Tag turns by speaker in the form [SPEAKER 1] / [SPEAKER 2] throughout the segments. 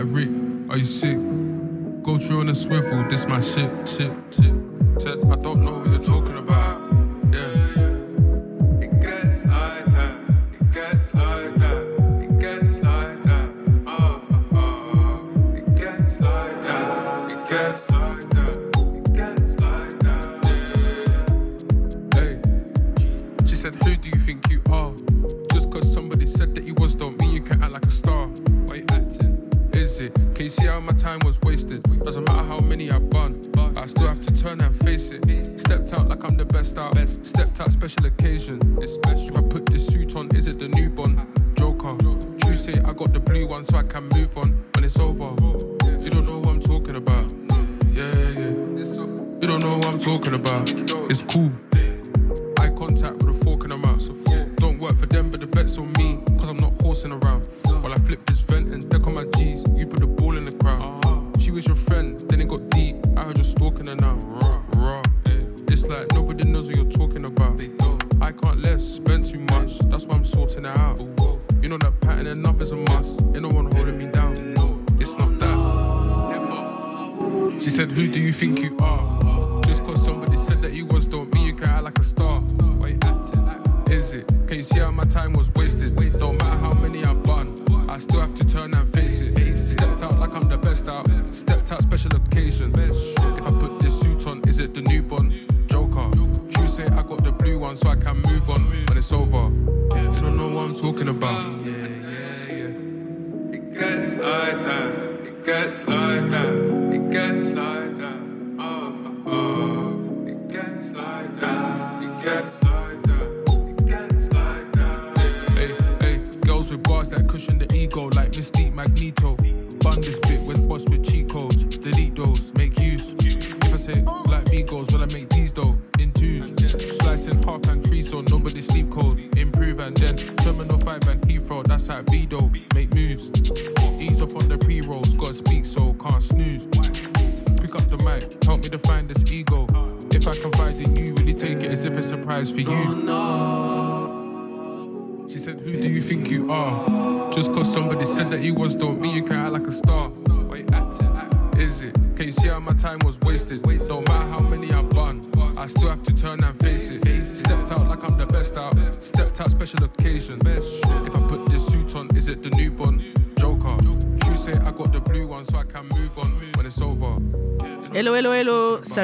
[SPEAKER 1] like Rick, are you sick? Go through on a swivel, this my shit, shit, shit. Said, I don't know what you're talking about.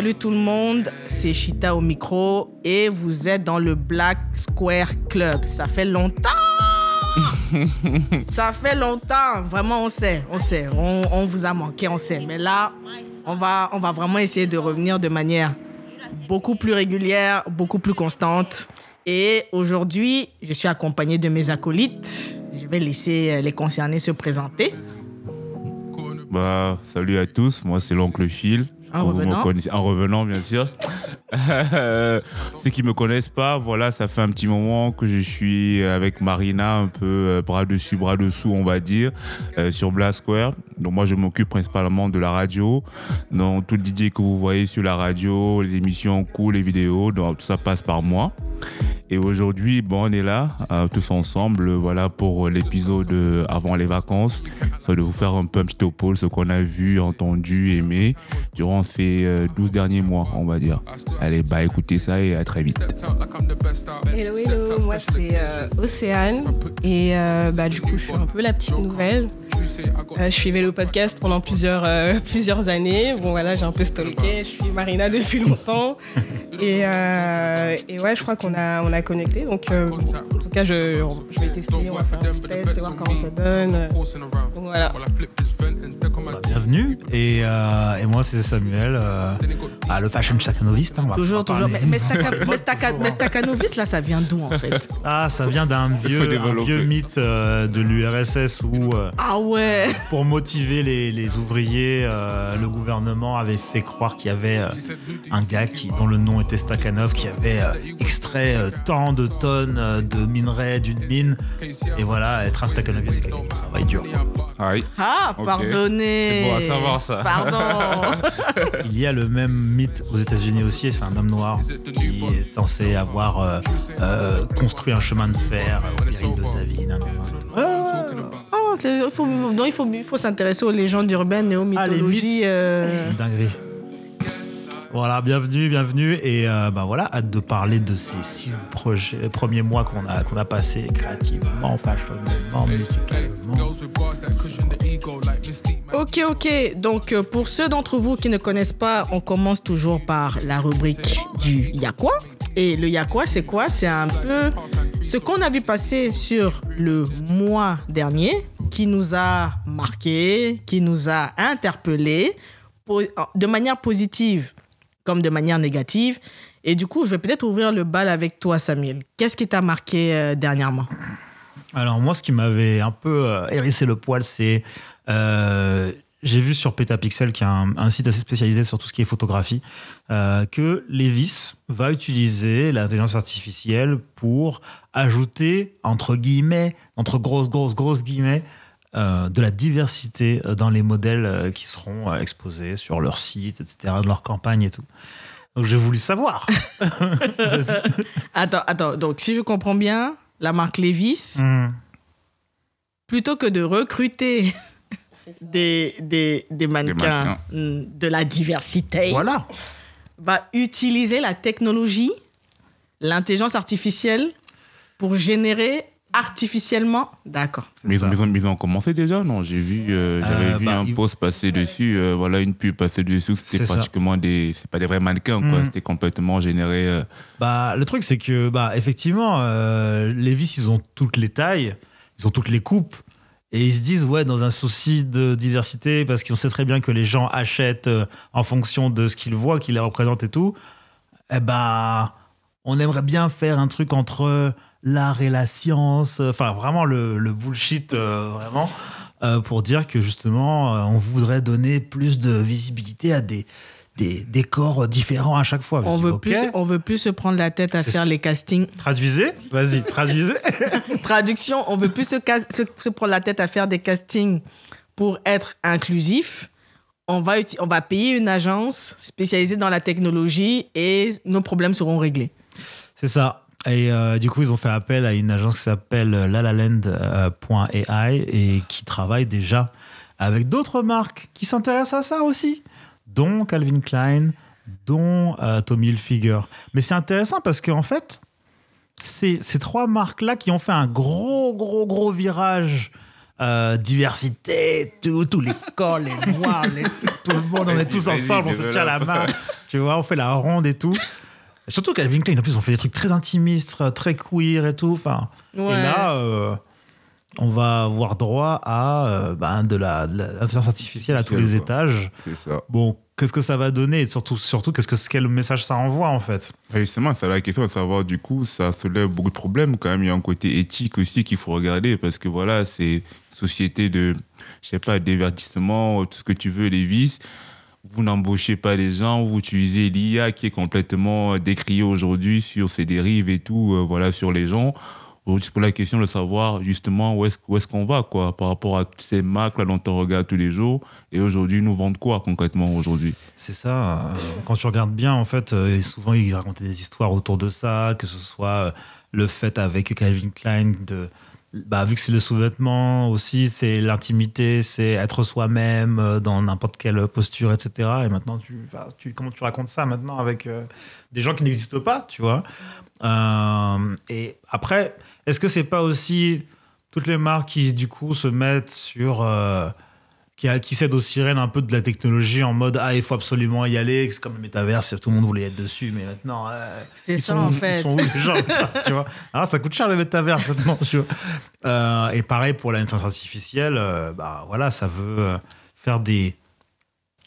[SPEAKER 2] Salut tout le monde. C'est Chita au micro et vous êtes dans le Black Square Club. Ça fait longtemps. Ça fait longtemps. Vraiment, on sait, on sait. On, on vous a manqué, on sait. Mais là, on va, on va vraiment essayer de revenir de manière beaucoup plus régulière, beaucoup plus constante. Et aujourd'hui, je suis accompagné de mes acolytes. Je vais laisser les concernés se présenter.
[SPEAKER 3] Bah, salut à tous, moi c'est l'oncle Phil.
[SPEAKER 2] En revenant.
[SPEAKER 3] connaissez- En revenant, bien sûr. Euh, Ceux qui me connaissent pas, voilà, ça fait un petit moment que je suis avec Marina, un peu euh, bras dessus, bras dessous, on va dire, euh, sur Blast Square. Donc moi, je m'occupe principalement de la radio. Donc tout le DJ que vous voyez sur la radio, les émissions cool, les vidéos, donc tout ça passe par moi. Et aujourd'hui, bon, on est là, euh, tous ensemble, voilà, pour l'épisode euh, avant les vacances, de vous faire un peu un petit topo ce qu'on a vu, entendu, aimé durant ces euh, 12 derniers mois, on va dire. Allez, bah écoutez ça et à très vite.
[SPEAKER 4] Hello, hello, moi c'est euh, Océane et euh, bah, du coup je suis un peu la petite nouvelle. Euh, je suivais le podcast pendant plusieurs, euh, plusieurs années. Bon voilà, j'ai un peu stalké, je suis Marina depuis longtemps. Et, euh, et ouais, je crois qu'on a, on a connecté. Donc euh, en tout cas, je, je vais tester, on va faire un petit test et voir comment ça donne. Donc voilà.
[SPEAKER 5] Bah, bienvenue. Et, euh, et moi, c'est Samuel, euh, ah, le fashion staccanoviste. hein,
[SPEAKER 2] Toujours, toujours. Mais, mais, Stacca- mais Stacca- mais Staccanovis, là, ça vient d'où en fait?
[SPEAKER 5] Ah, ça vient d'un vieux, un vieux mythe euh, de l'URSS où, euh,
[SPEAKER 2] Ah ouais
[SPEAKER 5] pour motiver les, les ouvriers, euh, le gouvernement avait fait croire qu'il y avait euh, un gars qui, dont le nom était Stakhanov qui avait euh, extrait euh, tant de tonnes euh, de minerais d'une mine. Et voilà, être un Stakhanoviste, c'est quelqu'un qui travaille dur.
[SPEAKER 3] Ah oui.
[SPEAKER 2] Ah,
[SPEAKER 3] Ok.
[SPEAKER 2] pardonnez
[SPEAKER 3] C'est bon à savoir, ça.
[SPEAKER 2] Pardon
[SPEAKER 5] Il y a le même mythe aux États-Unis aussi, c'est un homme noir qui est censé avoir euh, euh, construit un chemin de fer au péril de sa vie. nan, nan, nan.
[SPEAKER 2] Oh, il faut, non, il faut, il faut s'intéresser aux légendes urbaines et aux
[SPEAKER 5] Ah,
[SPEAKER 2] mythologies. euh,
[SPEAKER 5] Dinguerie. Voilà, bienvenue, bienvenue. Et euh, bah voilà, hâte de parler de ces six premiers mois qu'on a, qu'on a passés créativement, fashionnement, musicalement.
[SPEAKER 2] Ok, ok. Donc, euh, pour ceux d'entre vous qui ne connaissent pas, on commence toujours par la rubrique du Y'a quoi Et le Y'a quoi, c'est quoi? C'est un peu ce qu'on a vu passer sur le mois dernier qui nous a marqué, qui nous a interpellés de manière positive comme de manière négative. Et du coup, je vais peut-être ouvrir le bal avec toi, Samuel. Qu'est-ce qui t'a marqué euh, dernièrement?
[SPEAKER 5] Alors moi, ce qui m'avait un peu euh, hérissé le poil, c'est euh, j'ai vu sur Petapixel, qui est un, un site assez spécialisé sur tout ce qui est photographie, euh, que Levis va utiliser l'intelligence artificielle pour ajouter entre guillemets, entre grosses grosses grosses guillemets, euh, de la diversité euh, dans les modèles euh, qui seront exposés sur leur site, etc., de leur campagne et tout. Donc j'ai voulu savoir.
[SPEAKER 2] Attends, attends. Donc, si je comprends bien, la marque Levis,
[SPEAKER 5] Hmm.
[SPEAKER 2] plutôt que de recruter des, des, des mannequins,
[SPEAKER 3] mannequins.
[SPEAKER 2] mm, de la diversité,
[SPEAKER 5] Voilà.
[SPEAKER 2] va utiliser la technologie, l'intelligence artificielle pour générer artificiellement. D'accord.
[SPEAKER 3] Mais ils, ont,
[SPEAKER 5] ça.
[SPEAKER 3] ils ont- commencé déjà, non? J'ai vu, euh, j'avais
[SPEAKER 5] Euh,
[SPEAKER 3] vu
[SPEAKER 5] bah,
[SPEAKER 3] un post passer dessus, euh, voilà, une pub passer dessus. C'était
[SPEAKER 5] ça.
[SPEAKER 3] pratiquement des, c'est pas des vrais mannequins, quoi.
[SPEAKER 5] Mm.
[SPEAKER 3] C'était complètement généré. euh,
[SPEAKER 5] Bah, le truc, c'est que, bah, effectivement, euh, Levis, ils ont toutes les tailles, ils ont toutes les coupes. Et ils se disent, ouais, dans un souci de diversité, parce qu'on sait très bien que les gens achètent en fonction de ce qu'ils voient, qui les représentent et tout, eh ben, on aimerait bien faire un truc entre l'art et la science, euh, enfin, vraiment le, le bullshit, euh, vraiment, euh, pour dire que justement, on voudrait donner plus de visibilité à des, des, des corps différents à chaque fois.
[SPEAKER 2] On veut, plus, on veut plus se prendre la tête à faire les castings.
[SPEAKER 5] Traduisez Vas-y, traduisez.
[SPEAKER 2] Traduction, on veut plus se, se, se prendre la tête à faire des castings pour être inclusif. On va, on va payer une agence spécialisée dans la technologie et nos problèmes seront réglés.
[SPEAKER 5] C'est ça. Et euh, du coup, ils ont fait appel à une agence qui s'appelle lalaland.ai et qui travaille déjà avec d'autres marques qui s'intéressent à ça aussi, dont Calvin Klein, dont euh, Tommy Hilfiger. Mais c'est intéressant parce qu'en fait, c'est ces trois marques-là qui ont fait un gros, gros, gros virage. euh, diversité, tout- tous les corps, les noirs, les- tout le monde, on est tous ensemble, on se tient la main, tu vois, on fait la ronde et tout. Surtout Calvin Klein, en plus, on fait des trucs très intimistes, très queer et tout. Enfin,
[SPEAKER 2] Ouais.
[SPEAKER 5] Et là, euh, on va avoir droit à euh, ben, de l'intelligence artificielle à tous les étages.
[SPEAKER 3] C'est ça.
[SPEAKER 5] Bon, qu'est-ce que ça va donner? Et surtout, surtout qu'est-ce que, quel message ça envoie en fait?
[SPEAKER 3] Et Justement, c'est la question de savoir, du coup, ça soulève beaucoup de problèmes quand même. Il y a un côté éthique aussi qu'il faut regarder parce que voilà, c'est une société de, je sais pas, divertissement, tout ce que tu veux, les vices. Vous n'embauchez pas les gens, vous utilisez l'IA qui est complètement décriée aujourd'hui sur ses dérives et tout, euh, voilà, sur les gens. C'est pour la question de savoir justement où est-ce qu'on va, quoi, par rapport à ces marques là dont on regarde tous les jours. Et aujourd'hui, nous vendent quoi concrètement aujourd'hui?
[SPEAKER 5] C'est ça. euh, quand tu regardes bien, en fait, euh, souvent ils racontaient des histoires autour de ça, que ce soit euh, le fait avec Calvin Klein de. Bah, vu que c'est le sous-vêtement aussi, c'est l'intimité, c'est être soi-même euh, dans n'importe quelle posture, etc. Et maintenant, tu, comment tu racontes ça maintenant avec euh, des gens qui n'existent pas, tu vois? Euh, Et après, est-ce que c'est pas aussi toutes les marques qui, du coup, se mettent sur. Qui, a- qui cède aux sirènes un peu de la technologie en mode ah il faut absolument y aller c'est comme le métaverse tout le monde voulait être dessus mais maintenant euh,
[SPEAKER 2] C'est
[SPEAKER 5] ils
[SPEAKER 2] ça,
[SPEAKER 5] sont,
[SPEAKER 2] en
[SPEAKER 5] ils
[SPEAKER 2] fait.
[SPEAKER 5] sont où les gens tu vois? Ah ça coûte cher le métaverse maintenant tu vois. Euh, et pareil pour l'intelligence artificielle euh, bah voilà ça veut faire des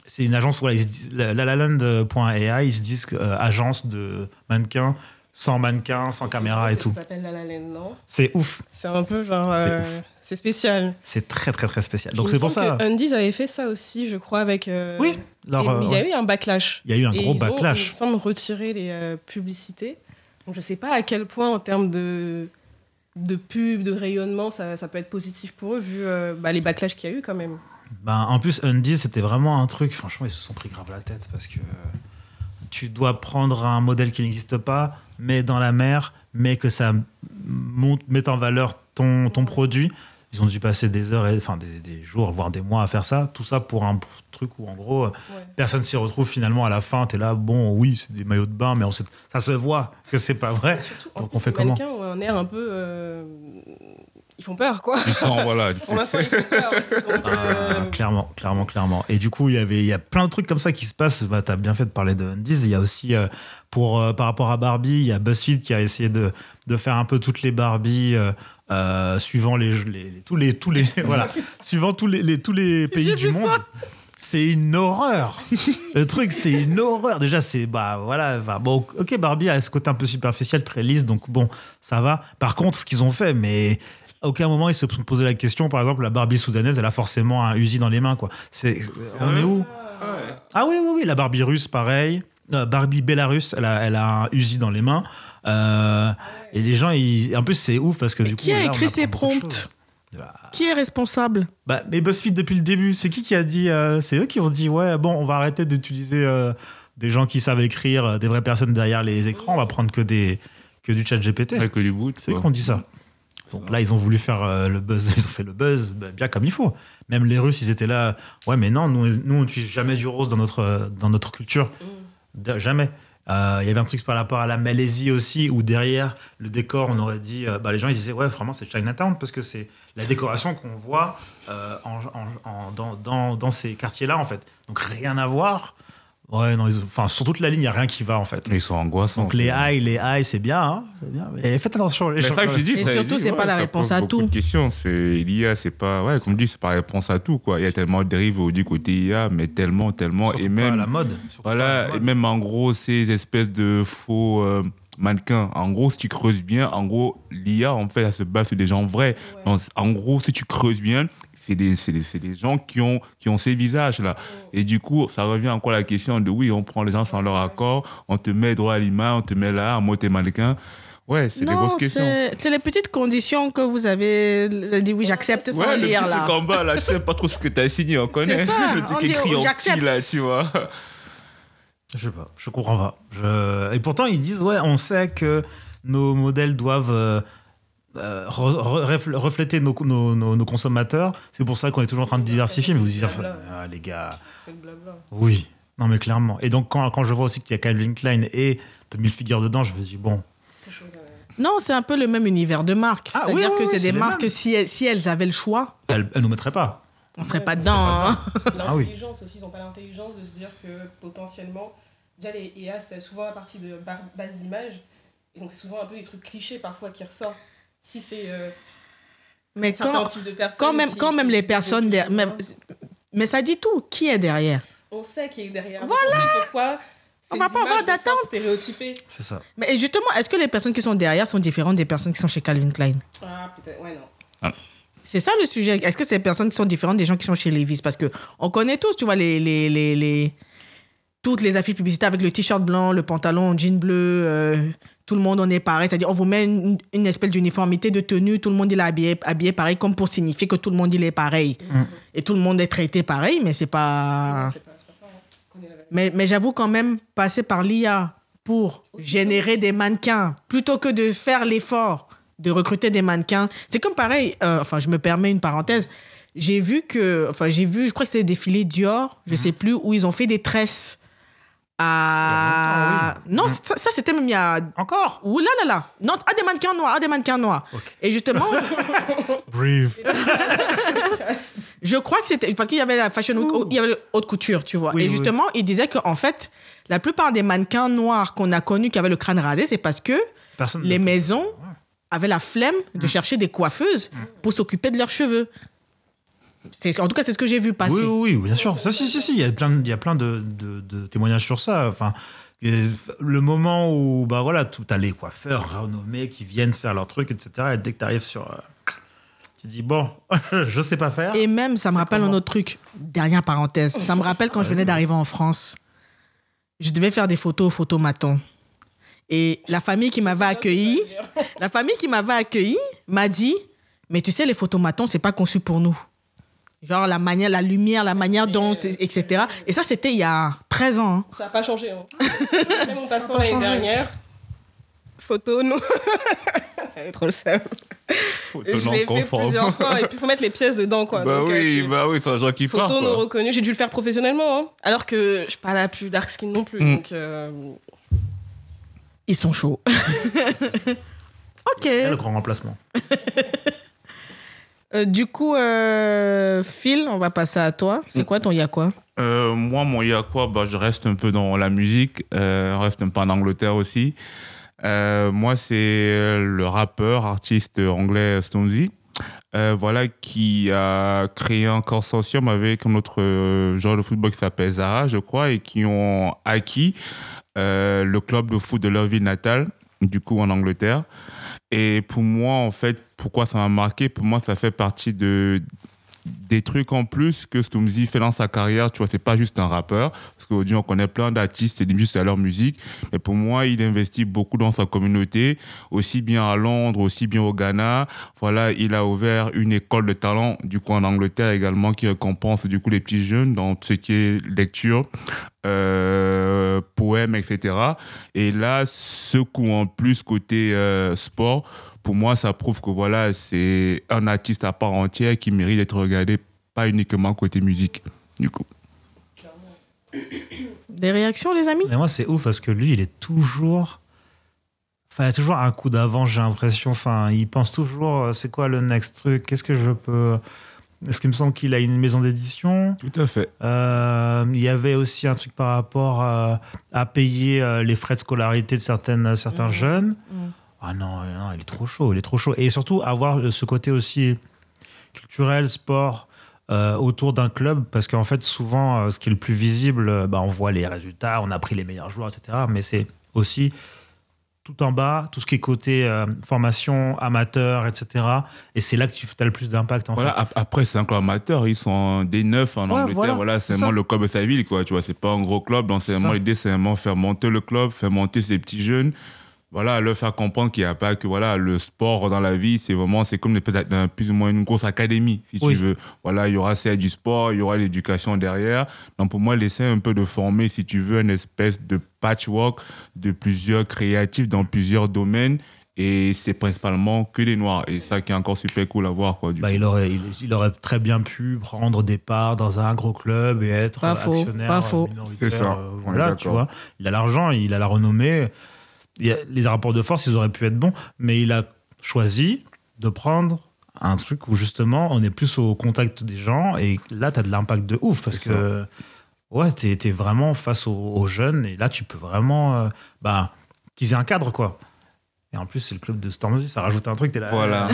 [SPEAKER 5] c'est une agence voilà ils se disent- la- lalaland.ai ils se disent agence de mannequins sans mannequins sans caméra et tout
[SPEAKER 4] Ça s'appelle La La Land, non?
[SPEAKER 5] C'est ouf
[SPEAKER 4] C'est un peu genre.
[SPEAKER 5] C'est
[SPEAKER 4] euh, C'est spécial.
[SPEAKER 5] c'est très très très spécial donc c'est pour ça
[SPEAKER 4] que Undies avait fait ça aussi, je crois, avec. euh,
[SPEAKER 5] oui leur,
[SPEAKER 4] et
[SPEAKER 5] euh,
[SPEAKER 4] il y a eu un backlash.
[SPEAKER 5] il y a eu un
[SPEAKER 4] Et
[SPEAKER 5] gros
[SPEAKER 4] ils ont, il me
[SPEAKER 5] backlash
[SPEAKER 4] semble, retiré les euh, publicités. Donc je sais pas à quel point, en termes de, de pub, de rayonnement, ça, ça peut être positif pour eux, vu euh, bah, les backlash qu'il y a eu quand même.
[SPEAKER 5] Ben, en plus, Undies, c'était vraiment un truc, franchement, ils se sont pris grave la tête parce que tu dois prendre un modèle qui n'existe pas, mais dans la mer, mais que ça monte, mette en valeur ton, ton produit. Ils ont dû passer des heures, et, enfin des, des jours, voire des mois à faire ça. Tout ça pour un truc où, en gros, euh, personne s'y retrouve finalement à la fin. Tu es là, bon, oui, c'est des maillots de bain, mais on sait- ça se voit que c'est pas vrai.
[SPEAKER 4] Surtout,
[SPEAKER 5] Donc on fait comment
[SPEAKER 4] un air un peu. euh, Ils font peur, quoi.
[SPEAKER 3] Tu sens, voilà.
[SPEAKER 4] ils font peur. Donc,
[SPEAKER 5] Ah,
[SPEAKER 4] euh,
[SPEAKER 5] clairement, clairement, clairement. Et du coup, il y avait, il y a plein de trucs comme ça qui se passent. Bah, t'as bien fait de parler de Undies. Il y a aussi, euh, pour, euh, par rapport à Barbie, il y a BuzzFeed qui a essayé de, de faire un peu toutes les Barbies euh, euh, suivant les, les, les- tous les, tous les, voilà, suivant tous les, les- tous les pays du monde. C'est une horreur. Le truc, c'est une horreur. Déjà, c'est bah voilà. bon, ok, Barbie a ce côté un peu superficiel, très lisse, donc bon, ça va. Par contre, ce qu'ils ont fait, mais à aucun moment ils se sont posé la question. Par exemple, la Barbie soudanaise, elle a forcément un Uzi dans les mains, quoi. C'est, on est où? Ah oui, oui, oui. La Barbie russe, pareil. Euh, Barbie Bélarus, elle a, elle a un Uzi dans les mains. Euh, et les gens, ils, en plus, c'est ouf parce que du coup,
[SPEAKER 2] Qui a
[SPEAKER 5] là,
[SPEAKER 2] écrit ces prompts?
[SPEAKER 5] choses.
[SPEAKER 2] Qui est responsable?
[SPEAKER 5] Bah, mais BuzzFeed depuis le début, c'est qui qui a dit euh, C'est eux qui ont dit ouais, bon, on va arrêter d'utiliser euh, des gens qui savent écrire, euh, des vraies personnes derrière les écrans, on va prendre que des que du chat GPT.
[SPEAKER 3] Avec du bout.
[SPEAKER 5] C'est eux qui ont dit ça. Donc là, ils ont voulu faire euh, le buzz, ils ont fait le buzz bah, bien comme il faut. Même les Russes, ils étaient là. Ouais, mais non, nous, nous on n'utilise jamais du rose dans notre, euh, dans notre culture. De- Jamais. Euh, Il y avait un truc par rapport à la Malaisie aussi, où derrière le décor, on aurait dit. euh, bah, les gens, ils disaient, ouais, vraiment, c'est Chinatown, parce que c'est la décoration qu'on voit euh, en, en- en- dans, dans, dans ces quartiers-là, en fait. Donc rien à voir. Ouais, non, ils enfin, sur toute la ligne, il n'y a rien qui va, en fait.
[SPEAKER 3] Ils sont angoissants.
[SPEAKER 5] Donc les highs, les highs, c'est bien, hein, c'est bien. Mais faites attention, les
[SPEAKER 3] Mais
[SPEAKER 5] gens.
[SPEAKER 3] ça que je dis,
[SPEAKER 2] Et
[SPEAKER 3] ça
[SPEAKER 2] surtout,
[SPEAKER 3] dit,
[SPEAKER 2] c'est pas la réponse à tout.
[SPEAKER 3] de questions. C'est l'IA, c'est pas, ouais, comme je dis, c'est pas la réponse à tout, quoi. Il y a tellement de dérives du côté IA, mais tellement, tellement,
[SPEAKER 5] Surtout
[SPEAKER 3] et
[SPEAKER 5] pas
[SPEAKER 3] même,
[SPEAKER 5] à la mode. Surtout pas à la
[SPEAKER 3] voilà, et
[SPEAKER 5] mode.
[SPEAKER 3] même en gros, ces espèces de faux euh, mannequins. En gros, si tu creuses bien, en gros, l'IA, en fait, elle se base sur des gens vrais. Donc, en gros, si tu creuses bien, c'est des, gens qui ont, qui ont ces visages-là. Et du coup, ça revient encore à la question de oui, on prend les gens sans leur accord, on te met droit à l'image, on te met là, en mode t'es mannequin. Ouais, c'est des
[SPEAKER 2] Non,
[SPEAKER 3] grosses questions.
[SPEAKER 2] c'est les petites conditions que vous avez dit oui, j'accepte sans
[SPEAKER 3] Ouais, le
[SPEAKER 2] lire
[SPEAKER 3] petit
[SPEAKER 2] là.
[SPEAKER 3] truc en bas, là, je sais pas trop ce que t'as signé, on connaît.
[SPEAKER 2] ça,
[SPEAKER 3] le truc
[SPEAKER 2] on dit,
[SPEAKER 3] écrit en
[SPEAKER 2] j'accepte.
[SPEAKER 3] petit, là, tu vois.
[SPEAKER 5] Je sais pas, je comprends pas. Je... Et pourtant, ils disent, ouais, on sait que nos modèles doivent euh, re- re- refl- refléter nos, nos, nos- nos consommateurs. C'est pour ça qu'on est toujours en train de diversifier. Mais vous dites, ah, les gars,
[SPEAKER 4] blabla.
[SPEAKER 5] oui. Non, mais clairement. Et donc, quand, quand je vois aussi qu'il y a Calvin Klein et Tommy Hilfiger dedans, je me dis, bon.
[SPEAKER 2] Non, c'est un peu le même univers de marques.
[SPEAKER 5] Ah,
[SPEAKER 2] C'est-à-dire
[SPEAKER 5] oui,
[SPEAKER 2] que
[SPEAKER 5] oui,
[SPEAKER 2] c'est des marques,
[SPEAKER 5] mêmes.
[SPEAKER 2] si elles, si elles avaient le choix,
[SPEAKER 5] elle, elle nous mettrait pas.
[SPEAKER 2] on serait
[SPEAKER 4] Ouais,
[SPEAKER 2] pas
[SPEAKER 4] on
[SPEAKER 2] dedans. hein.
[SPEAKER 5] Ah oui.
[SPEAKER 4] L'intelligence aussi, ils n'ont pas l'intelligence de se dire que potentiellement, déjà les IA, c'est souvent à partir de bases d'images. Et donc, c'est souvent un peu des trucs clichés parfois qui ressortent. Si c'est euh,
[SPEAKER 2] Mais quand,
[SPEAKER 4] types de personnes.
[SPEAKER 2] quand même,
[SPEAKER 4] qui-
[SPEAKER 2] quand même les personnes derrière. même- Mais ça dit tout. Qui est derrière?
[SPEAKER 4] On sait qui est derrière.
[SPEAKER 2] Voilà.
[SPEAKER 4] On pourquoi.
[SPEAKER 2] On
[SPEAKER 4] ces
[SPEAKER 2] va pas avoir d'attente.
[SPEAKER 5] C'est ça.
[SPEAKER 2] Mais justement, est-ce que les personnes qui sont derrière sont différentes des personnes qui sont chez Calvin Klein?
[SPEAKER 4] Ah, peut-être, ouais, non.
[SPEAKER 2] C'est ça le sujet. Est-ce que c'est les personnes qui sont différentes des gens qui sont chez Levi's? Parce que on connaît tous, tu vois, les, les, les, les- toutes les affiches publicitaires avec le t-shirt blanc, le pantalon en jean bleu, euh, tout le monde on est pareil. C'est-à-dire, on vous met une, une espèce d'uniformité de tenue, tout le monde il est habillé, habillé pareil, comme pour signifier que tout le monde il est pareil. Et tout le monde est traité pareil, mais c'est pas.
[SPEAKER 4] Non, c'est pas, c'est pas ça. hein.
[SPEAKER 2] Mais, mais j'avoue quand même, passer par l'IA pour générer des mannequins, plutôt que de faire l'effort de recruter des mannequins. C'est comme pareil, euh, enfin je me permets une parenthèse, j'ai vu que, enfin j'ai vu, je crois que c'était des défilés Dior, je sais plus, où ils ont fait des tresses à...
[SPEAKER 5] Longtemps,
[SPEAKER 2] Non, ça, ça, c'était même il y a...
[SPEAKER 5] Encore?
[SPEAKER 2] Ouh là là là Non, à des mannequins noirs, à des mannequins noirs. Et justement,
[SPEAKER 5] Brief.
[SPEAKER 2] Je crois que c'était parce qu'il y avait la fashion week, il y avait haute couture, tu vois.
[SPEAKER 5] Oui,
[SPEAKER 2] et
[SPEAKER 5] oui,
[SPEAKER 2] justement, il disait qu'en fait, la plupart des mannequins noirs qu'on a connus qui avaient le crâne rasé, c'est parce que
[SPEAKER 5] Personne
[SPEAKER 2] les maisons avaient la flemme de
[SPEAKER 5] Mm.
[SPEAKER 2] chercher des coiffeuses pour s'occuper de leurs cheveux. C'est, en tout cas, c'est ce que j'ai vu passer.
[SPEAKER 5] Oui, oui, bien sûr. Ça, si, si, si, il y a plein, de- il y a plein de, de- de témoignages sur ça. Enfin, le moment où, bah voilà, tout as les coiffeurs renommés qui viennent faire leur truc, etc. Et dès que tu arrives sur, euh, tu dis bon, je sais pas faire.
[SPEAKER 2] Et même, ça me rappelle un autre truc. Dernière parenthèse. Ça me rappelle quand je venais d'arriver en France. Je devais faire des photos au photomaton. Et la famille qui m'avait accueilli, la famille qui m'avait accueilli m'a dit, mais tu sais, les photomatons, c'est pas conçu pour nous. Genre la manière, la lumière, la manière dont, etc. Et ça, c'était il y a 13 ans. hein.
[SPEAKER 4] Ça n'a pas changé. Hein. Même mon passeport l'année dernière. Photo, non. J'avais trop le seum. je l'ai fait plusieurs fois et puis il faut mettre les pièces dedans quoi.
[SPEAKER 3] Bah oui, bah oui, c'est un genre qui frappe.
[SPEAKER 4] Photo non reconnu, j'ai dû le faire professionnellement, hein. alors que je suis pas la plus dark skin non plus. Mm. Donc,
[SPEAKER 2] Ils sont chauds. ok.
[SPEAKER 5] le grand remplacement.
[SPEAKER 2] Euh, du coup, euh, Phil, on va passer à toi. C'est quoi ton Yakwa
[SPEAKER 3] euh, Moi, mon Yakwa, bah, je reste un peu dans la musique. Euh, je reste un peu en Angleterre aussi. moi, c'est le rappeur, artiste anglais Stormzy. voilà, qui a créé un consortium avec un autre joueur de football qui s'appelle Zara, je crois, et qui ont acquis le club de foot de leur ville natale, du coup en Angleterre. Et pour moi, en fait, pourquoi ça m'a marqué? Pour moi, ça fait partie de des trucs en plus que Stormzy fait dans sa carrière, tu vois, c'est pas juste un rappeur, parce qu'aujourd'hui on connaît plein d'artistes et juste à leur musique, mais pour moi il investit beaucoup dans sa communauté, aussi bien à Londres, aussi bien au Ghana, voilà, il a ouvert une école de talent, du coup en Angleterre également, qui récompense du coup les petits jeunes dans ce qui est lecture, euh, poèmes, etc. Et là, ce coup en plus côté euh, sport, pour moi, ça prouve que voilà, c'est un artiste à part entière qui mérite d'être regardé, pas uniquement côté musique, du coup.
[SPEAKER 2] Des réactions, les amis?
[SPEAKER 5] Mais moi, c'est ouf parce que lui, il est toujours. Enfin, il a toujours un coup d'avance, j'ai l'impression. Enfin, il pense toujours, euh, c'est quoi le next truc? Qu'est-ce que je peux. Est-ce qu'il me semble qu'il a une maison d'édition?
[SPEAKER 3] Tout à fait.
[SPEAKER 5] Euh, il y avait aussi un truc par rapport à, payer euh, les frais de scolarité de certaines, certains mmh. jeunes. Mmh. Ah non, non, il est trop chaud, il est trop chaud. Et surtout, avoir ce côté aussi culturel, sport, euh, autour d'un club, parce qu'en fait, souvent, euh, ce qui est le plus visible, euh, bah, on voit les résultats, on a pris les meilleurs joueurs, etc. Mais c'est aussi tout en bas, tout ce qui est côté formation, amateur, etc. Et c'est là que tu as le plus d'impact, en
[SPEAKER 3] voilà,
[SPEAKER 5] fait.
[SPEAKER 3] Après, c'est un club amateur, ils sont des neufs en Angleterre. Voilà, c'est vraiment le club de sa ville, quoi. Tu vois, c'est pas un gros club. Donc, c'est vraiment l'idée, c'est vraiment faire monter le club, faire monter ces petits jeunes voilà, leur faire comprendre qu'il n'y a pas que voilà, le sport dans la vie, c'est vraiment, c'est comme peut-être plus ou moins une grosse académie, si tu veux. Voilà, il y aura du sport, il y aura l'éducation derrière. Donc pour moi, laisser un peu de former, si tu veux, une espèce de patchwork de plusieurs créatifs dans plusieurs domaines. Et c'est principalement que les noirs. Et ça qui est encore super cool à voir. Quoi,
[SPEAKER 5] bah, il, aurait, il, aurait très bien pu prendre des parts dans un gros club et être
[SPEAKER 2] pas
[SPEAKER 5] actionnaire.
[SPEAKER 2] Pas faux.
[SPEAKER 3] C'est ça.
[SPEAKER 5] Euh, voilà, tu vois. Il a l'argent, il a la renommée les rapports de force, ils auraient pu être bons, mais il a choisi de prendre un truc où justement on est plus au contact des gens et là tu as de l'impact de ouf parce que ouais, tu es, vraiment face aux, jeunes et là tu peux vraiment euh, bah, qu'ils aient un cadre quoi. Et en plus, c'est le club de Stormzy, ça rajoute un truc. Es là,
[SPEAKER 3] voilà,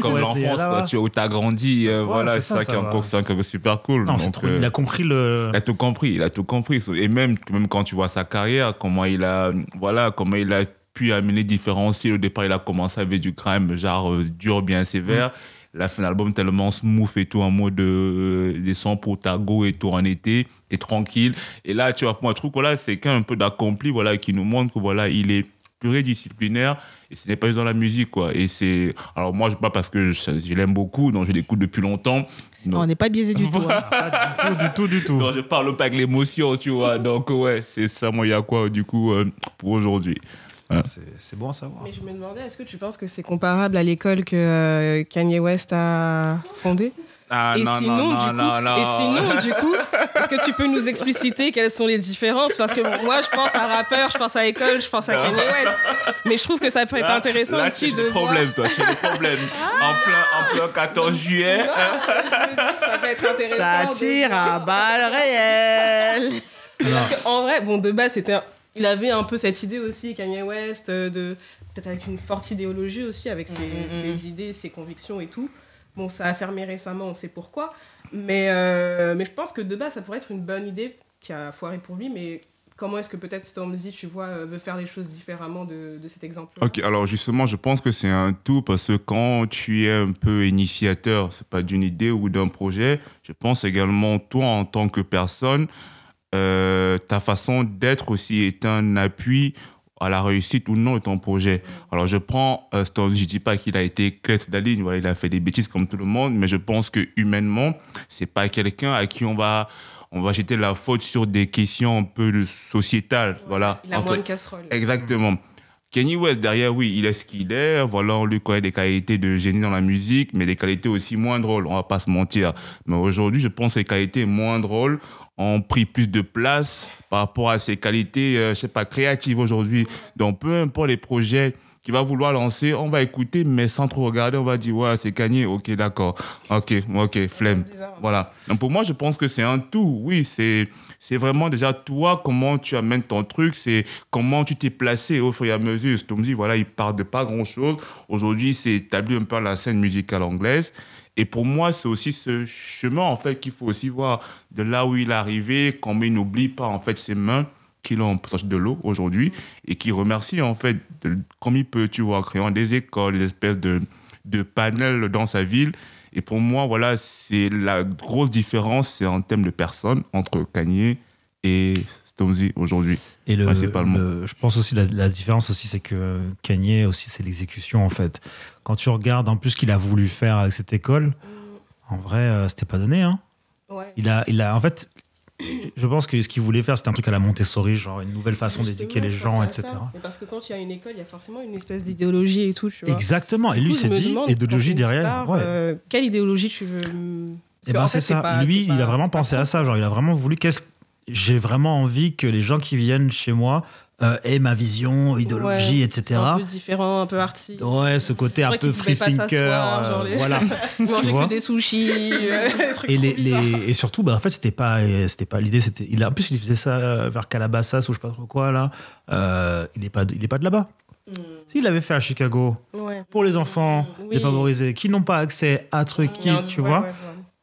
[SPEAKER 3] comme l'enfance, tu où as grandi, euh, voilà, c'est ça, qui est encore super cool.
[SPEAKER 5] Non, euh, il a compris le.
[SPEAKER 3] Il a tout compris, il a tout compris. Et même, même quand tu vois sa carrière, comment il a, voilà, comment il a pu amener différents styles. Au départ, il a commencé avec du crime, genre euh, dur, bien sévère. Il a fait un album tellement smooth et tout, en mode des sons pour ta go et tout en été. T'es tranquille. Et là, tu vois, pour un truc, voilà, c'est qu'un peu d'accompli, voilà, qui nous montre que voilà, il est pluridisciplinaire et ce n'est pas juste dans la musique quoi. Et c'est alors moi je pas parce que je, l'aime beaucoup donc je l'écoute depuis longtemps.
[SPEAKER 2] On n'est pas biaisé du tout hein.
[SPEAKER 5] pas du tout du tout du tout.
[SPEAKER 3] Non, je parle pas avec l'émotion tu vois. Donc ouais c'est ça moi il y a quoi du coup euh, pour aujourd'hui
[SPEAKER 5] c'est bon à savoir.
[SPEAKER 4] Mais je me demandais, est-ce que tu penses que c'est comparable à l'école que euh, Kanye West a fondée?
[SPEAKER 3] Ah, et, sinon,
[SPEAKER 4] du coup, et sinon, du coup, est-ce que tu peux nous expliciter quelles sont les différences? Parce que moi, je pense à rappeur, je pense à école, je pense à Kanye West. Mais je trouve que ça peut être intéressant
[SPEAKER 3] là,
[SPEAKER 4] aussi de.
[SPEAKER 3] problème, toi, c'est le problème. en, plein, en plein 14 juillet.
[SPEAKER 4] ça peut être intéressant.
[SPEAKER 2] Ça tire à balles réelles.
[SPEAKER 4] Parce qu'en vrai, bon, de base, c'était. Il avait un peu cette idée aussi, Kanye West, euh, de peut-être avec une forte idéologie aussi, avec ses, mm, mm, mm. ses idées, ses convictions et tout. Bon, ça a fermé récemment, on sait pourquoi. Mais, euh, mais je pense que de base, ça pourrait être une bonne idée qui a foiré pour lui. Mais comment est-ce que peut-être Stormzy, tu vois, euh, veut faire les choses différemment de, de cet exemple
[SPEAKER 3] Ok, alors justement, je pense que c'est un tout parce que quand tu es un peu initiateur, c'est pas d'une idée ou d'un projet, je pense également, toi, en tant que personne, euh, ta façon d'être aussi est un appui à la réussite ou non de ton projet. Alors, je prends euh, Stone, je dis pas qu'il a été clair de la ligne, voilà, il a fait des bêtises comme tout le monde, mais je pense que humainement, c'est pas quelqu'un à qui on va, on va jeter la faute sur des questions un peu sociétales, voilà.
[SPEAKER 4] Il a moins de casserole.
[SPEAKER 3] Exactement Kanye West, derrière, oui, il est ce qu'il est. Voilà, on lui connaît des qualités de génie dans la musique, mais des qualités aussi moins drôles, on va pas se mentir. Mais aujourd'hui, je pense que les qualités moins drôles ont pris plus de place par rapport à ses qualités, euh, je sais pas, créatives aujourd'hui. Donc, peu importe les projets qu'il va vouloir lancer, on va écouter, mais sans trop regarder, on va dire, ouais, c'est Kanye, ok, d'accord, ok, ok, flemme. Voilà. Donc, pour moi, je pense que c'est un tout. Oui, c'est c'est vraiment déjà toi, comment tu amènes ton truc, c'est comment tu t'es placé au fur et à mesure. dit voilà, il part de pas grand-chose. Aujourd'hui, c'est établi un peu la scène musicale anglaise. Et pour moi, c'est aussi ce chemin, en fait, qu'il faut aussi voir de là où il est arrivé, comment il n'oublie pas, en fait, ses mains qui l'ont proche de l'eau aujourd'hui et qui remercie, en fait, comme il peut, tu vois, en créant des écoles, des espèces de, de panels dans sa ville et pour moi, voilà, c'est la grosse différence, c'est en termes de personnes entre Kanye et Stormzy aujourd'hui. Et le, principalement.
[SPEAKER 5] je pense aussi la, la différence aussi, c'est que Kanye aussi, c'est l'exécution en fait. Quand tu regardes en plus ce qu'il a voulu faire avec cette école, en vrai, euh, c'était pas donné. Hein. Ouais. Il a, il a, en fait, je pense que ce qu'il voulait faire, c'était un truc à la Montessori, genre une nouvelle façon d'éduquer les gens, etc.
[SPEAKER 4] parce que quand il y a une école, il y a forcément une espèce d'idéologie et tout. Tu
[SPEAKER 5] vois. Exactement. et lui s'est dit, idéologie derrière.
[SPEAKER 4] Euh, quelle idéologie tu veux
[SPEAKER 5] Et eh ben c'est ça. lui, il a vraiment pensé à ça. Genre, il a vraiment voulu qu'est-ce j'ai vraiment envie que les gens qui viennent chez moi euh, et ma vision, idéologie, etc.
[SPEAKER 4] Un peu différent, un peu arty.
[SPEAKER 5] Ouais, ce côté un peu free thinker. Euh, voilà.
[SPEAKER 4] Manger que des sushis. Euh,
[SPEAKER 5] et, les, les, et surtout, bah, en fait, c'était pas, c'était pas l'idée. C'était, il a, en plus, il faisait ça vers Calabasas ou je sais pas trop quoi là. il n'est pas, il est pas de là-bas. Mm. S'il l'avait fait à Chicago, pour les enfants défavorisés qui n'ont pas accès à trucs qui, tu vois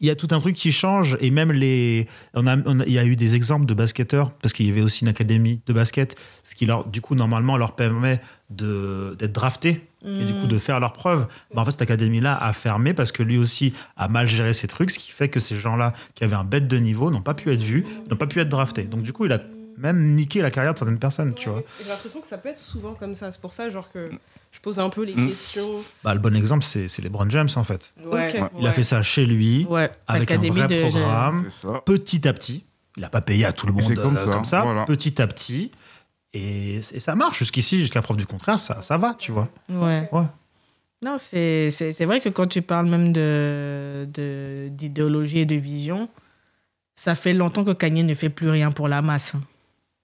[SPEAKER 5] il y a tout un truc qui change et même les on a, il y a eu des exemples de basketteurs parce qu'il y avait aussi une académie de basket ce qui leur du coup normalement leur permet de d'être draftés et du coup de faire leurs preuves. Bah, en fait cette académie là a fermé parce que lui aussi a mal géré ses trucs ce qui fait que ces gens là qui avaient un bête de niveau n'ont pas pu être vus n'ont pas pu être draftés. Donc du coup il a même niqué la carrière de certaines personnes tu vois.
[SPEAKER 4] j'ai l'impression que ça peut être souvent comme ça. C'est pour ça genre que je pose un peu les hmm. questions.
[SPEAKER 5] Bah, le bon exemple, c'est LeBron James, en fait. Il a fait ça chez lui, avec un vrai programme, petit à petit. Il n'a pas payé à tout le monde comme euh, ça, petit à petit. Et, ça marche jusqu'ici, jusqu'à preuve du contraire, ça, ça va, tu vois.
[SPEAKER 2] Ouais. ouais. Non, c'est vrai que quand tu parles même d'idéologie de, et de vision, ça fait longtemps que Kanye ne fait plus rien pour la masse.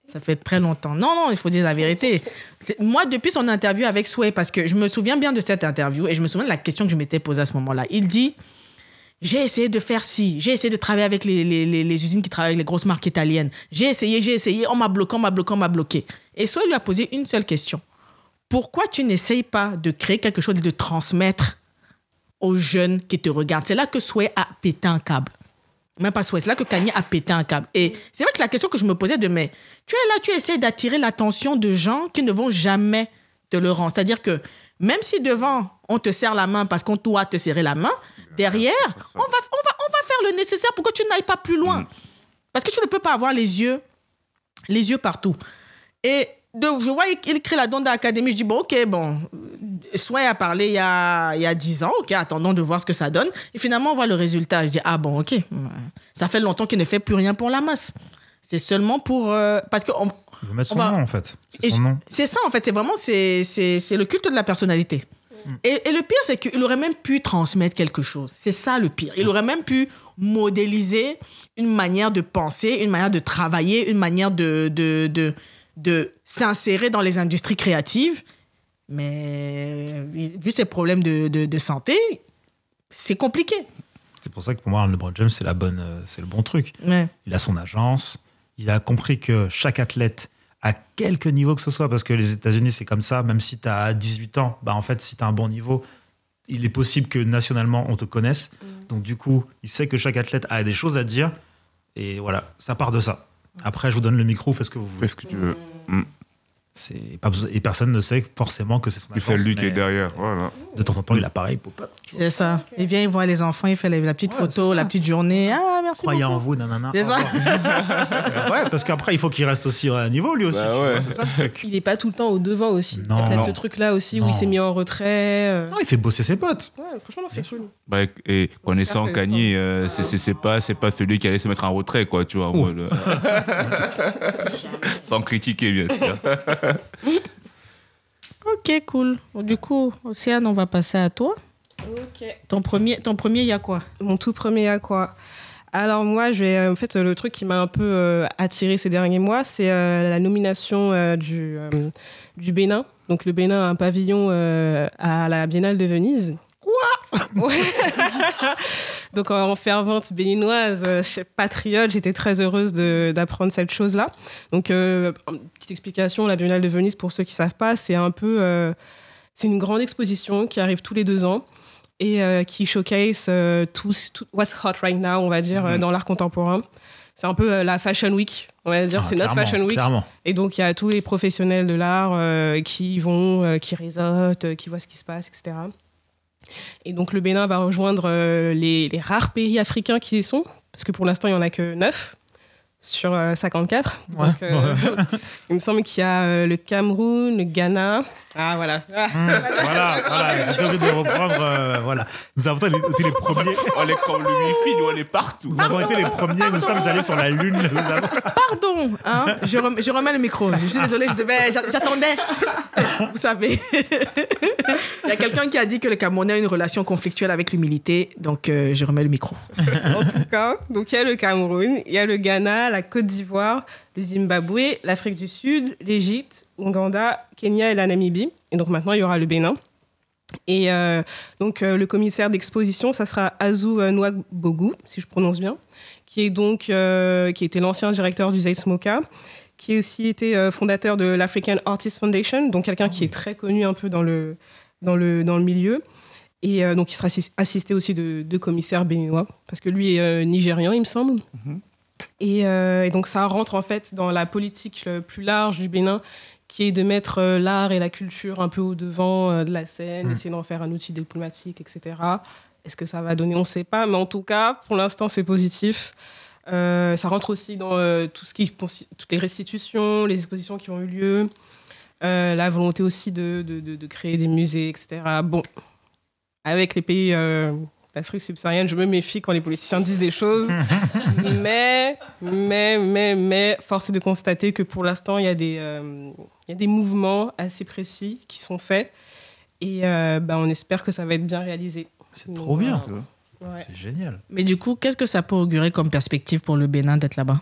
[SPEAKER 2] Ça fait très longtemps. Non, non, il faut dire la vérité. Moi, depuis son interview avec Sway, parce que je me souviens bien de cette interview et je me souviens de la question que je m'étais posée à ce moment-là. Il dit J'ai essayé de faire ci, j'ai essayé de travailler avec les, les, les, usines qui travaillent avec les grosses marques italiennes. J'ai essayé, j'ai essayé, on m'a bloqué, on m'a bloqué, on m'a bloqué. Et Sway lui a posé une seule question Pourquoi tu n'essayes pas de créer quelque chose et de transmettre aux jeunes qui te regardent? C'est là que Sway a pété un câble même pas souhait. C'est là que Kanye a pété un câble. Et c'est vrai que la question que je me posais de mais tu es là, tu essaies d'attirer l'attention de gens qui ne vont jamais te le rendre. C'est-à-dire que même si devant on te serre la main parce qu'on doit te serrer la main, derrière on va, on va, on va faire le nécessaire pour que tu n'ailles pas plus loin. Mm. Parce que tu ne peux pas avoir les yeux, les yeux partout. Et je vois qu'il crée la Donda Academy. Je dis, bon, ok, bon, Soit a parlé il y a, il y a 10 ans, ok, attendons de voir ce que ça donne. Et finalement, on voit le résultat. Je dis, ah bon, ok, ça fait longtemps qu'il ne fait plus rien pour la masse. C'est seulement pour. Euh, parce que. On,
[SPEAKER 5] Il veut mettre son nom, en fait. C'est son nom.
[SPEAKER 2] C'est ça, en fait. C'est vraiment. C'est le culte de la personnalité. Mm. Et, et, le pire, c'est qu'il aurait même pu transmettre quelque chose. C'est ça le pire. Il aurait même pu modéliser une manière de penser, une manière de travailler, une manière de, de, de de s'insérer dans les industries créatives. Mais vu ses problèmes de, de, santé, c'est compliqué.
[SPEAKER 5] C'est pour ça que pour moi, LeBron James, c'est, la bonne, euh, c'est le bon truc. Il a son agence. Il a compris que chaque athlète, à quelque niveau que ce soit, parce que les États-Unis, c'est comme ça, même si tu as 18 ans, bah en fait, si tu as un bon niveau, il est possible que nationalement, on te connaisse. Mm. Donc, du coup, il sait que chaque athlète a des choses à dire. Et voilà, ça part de ça. Après, je vous donne le micro, fais ce que vous voulez.
[SPEAKER 3] Fais ce que tu veux. Mm.
[SPEAKER 5] Pas et personne ne sait forcément que c'est son.
[SPEAKER 3] C'est lui qui est derrière. Voilà.
[SPEAKER 5] De temps en temps, il a pareil.
[SPEAKER 2] C'est ça. Il vient, il voit les enfants, il fait la, petite photo, la petite journée. Ah, merci
[SPEAKER 5] Croyez en vous, nanana.
[SPEAKER 2] C'est ça.
[SPEAKER 5] ouais, parce qu'après, il faut qu'il reste aussi à niveau, lui aussi. Bah ça,
[SPEAKER 4] il n'est pas tout le temps au devant aussi. Non. Il y a peut-être ce truc-là aussi où il s'est mis en retrait. Euh.
[SPEAKER 5] Non, il fait bosser ses potes.
[SPEAKER 4] Ouais, franchement, c'est cool.
[SPEAKER 3] Bah, et connaissant Kanye, euh, c'est pas, pas celui qui allait se mettre en retrait, quoi, tu vois. Sans critiquer, bien sûr.
[SPEAKER 2] Ok, cool. Du coup, Océane, on va passer à toi.
[SPEAKER 4] Ok.
[SPEAKER 2] Ton premier, ton premier, il y a quoi?
[SPEAKER 4] Mon tout premier, il y a quoi alors moi, je vais, en fait, le truc qui m'a un peu euh, attiré ces derniers mois, c'est euh, la nomination euh, du, du Bénin. Donc le Bénin a un pavillon à la Biennale de Venise. Donc en fervente béninoise, patriote, j'étais très heureuse d'apprendre cette chose-là. Donc petite explication, la Biennale de Venise, pour ceux qui savent pas, c'est un peu, c'est une grande exposition qui arrive tous les deux ans et euh, qui showcase euh, tout, what's hot right now, on va dire, euh, mhm. dans l'art contemporain. C'est un peu la Fashion Week, on va dire. Ah, c'est notre Fashion Week. Et donc, il y a tous les professionnels de l'art qui vont, qui réseautent, qui voient ce qui se passe, etc. Et donc, le Bénin va rejoindre les, les, rares pays africains qui y sont, parce que pour l'instant, il n'y en a que 9 sur 54. Donc, il me semble qu'il y a le Cameroun, le Ghana, ah, voilà.
[SPEAKER 5] Ah. Mmh. voilà, voilà. J'ai envie de reprendre. Euh, voilà. Nous avons été les premiers.
[SPEAKER 3] On est comme le Wi-Fi, nous, on est partout.
[SPEAKER 5] Nous avons été les premiers, nous sommes allés sur la Lune.
[SPEAKER 2] Pardon, hein, je, je, remets le micro. Je suis désolée, je devais, j'attendais. Vous savez. Il y a quelqu'un qui a dit que le Camerounais a une relation conflictuelle avec l'humilité, donc euh, je remets le micro.
[SPEAKER 4] en tout cas, donc il y a le Cameroun, il y a le Ghana, la Côte d'Ivoire, le Zimbabwe, l'Afrique du Sud, l'Égypte, l'Ouganda, Kenya et la Namibie. Et donc maintenant, il y aura le Bénin. Et euh, donc euh, le commissaire d'exposition, ça sera Azu Nwagbogu, si je prononce bien, qui est donc qui était l'ancien directeur du Moka, qui a aussi été fondateur de l'African Artist Foundation, donc quelqu'un qui est très connu un peu dans le dans le dans le milieu. Et donc il sera assisté aussi de, commissaires béninois, parce que lui est nigérian, il me semble. Mm-hmm. Euh, et, donc ça rentre en fait dans la politique plus large du Bénin, qui est de mettre euh, l'art et la culture un peu au devant euh, de la scène, mm. essayer d'en faire un outil diplomatique, etc. Est-ce que ça va donner On ne sait pas, mais en tout cas, pour l'instant, c'est positif. ça rentre aussi dans tout ce qui, toutes les restitutions, les expositions qui ont eu lieu, la volonté aussi de, de, de, créer des musées, etc. Bon, avec les pays l'Afrique subsaharienne, je me méfie quand les politiciens disent des choses. mais, mais, mais, mais, force est de constater que pour l'instant, il y, a des, euh, il y a des mouvements assez précis qui sont faits. Et euh, ben, on espère que ça va être bien réalisé.
[SPEAKER 5] C'est trop bien. C'est génial.
[SPEAKER 2] Mais du coup, qu'est-ce que ça peut augurer comme perspective pour le Bénin d'être là-bas?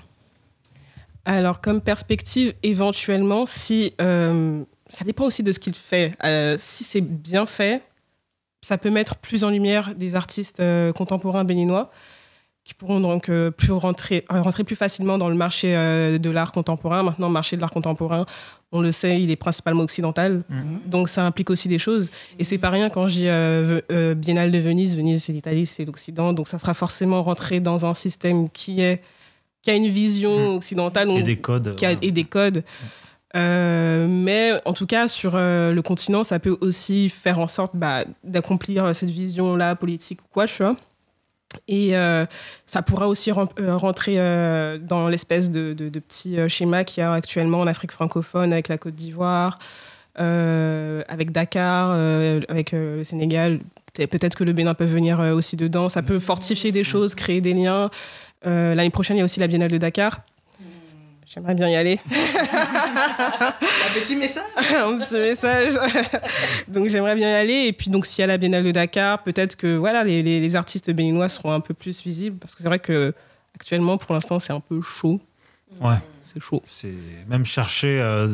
[SPEAKER 4] Alors, comme perspective, éventuellement, si. Euh, ça dépend aussi de ce qu'il fait. si c'est bien fait, ça peut mettre plus en lumière des artistes euh, contemporains béninois qui pourront donc euh, plus rentrer, euh, rentrer plus facilement dans le marché de l'art contemporain. Maintenant, le marché de l'art contemporain, on le sait, il est principalement occidental. Mhm. Donc, ça implique aussi des choses. Et c'est pas rien quand je dis Biennale de Venise. Venise, c'est l'Italie, c'est l'Occident. Donc, ça sera forcément rentré dans un système qui, est, qui a une vision mhm. occidentale.
[SPEAKER 5] Et des codes.
[SPEAKER 4] Qui a, et des codes. Euh, mais en tout cas, sur euh, le continent, ça peut aussi faire en sorte bah, d'accomplir cette vision-là politique ou quoi, tu vois. Et euh, ça pourra aussi rentrer dans l'espèce de, de, de, petit schéma qu'il y a actuellement en Afrique francophone avec la Côte d'Ivoire, avec Dakar, avec le Sénégal. Peut-être que le Bénin peut venir aussi dedans. Ça peut fortifier des choses, créer des liens. L'année prochaine, il y a aussi la Biennale de Dakar. J'aimerais bien y aller.
[SPEAKER 2] un petit message
[SPEAKER 4] Un petit message. donc j'aimerais bien y aller. Et puis donc s'il y a la Biennale de Dakar, peut-être que voilà, les, les, artistes béninois seront un peu plus visibles. Parce que c'est vrai que actuellement, pour l'instant, c'est un peu chaud.
[SPEAKER 5] Ouais.
[SPEAKER 4] C'est chaud.
[SPEAKER 5] C'est même chercher... Euh,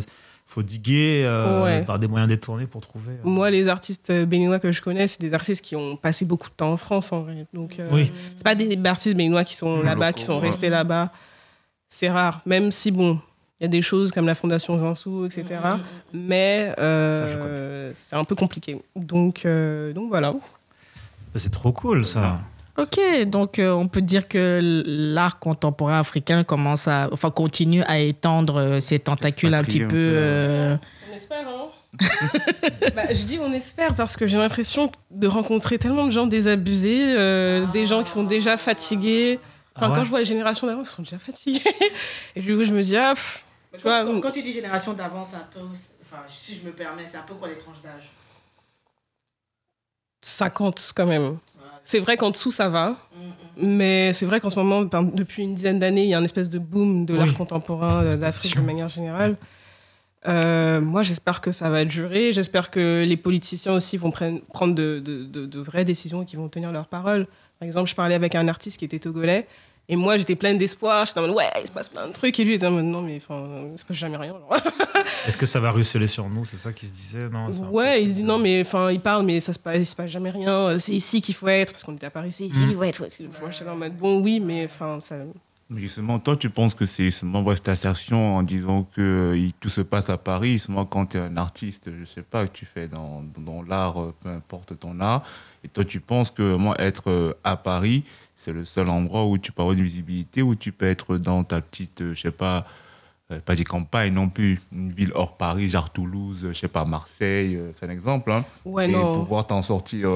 [SPEAKER 5] faut diguer euh, par des moyens détournés pour trouver. Euh.
[SPEAKER 4] Moi, les artistes béninois que je connais, c'est des artistes qui ont passé beaucoup de temps en France, en vrai. Donc, euh,
[SPEAKER 5] oui.
[SPEAKER 4] c'est pas des artistes béninois qui sont là-bas, qui sont restés là-bas c'est rare, même si, bon, il y a des choses comme la Fondation Zinsou, etc. Mm, mm, mm. Mais euh, c'est un peu compliqué. Donc, euh, donc voilà.
[SPEAKER 5] C'est trop cool, ça.
[SPEAKER 2] Ok, donc euh, on peut dire que l'art contemporain africain commence à, enfin, continue à étendre ses tentacules un petit peu.
[SPEAKER 4] On espère, hein bah, je dis on espère parce que j'ai l'impression de rencontrer tellement de gens désabusés, des gens qui sont déjà fatigués, Enfin, ah quand je vois les générations d'avant, ils sont déjà fatigués. Et du coup, je me dis, ah,
[SPEAKER 2] quand, tu dis génération d'avant, c'est un peu. Enfin, si je me permets, c'est un peu quoi les tranches d'âge?
[SPEAKER 4] 50 quand même. C'est vrai qu'en dessous, ça va. Mais c'est vrai qu'en ce moment, depuis une dizaine d'années, il y a une espèce de boom de l'art contemporain d'Afrique de manière générale. moi, j'espère que ça va durer. J'espère que les politiciens aussi vont prendre de, de, de, vraies décisions et qu'ils vont tenir leur parole. Par exemple, je parlais avec un artiste qui était togolais. Et moi, j'étais pleine d'espoir. J'étais en mode, ouais, il se passe plein de trucs. Et lui, il était en mode, non, mais enfin, il se passe jamais rien.
[SPEAKER 5] Est-ce que ça va ruisseler sur nous? C'est ça qu'il se disait? Non,
[SPEAKER 4] Ouais, il se dit, non, mais enfin, il parle, mais ça se passe, il se passe jamais rien. C'est ici qu'il faut être, parce qu'on était à Paris, c'est ici qu'il faut être. Moi, j'étais en mode, bon, oui, mais enfin, ça.
[SPEAKER 3] Mais justement, toi, tu penses que c'est justement cette assertion en disant que euh, tout se passe à Paris, justement quand tu es un artiste, je sais pas, que tu fais dans, dans l'art, euh, peu importe ton art, et toi tu penses que moi être euh, à Paris, c'est le seul endroit où tu peux avoir une visibilité, où tu peux être dans ta petite, je sais pas, pas des campagnes non plus, une ville hors Paris, genre Toulouse, je sais pas, Marseille, c'est un exemple, hein,
[SPEAKER 4] ouais,
[SPEAKER 3] et
[SPEAKER 4] non.
[SPEAKER 3] pouvoir t'en sortir.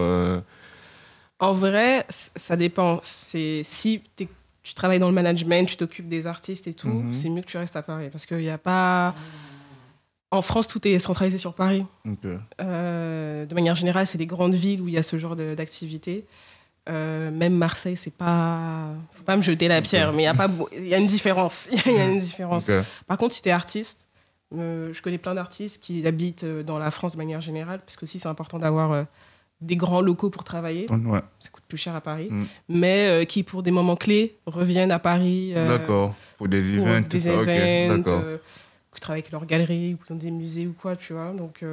[SPEAKER 4] En vrai, ça dépend. C'est si tu travailles dans le management, tu t'occupes des artistes et tout, mhm. c'est mieux que tu restes à Paris. Parce qu'il n'y a pas. En France, tout est centralisé sur Paris. Euh, de manière générale, c'est des grandes villes où il y a ce genre d'activité. Euh, même Marseille, c'est pas. Faut pas me jeter la pierre, mais il y a pas. Il y a une différence. Il y a une différence. Par contre, si tu es artiste, euh, je connais plein d'artistes qui habitent dans la France de manière générale, parce que aussi c'est important d'avoir des grands locaux pour travailler. Ça coûte plus cher à Paris. Mm. Mais euh, qui, pour des moments clés, reviennent à Paris.
[SPEAKER 3] Euh, d'accord. Pour des
[SPEAKER 4] pour
[SPEAKER 3] events.
[SPEAKER 4] Des événements. Euh, qui travaillent avec leur galerie ou ont des musées ou quoi, tu vois. Donc,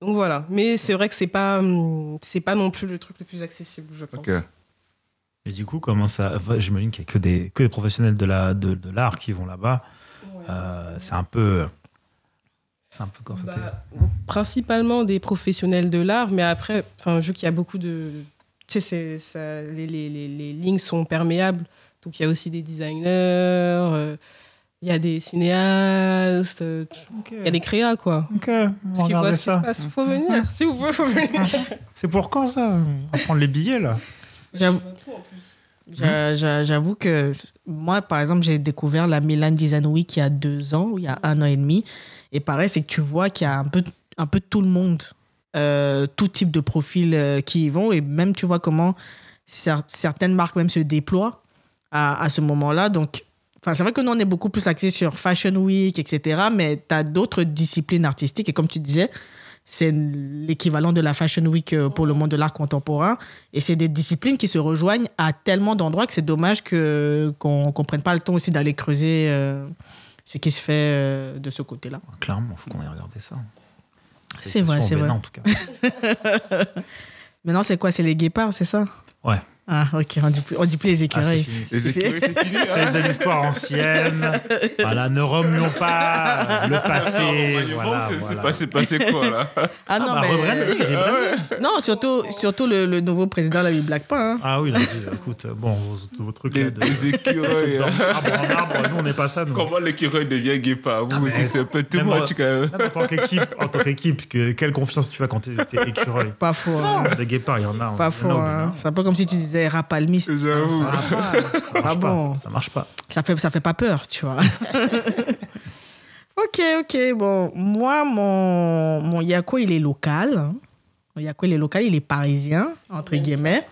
[SPEAKER 4] donc voilà. Mais c'est vrai que c'est pas, hum, c'est pas non plus le truc le plus accessible, je pense.
[SPEAKER 5] Et du coup, comment ça. J'imagine qu'il n'y a que des, que des professionnels de l'art de, de qui vont là-bas. c'est un peu c'est un peu bah,
[SPEAKER 4] Principalement des professionnels de l'art, mais après, vu qu'il y a beaucoup de. Tu sais, ça, les, les, les, lignes sont perméables. Donc il y a aussi des designers, euh, il y a des cinéastes, euh, il y a des créas, quoi.
[SPEAKER 5] Ok, qu'il faut, ça.
[SPEAKER 4] Il faut venir, si vous pouvez, faut venir.
[SPEAKER 5] C'est pour quand ça? On va prendre les billets là
[SPEAKER 2] J'avoue que moi, par exemple, j'ai découvert la Milan Design Week il y a deux ans, il y a un an et demi. Et pareil, c'est que tu vois qu'il y a un peu, un peu tout le monde, euh, tout type de profils euh, qui y vont. Et même, tu vois comment certaines marques même se déploient à, à ce moment-là. Donc, c'est vrai que nous, on est beaucoup plus axé sur Fashion Week, etc. Mais tu as d'autres disciplines artistiques. Et comme tu disais, c'est l'équivalent de la Fashion Week euh, pour le monde de l'art contemporain. Et c'est des disciplines qui se rejoignent à tellement d'endroits que c'est dommage qu'on ne prenne pas le temps aussi d'aller creuser ce qui se fait euh, de ce côté-là.
[SPEAKER 5] Clairement, il faut qu'on ait regardé ça.
[SPEAKER 2] C'est vrai, c'est vrai. En tout cas. Maintenant, c'est quoi? C'est les guépards, c'est ça?
[SPEAKER 5] Ouais.
[SPEAKER 2] Ah, ok, on dit plus, dit plus les écureuils.
[SPEAKER 3] Ah, les écureuils, c'est fini.
[SPEAKER 5] c'est hein. de l'histoire ancienne. Voilà, ne remuons pas le passé.
[SPEAKER 3] Non, voilà, c'est passé, passé quoi, là
[SPEAKER 2] Ah non,
[SPEAKER 5] ah, bah,
[SPEAKER 2] mais... Non, surtout, surtout le, le nouveau président, là, il blague pas. Hein.
[SPEAKER 5] Ah oui, il a dit, écoute, bon, vos, trucs
[SPEAKER 3] les, là... De, les écureuils.
[SPEAKER 5] arbre en arbre, nous, on n'est pas ça. Nous.
[SPEAKER 3] Comment l'écureuil devient guépard? Vous ah, aussi, c'est un peu too much, quand même.
[SPEAKER 5] en tant qu'équipe, en tant qu'équipe, quelle confiance tu as quand tu es écureuil
[SPEAKER 2] Pas faux. Hein.
[SPEAKER 5] Des guépards, il y en a.
[SPEAKER 2] Pas faux. C'est un peu comme si tu disais rapalmiste.
[SPEAKER 5] Ça, ça, marche bon. pas. Ça marche pas.
[SPEAKER 2] Ça fait, ça fait pas peur, tu vois. ok, ok. Bon, moi, mon, mon Yako, il est local. Mon Yako, il est local, il est parisien, entre guillemets.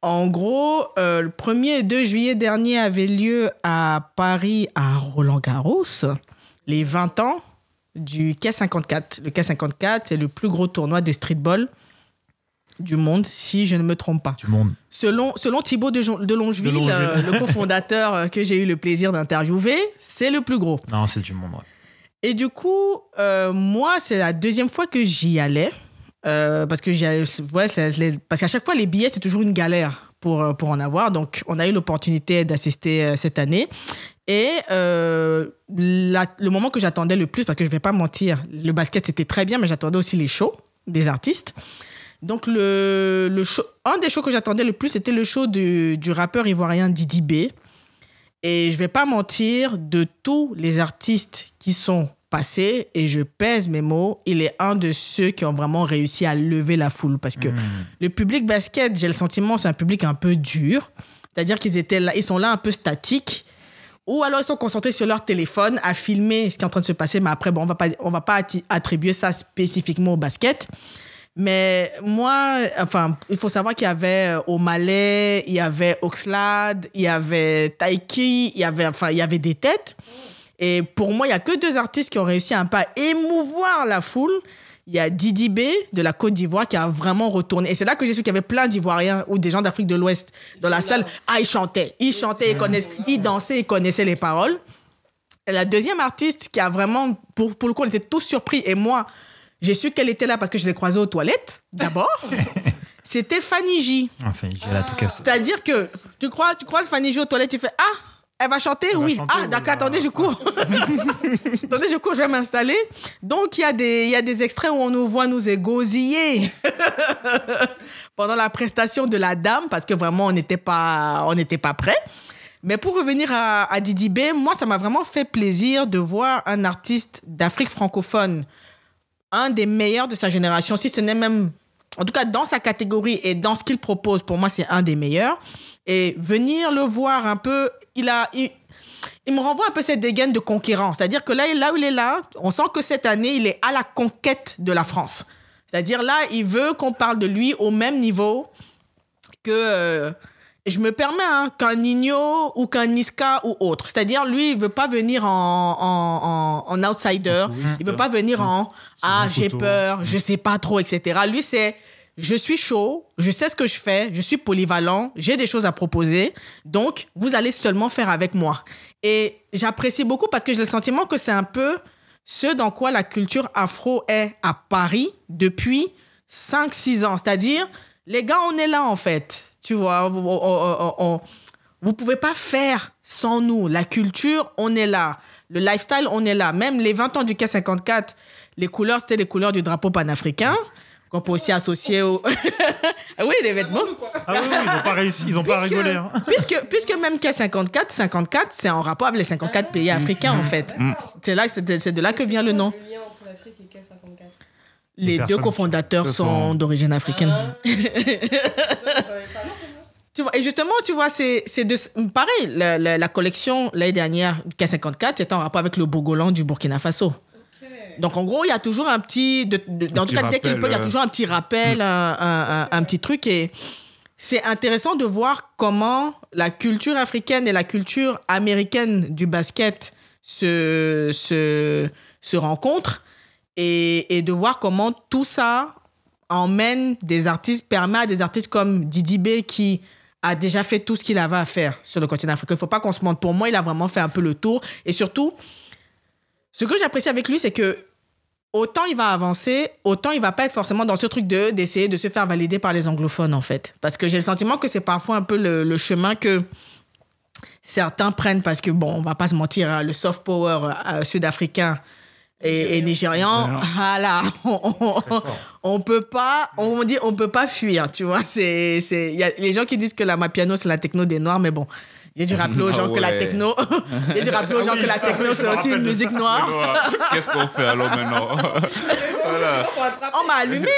[SPEAKER 2] En gros, euh, le 1er et 2 juillet dernier avait lieu à Paris, à Roland-Garros, les 20 ans du K54. Le K54, c'est le plus gros tournoi de streetball du monde, si je ne me trompe pas.
[SPEAKER 5] Du monde.
[SPEAKER 2] Selon, selon Thibaut de, de Longeville, euh, le cofondateur euh, que j'ai eu le plaisir d'interviewer, c'est le plus gros.
[SPEAKER 5] Non, c'est du monde, ouais.
[SPEAKER 2] Et du coup, euh, moi, c'est la deuxième fois que j'y allais. parce que ouais, parce qu'à chaque fois, les billets, c'est toujours une galère pour, pour en avoir. Donc, on a eu l'opportunité d'assister cette année. Et le moment que j'attendais le plus, parce que je ne vais pas mentir, le basket, c'était très bien, mais j'attendais aussi les shows des artistes. Donc, le, le show, un des shows que j'attendais le plus, c'était le show du, du rappeur ivoirien Didi B. Et je vais pas mentir, de tous les artistes qui sont passés, et je pèse mes mots, il est un de ceux qui ont vraiment réussi à lever la foule. Parce que hmm. le public basket, j'ai le sentiment, c'est un public un peu dur. C'est-à-dire qu'ils étaient là, ils sont là un peu statiques. Ou alors ils sont concentrés sur leur téléphone à filmer ce qui est en train de se passer. Mais après, bon, on on va pas attribuer ça spécifiquement au basket. Mais moi, enfin, il faut savoir qu'il y avait euh, O'Malley, il y avait Oxlade, il y avait Taiki, il y avait, enfin, il y avait des têtes. Et pour moi, il y a que deux artistes qui ont réussi un peu à émouvoir la foule. Il y a Didi B de la Côte d'Ivoire qui a vraiment retourné. Et c'est là que j'ai su qu'il y avait plein d'Ivoiriens ou des gens d'Afrique de l'Ouest dans la salle. Ah, ils chantaient. Ils chantaient, ils, connaissaient, ils dansaient, ils connaissaient les paroles. Et la deuxième artiste qui a vraiment, pour, pour le coup, on était tous surpris. Et moi, j'ai su qu'elle était là parce que je l'ai croisée aux toilettes, d'abord. C'était Fanny J.
[SPEAKER 5] Enfin, j'ai la tout cassé.
[SPEAKER 2] C'est-à-dire que tu croises, tu croises Fanny J aux toilettes, tu fais Ah, elle va chanter? Oui.
[SPEAKER 5] chanter,
[SPEAKER 2] ah,
[SPEAKER 5] oui,
[SPEAKER 2] d'accord, attendez, je cours. attendez, je cours, je vais m'installer. Donc, il y, a des- y a des extraits où on nous voit nous égosiller pendant la prestation de la dame parce que vraiment, on n'était pas, on pas prêts. Mais pour revenir à, à Didi B, moi, ça m'a vraiment fait plaisir de voir un artiste d'Afrique francophone, un des meilleurs de sa génération, si ce n'est même, en tout cas dans sa catégorie et dans ce qu'il propose, pour moi, c'est un des meilleurs. Et venir le voir un peu, il a... il- me renvoie un peu cette dégaine de conquérant. C'est-à-dire que là, là où il est là, on sent que cette année, il est à la conquête de la France. C'est-à-dire là, il veut qu'on parle de lui au même niveau que... euh, je me permets hein, qu'un Nino ou qu'un Niska ou autre. C'est-à-dire, lui, il veut pas venir en, en, en, en outsider. Il veut pas venir en Ah, j'ai peur, je sais pas trop, etc. Lui, c'est Je suis chaud, je sais ce que je fais, je suis polyvalent, j'ai des choses à proposer. Donc, vous allez seulement faire avec moi. Et j'apprécie beaucoup parce que j'ai le sentiment que c'est un peu ce dans quoi la culture afro est à Paris depuis 5-6 ans. C'est-à-dire, les gars, on est là en fait. Tu vois, on- on- on- on- vous pouvez pas faire sans nous. La culture, on est là. Le lifestyle, on est là. Même les 20 ans du K54, les couleurs, c'était les couleurs du drapeau panafricain, qu'on peut aussi associer au... Ah oui, les vêtements.
[SPEAKER 5] Ah oui, ils n'ont pas réussi, ils n'ont pas rigolé. hein.
[SPEAKER 2] Puisque, puisque même K54, 54, c'est en rapport avec les 54 pays africains, en fait. C'est là, c'est de, c'est de là que vient le nom.
[SPEAKER 4] Le lien entre l'Afrique et K54.
[SPEAKER 2] Les deux cofondateurs sont
[SPEAKER 3] sont-
[SPEAKER 2] d'origine africaine. Tu vois, et justement, tu vois, c'est pareil. La, la- la collection l'année dernière du K54 était en rapport avec le Bogolan du Burkina Faso. Donc en gros, il y a toujours un petit, de, de- en tout
[SPEAKER 3] petit
[SPEAKER 2] cas dès qu'il
[SPEAKER 3] rappel,
[SPEAKER 2] peut, il y a
[SPEAKER 3] euh.
[SPEAKER 2] toujours un petit rappel, un, un- un- un petit truc et c'est intéressant de voir comment la culture africaine et la culture américaine du basket se, se, se rencontrent et, de voir comment tout ça emmène des artistes, permet à des artistes comme Didi B qui a déjà fait tout ce qu'il avait à faire sur le continent africain. Il ne faut pas qu'on se mente. Pour moi, il a vraiment fait un peu le tour. Et surtout, ce que j'apprécie avec lui, c'est que autant il va avancer, autant il va pas être forcément dans ce truc de d'essayer de se faire valider par les anglophones, en fait. Parce que j'ai le sentiment que c'est parfois un peu le, chemin que certains prennent parce que, bon, on va pas se mentir, hein, le soft power euh, sud-africain et, et nigérian, voilà, on, on, on peut pas, on dit, on peut pas fuir, tu vois. C'est, c'est, il y a les gens qui disent que la mapiano c'est la techno des noirs, mais bon. J'ai dû rappeler aux
[SPEAKER 3] Ah
[SPEAKER 2] gens que la techno, dû rappeler aux gens que la techno c'est aussi une musique noire.
[SPEAKER 3] Qu'est-ce qu'on fait alors maintenant Voilà.
[SPEAKER 2] On m'a allumé.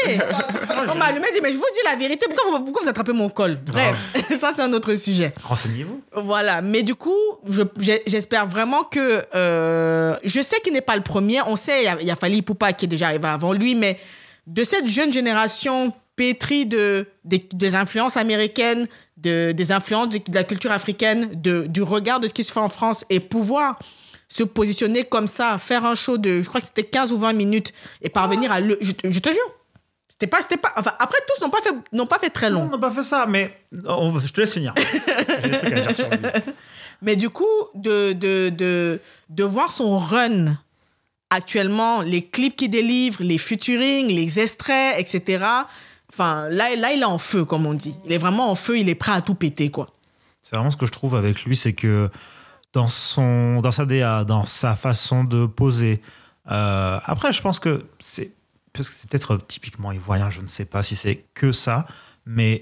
[SPEAKER 2] On m'a allumé, dit mais je vous dis la vérité, pourquoi vous, pourquoi vous attrapez mon col? Bref, ça c'est un autre sujet.
[SPEAKER 5] Renseignez-vous.
[SPEAKER 2] Voilà, mais du coup, je- j'espère vraiment que. euh, je sais qu'il n'est pas le premier. On sait, il y a, il y a Fali Poupa qui est déjà arrivé avant lui, mais de cette jeune génération pétrie de, des, des influences américaines, de, des influences de, de la culture africaine, de, du regard de ce qui se fait en France et pouvoir se positionner comme ça, faire un show de, je crois que c'était 15 ou 20 minutes et parvenir à le. Je, te- je te jure. C'était pas, c'était pas. Enfin, après, tous n'ont pas fait, n'ont pas fait très
[SPEAKER 5] Non,
[SPEAKER 2] long.
[SPEAKER 5] on n'a pas fait ça, mais on- je te laisse finir. J'ai des trucs à dire sur lui.
[SPEAKER 2] Mais du coup, de, de, de, de voir son run actuellement, les clips qu'il délivre, les featuring, les extraits, etc. Enfin, là, là, il est en feu, comme on dit. Il est vraiment en feu, il est prêt à tout péter, quoi.
[SPEAKER 5] C'est vraiment ce que je trouve avec lui, c'est que dans, son, dans sa DA, dans sa façon de poser. euh, après, je pense que c'est parce que c'est peut-être typiquement ivoirien, je ne sais pas si c'est que ça, mais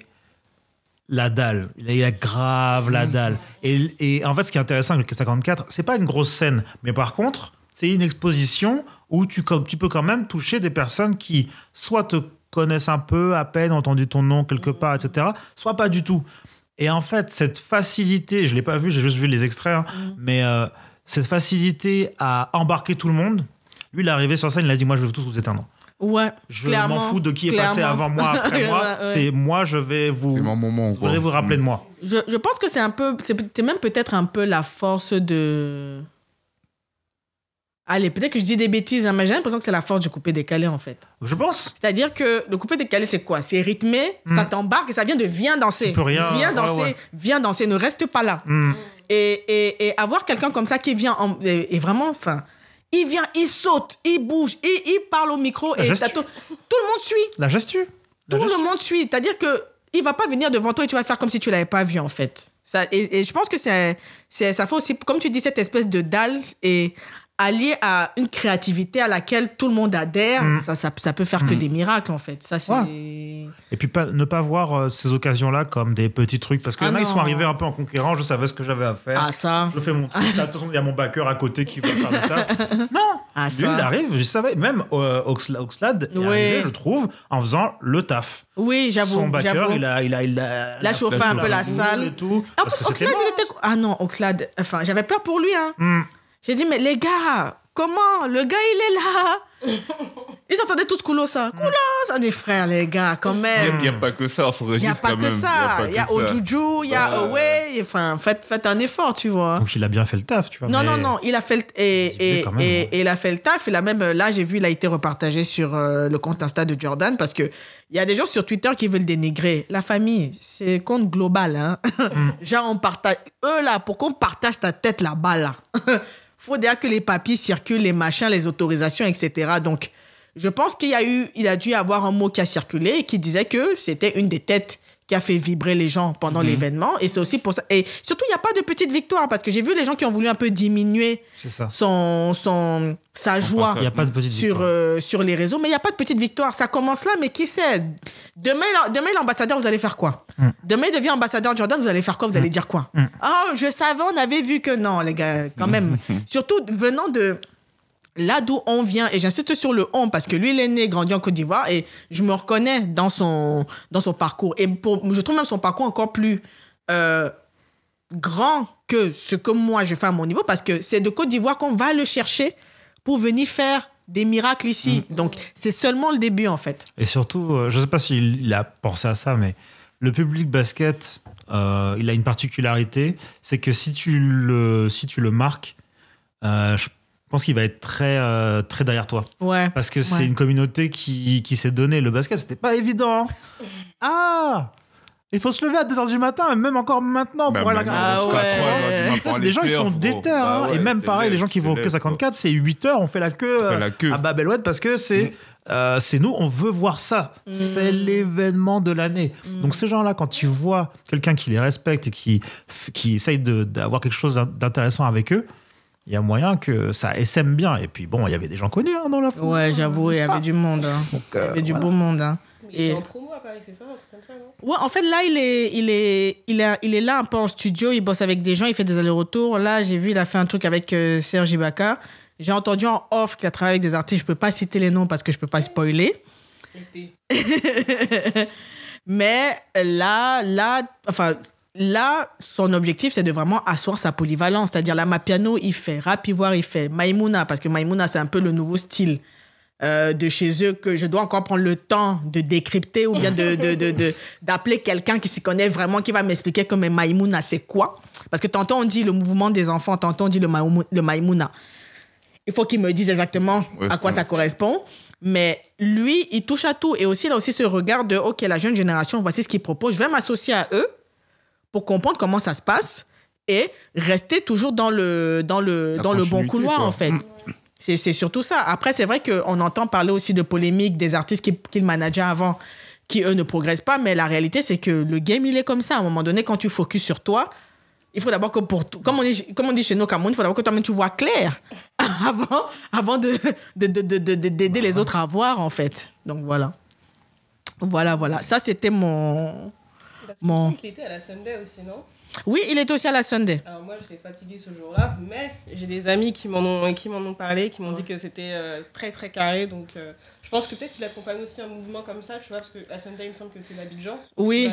[SPEAKER 5] la dalle, il a grave la dalle. Et, et en fait, ce qui est intéressant avec le 54, c'est pas une grosse scène, mais par contre, c'est une exposition où tu, tu peux quand même toucher des personnes qui soit te connaissent un peu, à peine ont entendu ton nom quelque part, etc., soit pas du tout. Et en fait, cette facilité, je l'ai pas vu, j'ai juste vu les extraits, hein, mais euh, cette facilité à embarquer tout le monde, lui, il est arrivé sur scène, il a dit Moi, je vais tous vous éteindre.
[SPEAKER 2] Ouais,
[SPEAKER 5] Je m'en fous de qui est passé avant moi, après moi.
[SPEAKER 2] Ouais.
[SPEAKER 5] C'est moi, je vais vous.
[SPEAKER 3] C'est mon moment.
[SPEAKER 5] Je vous rappeler de moi.
[SPEAKER 2] Je, je pense que c'est un peu, c'est même peut-être un peu la force de Allez, peut-être que je dis des bêtises, hein, mais j'ai l'impression que c'est la force du coupé décalé en fait.
[SPEAKER 5] Je pense.
[SPEAKER 2] C'est-à-dire que le coupé décalé, c'est quoi? C'est rythmé, ça t'embarque et ça vient de viens danser.
[SPEAKER 5] Hmm. Tu peux rien-
[SPEAKER 2] Viens danser,
[SPEAKER 5] ouais.
[SPEAKER 2] viens danser, ne reste pas là.
[SPEAKER 5] Hmm.
[SPEAKER 2] Et, et, et avoir quelqu'un comme ça qui vient en- et, et vraiment, enfin, il vient, il saute, il bouge, il, il parle au micro
[SPEAKER 5] La
[SPEAKER 2] et tout, tout le monde suit.
[SPEAKER 5] La gestu. La
[SPEAKER 2] Tout
[SPEAKER 5] gestu.
[SPEAKER 2] le monde suit. C'est-à-dire que il va pas venir devant toi et tu vas faire comme si tu l'avais pas vu en fait. Ça, et, et je pense que c'est, c'est, ça fait aussi, comme tu dis, cette espèce de dalle et allié à une créativité à laquelle tout le monde adhère, ça, ça, ça peut faire que des miracles en fait. Ça, c'est...
[SPEAKER 5] Et puis pas, ne pas voir euh, ces occasions-là comme des petits trucs. Parce que
[SPEAKER 2] Ah
[SPEAKER 5] là, ils sont arrivés un peu en conquérant. Je savais ce que j'avais à faire.
[SPEAKER 2] Ah ça,
[SPEAKER 5] Je fais mon truc. Attention, il y a mon backer à côté qui va faire le taf. Non
[SPEAKER 2] Ah,
[SPEAKER 5] Lui,
[SPEAKER 2] ça.
[SPEAKER 5] il arrive, je savais. Même euh, Oxla- Oxlade est
[SPEAKER 2] Oui.
[SPEAKER 5] arrivé, je trouve, en faisant le taf.
[SPEAKER 2] oui, j'avoue,
[SPEAKER 5] Son backer, il a, il a, il a,
[SPEAKER 2] L'a chauffé un peu la salle.
[SPEAKER 5] Et tout, parce que c'était
[SPEAKER 2] Oxlade, il était... Ah non, Oxlade, enfin, j'avais peur pour lui, hein.
[SPEAKER 5] Hmm.
[SPEAKER 2] J'ai dit, mais les gars, comment Le gars, il est là. Ils entendaient tous Koulos, ça. Koulos On dit, frère, les gars, quand même.
[SPEAKER 3] Il n'y a, pas que ça, on
[SPEAKER 2] Il n'y a pas que ça. Il y a. Ojuju, il y a. Away. Enfin, faites, faites un effort, tu vois.
[SPEAKER 5] Donc il a bien fait le taf, tu vois.
[SPEAKER 2] Non,
[SPEAKER 5] mais-
[SPEAKER 2] non, non, il a fait le, et, et,
[SPEAKER 5] quand même,
[SPEAKER 2] et-
[SPEAKER 5] hein.
[SPEAKER 2] et il a fait le taf. Il a même, là, j'ai vu, il a été repartagé sur euh, le compte Insta de Jordan parce que il y a des gens sur Twitter qui veulent dénigrer. La famille, c'est compte global, hein.
[SPEAKER 5] Mm.
[SPEAKER 2] Genre, on partage, eux, là, pour qu'on partage ta tête là-bas, là? Faut déjà que les papiers circulent, les machins, les autorisations, etc. Donc, je pense qu'il a a dû y avoir un mot qui a circulé et qui disait que c'était une des têtes qui a fait vibrer les gens pendant
[SPEAKER 5] Mhm.
[SPEAKER 2] l'événement. Et c'est aussi pour ça. Et surtout, il n'y a pas de petite victoire parce que j'ai vu les gens qui ont voulu un peu diminuer son, son, sa joie
[SPEAKER 5] Il n'y a pas de petite
[SPEAKER 2] sur, euh, sur les réseaux, mais il n'y a pas de petite victoire. Ça commence là, mais qui sait? Demain, l'ambassadeur, vous allez faire quoi?
[SPEAKER 5] Mm.
[SPEAKER 2] Demain, il devient ambassadeur Jordan, vous allez faire quoi? Vous allez dire quoi? Ah, je savais, on avait vu que non, les gars, quand même. Surtout venant de là d'où on vient, et j'insiste sur le on, parce que lui, il est né, grandi en Côte d'Ivoire, et je me reconnais dans son, dans son parcours. Et pour, je trouve même son parcours encore plus euh, grand que ce que moi je fais à mon niveau, parce que c'est de Côte d'Ivoire qu'on va le chercher pour venir faire des miracles ici. Donc, c'est seulement le début, en fait.
[SPEAKER 5] Et surtout, euh, je ne sais pas s'il il a pensé à ça, mais le public basket, euh, il a une particularité, c'est que si tu le, si tu le marques, euh, je pense qu'il va être très, euh, très derrière toi.
[SPEAKER 2] Ouais.
[SPEAKER 5] Parce que c'est
[SPEAKER 2] Ouais.
[SPEAKER 5] une communauté qui, qui s'est donné. Le basket, c'était pas évident. hein. Ah Il faut se lever à 2h du matin, même encore maintenant
[SPEAKER 3] Bah,
[SPEAKER 5] pour aller à
[SPEAKER 2] Ah ouais.
[SPEAKER 3] 3 heures du matin,
[SPEAKER 5] parce que
[SPEAKER 3] les
[SPEAKER 5] gens, ils sont déter.
[SPEAKER 3] Bah
[SPEAKER 5] hein.
[SPEAKER 3] ouais,
[SPEAKER 5] et même pareil, les gens qui vont au
[SPEAKER 3] lève,
[SPEAKER 5] K54, c'est 8 heures, on fait la queue,
[SPEAKER 3] fait
[SPEAKER 5] euh,
[SPEAKER 3] la queue.
[SPEAKER 5] à Babelwed parce que c'est euh, c'est nous, on veut voir ça. C'est l'événement de l'année. Donc ces gens-là, quand ils voient quelqu'un qui les respecte et qui, qui essaye de- d'avoir quelque chose d'intéressant avec eux, il y a moyen que ça SM bien. Et puis bon, il y avait des gens connus hein, dans la foule.
[SPEAKER 2] Ouais, j'avoue, il y avait du monde. hein.
[SPEAKER 5] Donc,
[SPEAKER 2] Il y
[SPEAKER 5] euh,
[SPEAKER 2] avait du
[SPEAKER 5] voilà.
[SPEAKER 2] beau monde. hein.
[SPEAKER 4] Il
[SPEAKER 2] Et-
[SPEAKER 4] était en promo à Paris, c'est ça, un truc comme ça, non?
[SPEAKER 2] Ouais, en fait, là, il est, il, est, il, est, il est là un peu en studio, il bosse avec des gens, il fait des allers-retours. Là, j'ai vu, il a fait un truc avec euh, Serge Ibaka. J'ai entendu en off qu'il a travaillé avec des artistes. Je peux pas citer les noms parce que je peux pas spoiler. Mais là, là, enfin, là, son objectif, c'est de vraiment asseoir sa polyvalence. C'est-à-dire, là, ma piano, il fait rap ivoire, il fait Maïmouna, parce que Maïmouna, c'est un peu le nouveau style euh, de chez eux que je dois encore prendre le temps de décrypter ou bien de, de, de- de- d'appeler quelqu'un qui s'y connaît vraiment, qui va m'expliquer que mais Maïmouna, c'est quoi? Parce que tantôt, on dit le mouvement des enfants, tantôt, on dit le, Maïmou- le. Il faut qu'il me dise exactement
[SPEAKER 3] Ouais,
[SPEAKER 2] à quoi ça correspond. Mais lui, il touche à tout. Et aussi, il a aussi ce regard de, OK, la jeune génération, voici ce qu'ils proposent. Je vais m'associer à eux pour comprendre comment ça se passe et rester toujours dans le, dans le,
[SPEAKER 3] La
[SPEAKER 2] dans le bon couloir,
[SPEAKER 3] quoi.
[SPEAKER 2] en fait. C'est c'est surtout ça. Après, c'est vrai qu'on entend parler aussi de polémiques des artistes qui, qui manageaient avant, qui eux ne progressent pas, mais la réalité, c'est que le game, il est comme ça. À un moment donné, quand tu focuses sur toi, il faut d'abord que pour tout, comme on dit, comme on dit chez nous au Cameroun, il faut d'abord que toi-même tu vois clair avant, avant de, de, de, de- de- de- d'aider les autres à voir, en fait. Donc voilà. Voilà, voilà. Ça, c'était mon.
[SPEAKER 4] Parce
[SPEAKER 2] Mon-
[SPEAKER 4] qu'il était à la Sunday aussi, non?
[SPEAKER 2] Oui, il était aussi à la Sunday.
[SPEAKER 4] Alors moi, j'étais fatiguée ce jour-là, mais j'ai des amis qui m'en ont, qui m'en ont parlé, qui m'ont dit que c'était euh, très très carré. Donc euh, je pense que peut-être il accompagne aussi un mouvement comme ça, tu vois, parce que la Sunday, il me semble que c'est l'Abidjan.
[SPEAKER 2] Oui.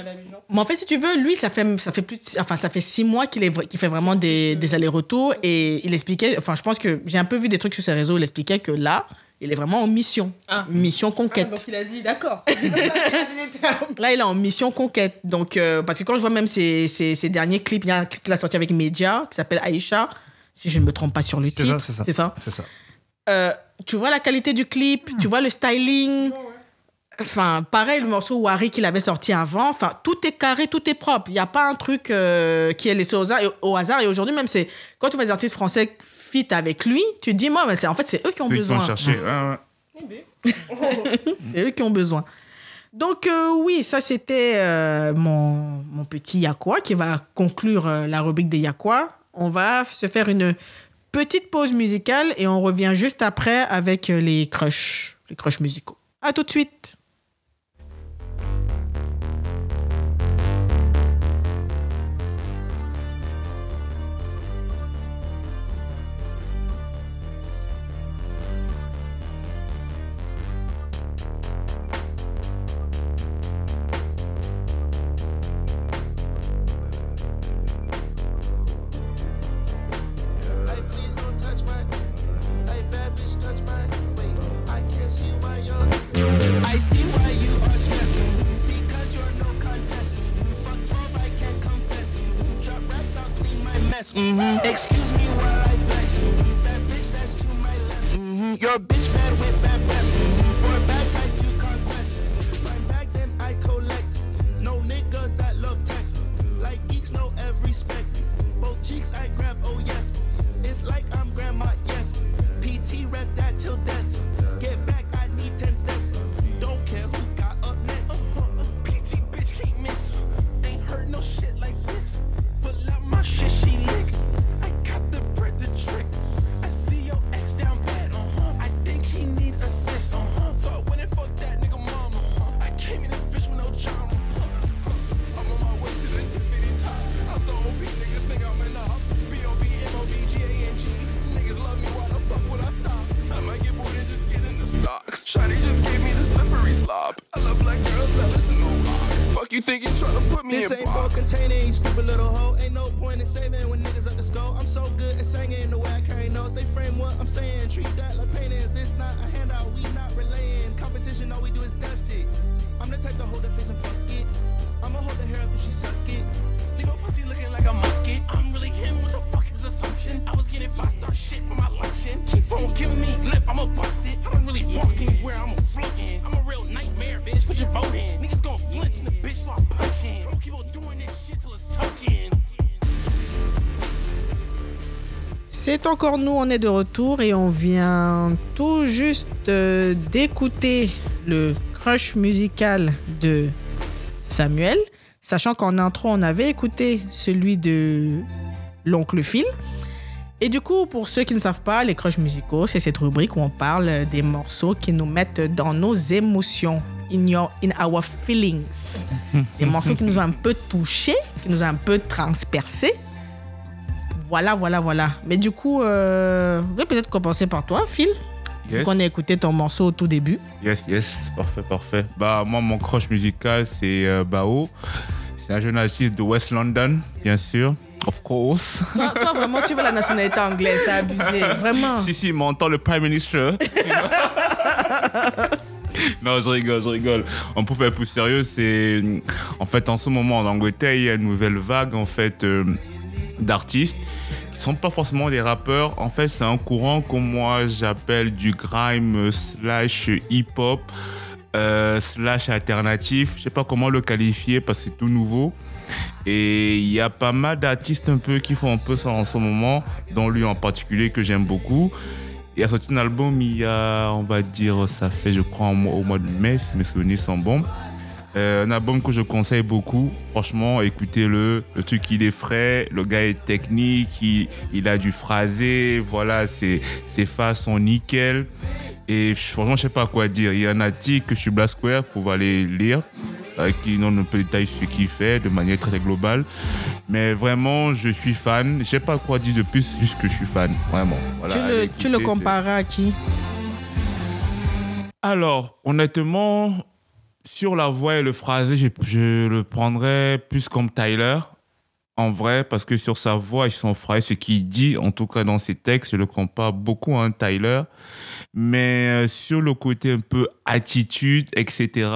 [SPEAKER 2] Mais en fait, si tu veux, lui, ça fait, ça fait, plus de- enfin, ça fait six mois qu'il qu'il fait vraiment des, des allers-retours et il expliquait, enfin, je pense que j'ai un peu vu des trucs sur ses réseaux, il expliquait que là, il est vraiment en mission.
[SPEAKER 4] Ah.
[SPEAKER 2] Mission
[SPEAKER 4] Ah,
[SPEAKER 2] conquête.
[SPEAKER 4] donc il a dit d'accord.
[SPEAKER 2] Là, il est en mission conquête. Donc, euh, parce que quand je vois même ses, ses, ses derniers clips, il y a un clip qu'il a sorti avec Media qui s'appelle Aïcha, si je ne me trompe pas sur le
[SPEAKER 5] C'est ça,
[SPEAKER 2] titre.
[SPEAKER 5] c'est ça.
[SPEAKER 2] C'est ça.
[SPEAKER 5] C'est ça.
[SPEAKER 2] euh, tu vois la qualité du clip, tu vois le styling. Enfin, pareil, le morceau Wari qu'il avait sorti avant. Enfin, tout est carré, tout est propre. Il n'y a pas un truc euh, qui est laissé au hasard. Et, au hasard. et aujourd'hui, même, c'est quand tu vois des artistes français fit avec lui, tu te dis, moi, mais en fait, c'est eux qui ont besoin.
[SPEAKER 3] chercher. Ouais, ouais.
[SPEAKER 2] c'est eux qui ont besoin. Donc, euh, oui, ça, c'était euh, mon, mon, petit Yakwa qui va conclure euh, la rubrique des Yakwa. On va se faire une petite pause musicale et on revient juste après avec les crushs, les crushs musicaux. À tout de suite!
[SPEAKER 6] Mm-hmm. Excuse me while I flex. That bitch that's to my left. Mm-hmm. Your bitch bad with bad breath. Mm-hmm. For bags I do conquest. Find back then I collect. No niggas that love text. Like geeks know every spec. Both cheeks I grab, oh yes. It's like I'm grandma, yes. PT rep that till death. I love black girls that listen to rock. Fuck you think you tryna put me
[SPEAKER 7] This
[SPEAKER 6] in
[SPEAKER 7] ain't
[SPEAKER 6] box?
[SPEAKER 7] containing, you stupid little hoe. Ain't no point in saving when niggas up the skull. I'm so good at singing the way I carry notes. They frame what I'm saying. Treat that like paintings. This not a handout, we not relaying. Competition, all we do is dust it. I'm the type to hold the face and fuck it. I'ma hold her hair up if she suck it.
[SPEAKER 6] Leave a pussy looking like a musket. I'm really him. What the fuck is assumption? I was getting five star shit for my luncheon. Keep on giving me lip, I'ma bust it. I don't really walk anywhere, I'm a floating. I'm a real nightmare, bitch. Put your vote in? Niggas gon' flinch in the bitch, so I punch in. Bro, keep on doing this shit till it's token.
[SPEAKER 2] C'est encore nous, on est de retour et on vient tout juste euh, d'écouter le crush musical de Samuel, sachant qu'en intro, on avait écouté celui de l'oncle Phil. Et du coup, pour ceux qui ne savent pas, les crushs musicaux, c'est cette rubrique où on parle des morceaux qui nous mettent dans nos émotions, in, your, in our feelings. Des morceaux qui nous ont un peu touchés, qui nous ont un peu transpercés. Voilà, voilà, voilà. Mais du coup, euh, on va peut-être commencer par toi, Phil.
[SPEAKER 3] Yes.
[SPEAKER 2] qu'on a écouté ton morceau au tout début.
[SPEAKER 3] Yes, yes, parfait, parfait. Bah, moi, mon crush musical, c'est euh, Bao. C'est un jeune artiste de West London, bien sûr. Of course.
[SPEAKER 2] Toi, toi, vraiment, tu veux la nationalité anglaise, c'est abusé. Vraiment.
[SPEAKER 3] si, si, mais entend le Prime Minister. non, je rigole, je rigole. On peut faire plus sérieux, c'est. En fait, en ce moment, en Angleterre, il y a une nouvelle vague, en fait, euh, d'artistes qui sont pas forcément des rappeurs. En fait, c'est un courant que moi, j'appelle du grime slash hip-hop. euh, slash alternatif, je sais pas comment le qualifier parce que c'est tout nouveau. Et il y a pas mal d'artistes un peu qui font un peu ça en ce moment, dont lui en particulier que j'aime beaucoup. Il a sorti un album il y a, on va dire, ça fait je crois au mois de mai, si mes souvenirs sont bons. Euh, un album que je conseille beaucoup. Franchement, écoutez-le. Le truc, il est frais. Le gars est technique. Il, a du phrasé. Voilà, ses, ses phases sont nickel. Et franchement, je sais pas quoi dire. Il y a un article suis Black Square pour aller lire, qui donne un peu de détails sur ce qu'il fait de manière très globale. Mais vraiment, je suis fan. Je sais pas quoi dire de plus, juste que je suis fan. Vraiment. Voilà,
[SPEAKER 2] tu, le, tu le
[SPEAKER 3] écouter,
[SPEAKER 2] compareras à qui?
[SPEAKER 3] Alors, honnêtement, sur la voix et le phrasé, je, je le prendrais plus comme Tyler. En vrai, parce que sur sa voix et son phrasé, ce qu'il dit, en tout cas dans ses textes, je le compare beaucoup à un Tyler. Mais euh, sur le côté un peu attitude, etc.,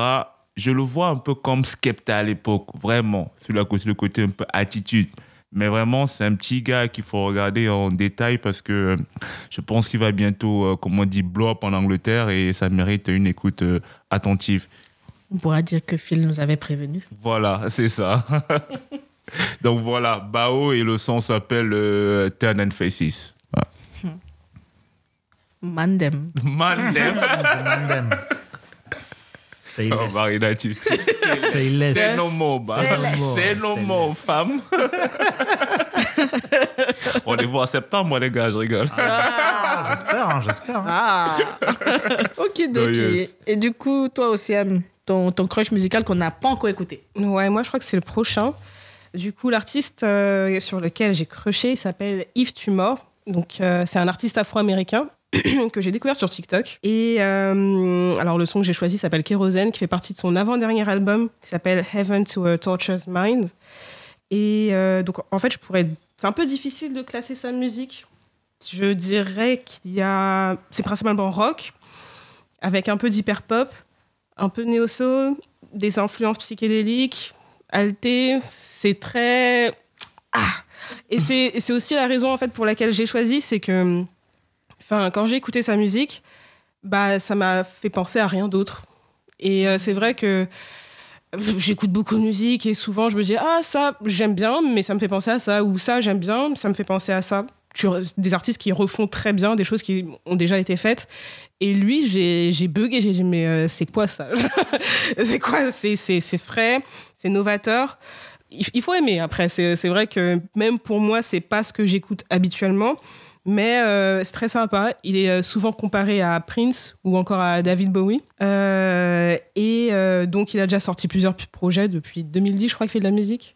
[SPEAKER 3] je le vois un peu comme Skepta à l'époque, vraiment. Sur le côté, le côté un peu attitude. Mais vraiment, c'est un petit gars qu'il faut regarder en détail parce que euh, je pense qu'il va bientôt, euh, comme on dit, blow up en Angleterre et ça mérite une écoute euh, attentive.
[SPEAKER 2] On pourra dire que Phil nous avait prévenu.
[SPEAKER 3] Voilà, c'est ça. Donc voilà, Bao et le son s'appelle euh, Turn and Faces. Voilà.
[SPEAKER 2] Mandem.
[SPEAKER 3] Mandem.
[SPEAKER 5] Mandem. Say
[SPEAKER 3] Oh,
[SPEAKER 5] less.
[SPEAKER 3] Marina, tu, tu-
[SPEAKER 5] Say less.
[SPEAKER 3] C'est no more, bah.
[SPEAKER 5] Say less.
[SPEAKER 3] C'est no
[SPEAKER 5] Say
[SPEAKER 3] more,
[SPEAKER 5] less.
[SPEAKER 3] femme. On les voit en septembre, moi, les gars, je rigole.
[SPEAKER 5] Ah, j'espère, hein, j'espère. hein.
[SPEAKER 2] Ah Ok, donc.
[SPEAKER 3] Oh, yes.
[SPEAKER 2] Et du coup, toi, Océane, ton, ton crush musical qu'on n'a pas encore écouté.
[SPEAKER 4] Ouais, moi je crois que c'est le prochain. Du coup, l'artiste euh, sur lequel j'ai crushé il s'appelle Yves Tumor. Donc, euh, c'est un artiste afro-américain que j'ai découvert sur TikTok. Et euh, alors, le son que j'ai choisi s'appelle Kérosène, qui fait partie de son avant-dernier album, qui s'appelle Heaven to a Tortured Mind. Et euh, donc, en fait, je pourrais. C'est un peu difficile de classer sa musique. Je dirais qu'il y a. C'est principalement rock, avec un peu d'hyper-pop, un peu de néo-soul, des influences psychédéliques, alté. C'est très. Ah Et c'est aussi la raison, en fait, pour laquelle j'ai choisi, c'est que. Quand j'ai écouté sa musique, bah, ça m'a fait penser à rien d'autre. Et euh, c'est vrai que j'écoute beaucoup de musique et souvent je me dis ah ça j'aime bien mais ça me fait penser à ça. Ou ça j'aime bien ça me fait penser à ça. Des artistes qui refont très bien des choses qui ont déjà été faites. Et lui j'ai bugué j'ai dit mais euh, c'est quoi ça? C'est quoi? C'est frais c'est novateur. Il, il faut aimer après. C'est vrai que même pour moi c'est pas ce que j'écoute habituellement mais euh, c'est très sympa. Il est euh, souvent comparé à Prince ou encore à David Bowie. Euh, et euh, donc, il a déjà sorti plusieurs projets depuis 2010, je crois qu'il fait de la musique.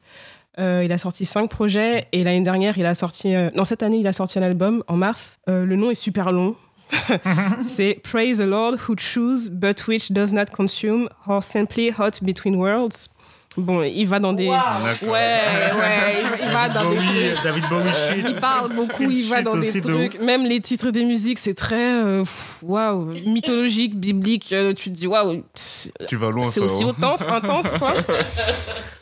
[SPEAKER 4] Il a sorti cinq projets et l'année dernière, il a sorti. non, cette année, il a sorti un album en mars. Le nom est super long. c'est Praise the Lord who choose but which does not consume or simply hot between worlds. Bon, il va dans des. Ouais, ouais, il va- dans des trucs.
[SPEAKER 5] David Bowie shit.
[SPEAKER 4] Il parle beaucoup, il va dans des
[SPEAKER 5] de
[SPEAKER 4] trucs. Même les titres des musiques, c'est très euh, waouh, mythologique, biblique. euh, tu te dis waouh, c'est
[SPEAKER 3] Tu vas loin,
[SPEAKER 4] c'est aussi intense, intense quoi.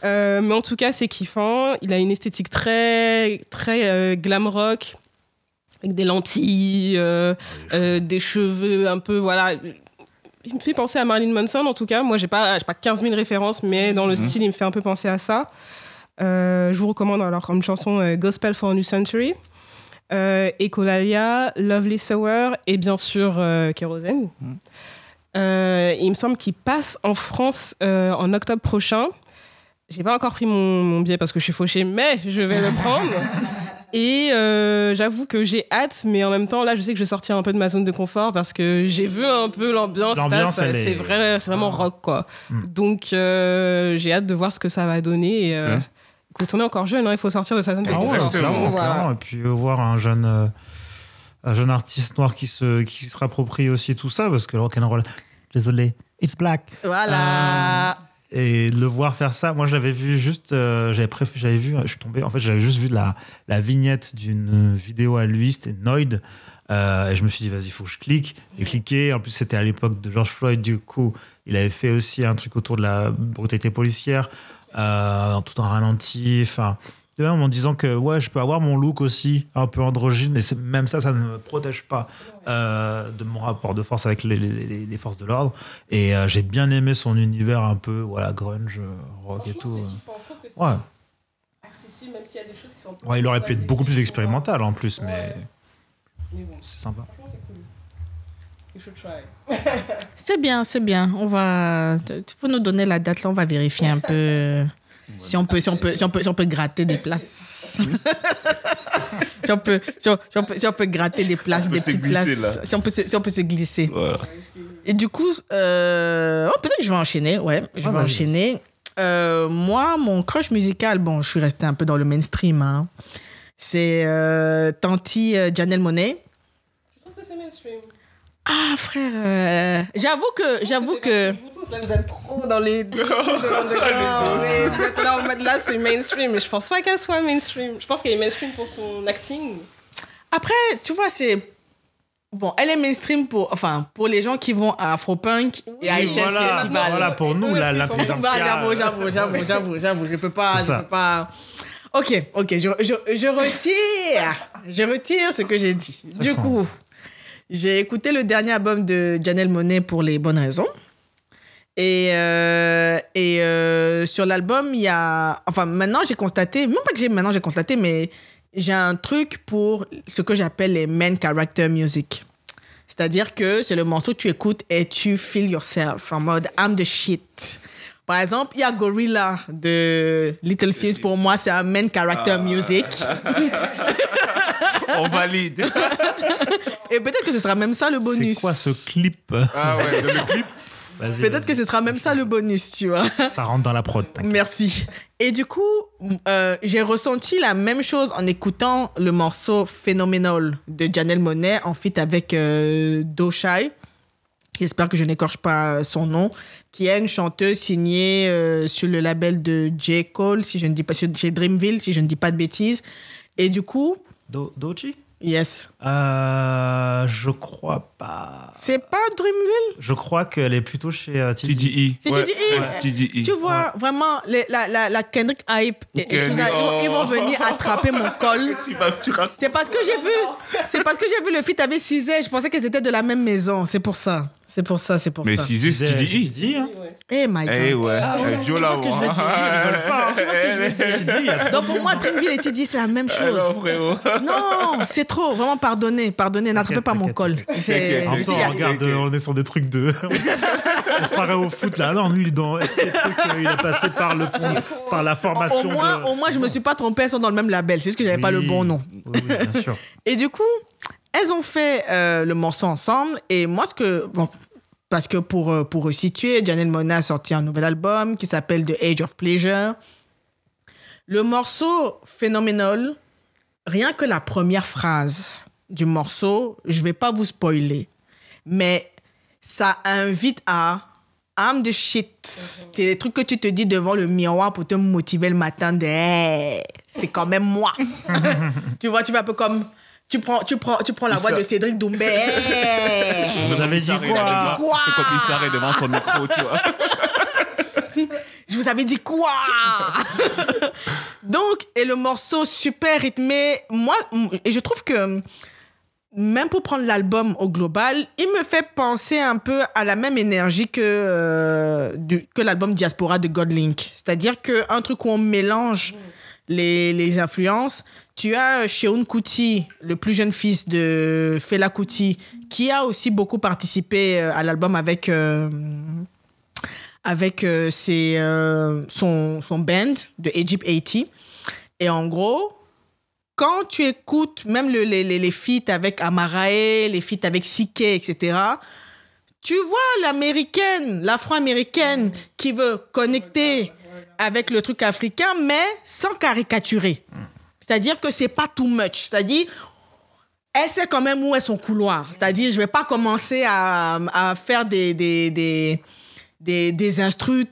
[SPEAKER 4] Euh, mais en tout cas, c'est kiffant. Il a une esthétique très, très euh, glam rock, avec des lentilles, euh, euh, des cheveux un peu, voilà. Il me fait penser à Marilyn Manson en tout cas. Moi, j'ai pas, pas 15 000 références, mais dans le style, il me fait un peu penser à ça. Euh, je vous recommande alors comme chanson euh, Gospel for a New Century, euh, Echolalia, Lovely Sour et bien sûr Kérosène. Euh, il me semble qu'il passe en France en octobre prochain. J'ai pas encore pris mon, mon billet parce que je suis fauchée, mais je vais le prendre. Et euh, j'avoue que j'ai hâte, mais en même temps, là, je sais que je vais sortir un peu de ma zone de confort parce que j'ai vu un peu l'ambiance. Là,
[SPEAKER 5] L'ambiance,
[SPEAKER 4] ça-
[SPEAKER 5] elle est-
[SPEAKER 4] c'est vrai, c'est vraiment rock, quoi. Donc, euh, j'ai hâte de voir ce que ça va donner. Et, euh,
[SPEAKER 3] Ouais.
[SPEAKER 4] écoute, on est encore jeune, hein, il faut sortir de sa zone de
[SPEAKER 5] Ah ouais,
[SPEAKER 4] confort.
[SPEAKER 5] clairement,
[SPEAKER 4] Voilà.
[SPEAKER 5] clairement. Et puis euh, voir un jeune, euh, un jeune artiste noir qui se, qui se rapproprie aussi tout ça, parce que le rock'n'roll, désolé, it's black.
[SPEAKER 2] Voilà.
[SPEAKER 5] Et de le voir faire ça, moi j'avais vu juste, euh, j'avais j'avais vu, je suis tombé, en fait j'avais juste vu la, vignette d'une vidéo à lui, c'était Noid. Euh, et je me suis dit, vas-y, faut que je clique. J'ai cliqué. En plus, c'était à l'époque de George Floyd, du coup. Il avait fait aussi un truc autour de la brutalité policière, euh, tout en ralenti. Enfin, de même en disant que ouais, je peux avoir mon look aussi un peu androgyne, mais même ça, ça ne me protège pas euh, de mon rapport de force avec les, les- les- les forces de l'ordre. Et euh, j'ai bien aimé son univers un peu, voilà, grunge, euh, rock et tout. Ouais. Ouais, il aurait pu être beaucoup plus expérimental en plus, mais c'est sympa.
[SPEAKER 2] C'est bien, c'est bien. On va. Faut nous donner la date là, on va vérifier un peu. Si on, peut, si, on peut, si, on peut, si on peut gratter des places. si, on peut, si, on, si on peut, si on peut gratter des places, des petites
[SPEAKER 3] glisser,
[SPEAKER 2] places.
[SPEAKER 3] là.
[SPEAKER 2] Si on, peut se, si on peut se glisser.
[SPEAKER 3] Voilà.
[SPEAKER 2] Et du coup, euh, oh, peut-être que je vais enchaîner. Ouais, je
[SPEAKER 5] Ah,
[SPEAKER 2] vais enchaîner. Euh, moi, mon crush musical, bon, je suis restée un peu dans le mainstream. hein. C'est euh, Tanti euh, Janelle Monet. Ah, frère, euh, j'avoue que. J'avoue que.
[SPEAKER 4] Vous tous, là, vous êtes trop dans les. Oui, êtes là là, c'est mainstream. Mais je pense pas qu'elle soit mainstream. Je pense qu'elle est mainstream pour son acting.
[SPEAKER 2] Après, tu vois, c'est. Bon, elle est mainstream pour, enfin, pour les gens qui vont à Afropunk et à
[SPEAKER 5] Oui,
[SPEAKER 2] SS
[SPEAKER 5] voilà,
[SPEAKER 2] Festival.
[SPEAKER 5] voilà, pour nous, la-
[SPEAKER 2] Bah,
[SPEAKER 5] l'intelligentsia.
[SPEAKER 2] j'avoue, j'avoue, j'avoue, j'avoue, j'avoue. Je peux pas, je
[SPEAKER 5] ça.
[SPEAKER 2] peux pas. Ok, ok, je, je, je retire. Je retire ce que j'ai dit. Du
[SPEAKER 5] sent.
[SPEAKER 2] coup, j'ai écouté le dernier album de Janelle Monet pour les bonnes raisons. Et, euh, et euh, sur l'album, il y a. Enfin, maintenant, j'ai constaté, même pas que j'ai maintenant, j'ai constaté, mais j'ai un truc pour ce que j'appelle les main character music. C'est-à-dire que c'est le morceau que tu écoutes et tu feel yourself en mode I'm the shit. Par exemple, il y a Gorilla de Little Sims. Pour moi, c'est un main character music.
[SPEAKER 3] On valide.
[SPEAKER 2] Et peut-être que ce sera même ça le bonus.
[SPEAKER 5] C'est quoi ce clip?
[SPEAKER 3] Ah ouais, le clip.
[SPEAKER 5] Vas-y,
[SPEAKER 2] Peut-être que ce sera même ça le bonus, tu vois.
[SPEAKER 5] ça rentre dans la prod.
[SPEAKER 2] Merci. Et du coup, euh, j'ai ressenti la même chose en écoutant le morceau Phenomenal de Janelle Monet en feat avec euh, Doshai. J'espère que je n'écorche pas son nom, qui est une chanteuse signée euh, sur le label de J. Cole, si je ne dis pas, chez Dreamville, si je ne dis pas de bêtises. Et du coup,
[SPEAKER 5] Do- Doji?
[SPEAKER 2] yes.
[SPEAKER 5] euh, Je crois pas.
[SPEAKER 2] C'est pas Dreamville?
[SPEAKER 5] Je crois qu'elle est plutôt chez euh, TDI.
[SPEAKER 3] TDI.
[SPEAKER 2] C'est
[SPEAKER 3] Ouais,
[SPEAKER 2] TDI.
[SPEAKER 3] ouais, TDI.
[SPEAKER 2] Tu vois, vraiment, les- la, la, la Kendrick hype, et, et tout ça, ils, vont, ils vont
[SPEAKER 3] oh.
[SPEAKER 2] venir attraper mon col.
[SPEAKER 3] Tu vas, tu racontes.
[SPEAKER 2] C'est parce que j'ai vu, c'est parce que j'ai vu le feat avec Cizé, je pensais qu'ils étaient de la même maison. C'est pour ça. C'est pour ça, c'est pour
[SPEAKER 3] Mais
[SPEAKER 2] ça.
[SPEAKER 3] si c'est
[SPEAKER 5] C'est
[SPEAKER 3] TDI.
[SPEAKER 5] TDI, hein.
[SPEAKER 2] Eh my god.
[SPEAKER 3] Eh ouais, eh, violent.
[SPEAKER 2] ce que je veux dire,
[SPEAKER 3] hein.
[SPEAKER 2] Tu vois ce que je veux dire Donc pour moi, Dreamville et TD, c'est la même chose.
[SPEAKER 3] Alors, frérot.
[SPEAKER 2] Non, c'est trop. Vraiment, pardonnez, pardonnez, n'attrapez pas mon col. C'est-
[SPEAKER 3] t'inquiète.
[SPEAKER 5] En
[SPEAKER 2] je
[SPEAKER 5] même
[SPEAKER 2] dis,
[SPEAKER 5] temps,
[SPEAKER 2] il y a-
[SPEAKER 5] regarde, euh, on est sur des trucs de. on se paraît au foot là. Non, lui, il est dans euh, il est passé par, le fond, par la
[SPEAKER 2] Au
[SPEAKER 5] formation.
[SPEAKER 2] moins,
[SPEAKER 5] de...
[SPEAKER 2] au moins, je me suis pas trompée, elles sont dans le même label. C'est juste que j'avais pas le bon nom.
[SPEAKER 5] Oui, oui, bien sûr.
[SPEAKER 2] Et du coup, elles ont fait euh, le morceau ensemble. Et moi, ce que. Bon, parce que pour, euh, pour resituer, Janelle Monáe a sorti un nouvel album qui s'appelle The Age of Pleasure. Le morceau Phenomenal, rien que la première phrase du morceau, je vais pas vous spoiler, mais ça invite à I'm the shit. C'est des trucs que tu te dis devant le miroir pour te motiver le matin de Hey, c'est quand même moi. tu vois, tu vas un peu comme tu prends tu prends tu prends la voix de Cédric Doumbé.
[SPEAKER 5] Vous avez dit quoi?
[SPEAKER 2] Quoi?
[SPEAKER 3] C'est comme il s'arrête devant son micro, tu vois.
[SPEAKER 2] Je vous avais dit quoi? Donc, et le morceau super rythmé, moi, et je trouve que même pour prendre l'album au global, il me fait penser un peu à la même énergie que, euh, du- que l'album Diaspora de Godlink. C'est-à-dire qu'un truc où on mélange les, les influences. Tu as Sheun Kuti, le plus jeune fils de Fela Kuti, qui a aussi beaucoup participé euh, à l'album avec... euh, avec euh, ses, son, son band de Egypt 80. Et en gros, quand tu écoutes même le- les, les, feats avec Amarae, les feats avec Sike, etc., tu vois l'américaine, l'afro-américaine qui veut connecter avec le truc africain, mais sans caricaturer. C'est-à-dire que c'est pas too much. C'est-à-dire, elle sait quand même où est son couloir. C'est-à-dire, je vais pas commencer à, à faire des, des, des, des, des instrus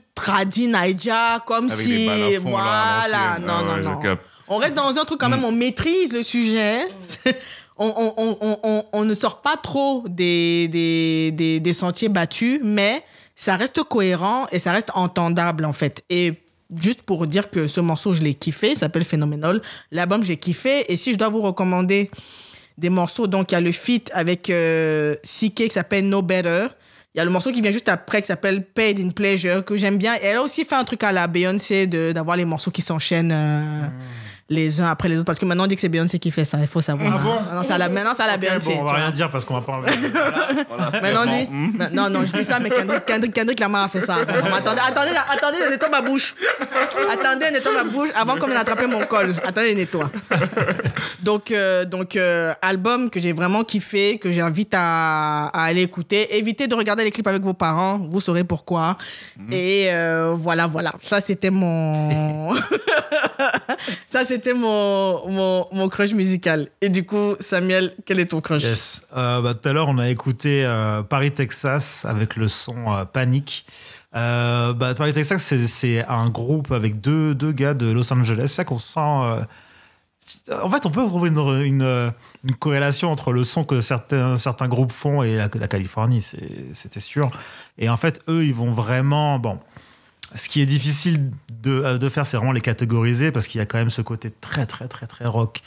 [SPEAKER 2] Naija comme
[SPEAKER 3] Avec
[SPEAKER 2] si.
[SPEAKER 3] des
[SPEAKER 2] voilà,
[SPEAKER 3] l'ancienne.
[SPEAKER 2] non,
[SPEAKER 3] Ah
[SPEAKER 2] non,
[SPEAKER 3] ouais,
[SPEAKER 2] non. On reste dans un truc quand même, on maîtrise le sujet. On, on, on, on, on- on ne sort pas trop des, des, des, des sentiers battus, mais ça reste cohérent et ça reste entendable en fait. Et juste pour dire que ce morceau, je l'ai kiffé, il s'appelle Phenomenal. L'album, j'ai kiffé. Et si je dois vous recommander des morceaux, donc il y a le feat avec euh, CK qui s'appelle No Better. Il y a le morceau qui vient juste après qui s'appelle Paid in Pleasure que j'aime bien. Et elle a aussi fait un truc à la Beyoncé d'avoir les morceaux qui s'enchaînent euh, les uns après les autres. Parce que maintenant on dit que c'est Beyoncé qui fait ça, il faut savoir.
[SPEAKER 5] Ah bon?
[SPEAKER 2] Maintenant c'est à la, maintenant, c'est à la
[SPEAKER 5] Ok,
[SPEAKER 2] Beyoncé.
[SPEAKER 5] bon, on va rien
[SPEAKER 2] vois.
[SPEAKER 5] dire parce qu'on va pas enlever.
[SPEAKER 2] Maintenant on dit. Ma- Non, non, je dis ça, mais Kendrick, Kendrick, Kendrick Lamar a fait ça. avant. Attendez, attendez, attendez, je nettoie ma bouche. Attendez, je nettoie ma bouche avant qu'on vienne attraper mon col. Attendez, je nettoie. Donc, euh, donc euh, album que j'ai vraiment kiffé, que j'invite à, à aller écouter. Évitez de regarder les clips avec vos parents, vous saurez pourquoi. Et euh, voilà, voilà. Ça, c'était mon. Ça, c'était mon, mon, mon crush musical. Et du coup, Samuel, quel est ton crush?
[SPEAKER 5] Yes. Euh, bah, tout à l'heure, on a écouté euh, Paris, Texas avec le son euh, Panique. Euh, bah, Paris, Texas, c'est- un groupe avec deux, deux gars de Los Angeles. C'est ça qu'on sent. en fait, on peut trouver une, une, corrélation entre le son que certains, certains groupes font et la, la Californie, c'était sûr. Et en fait, eux, ils vont vraiment. Bon. Ce qui est difficile de, euh, de faire, c'est vraiment les catégoriser parce qu'il y a quand même ce côté très, très, très, très rock,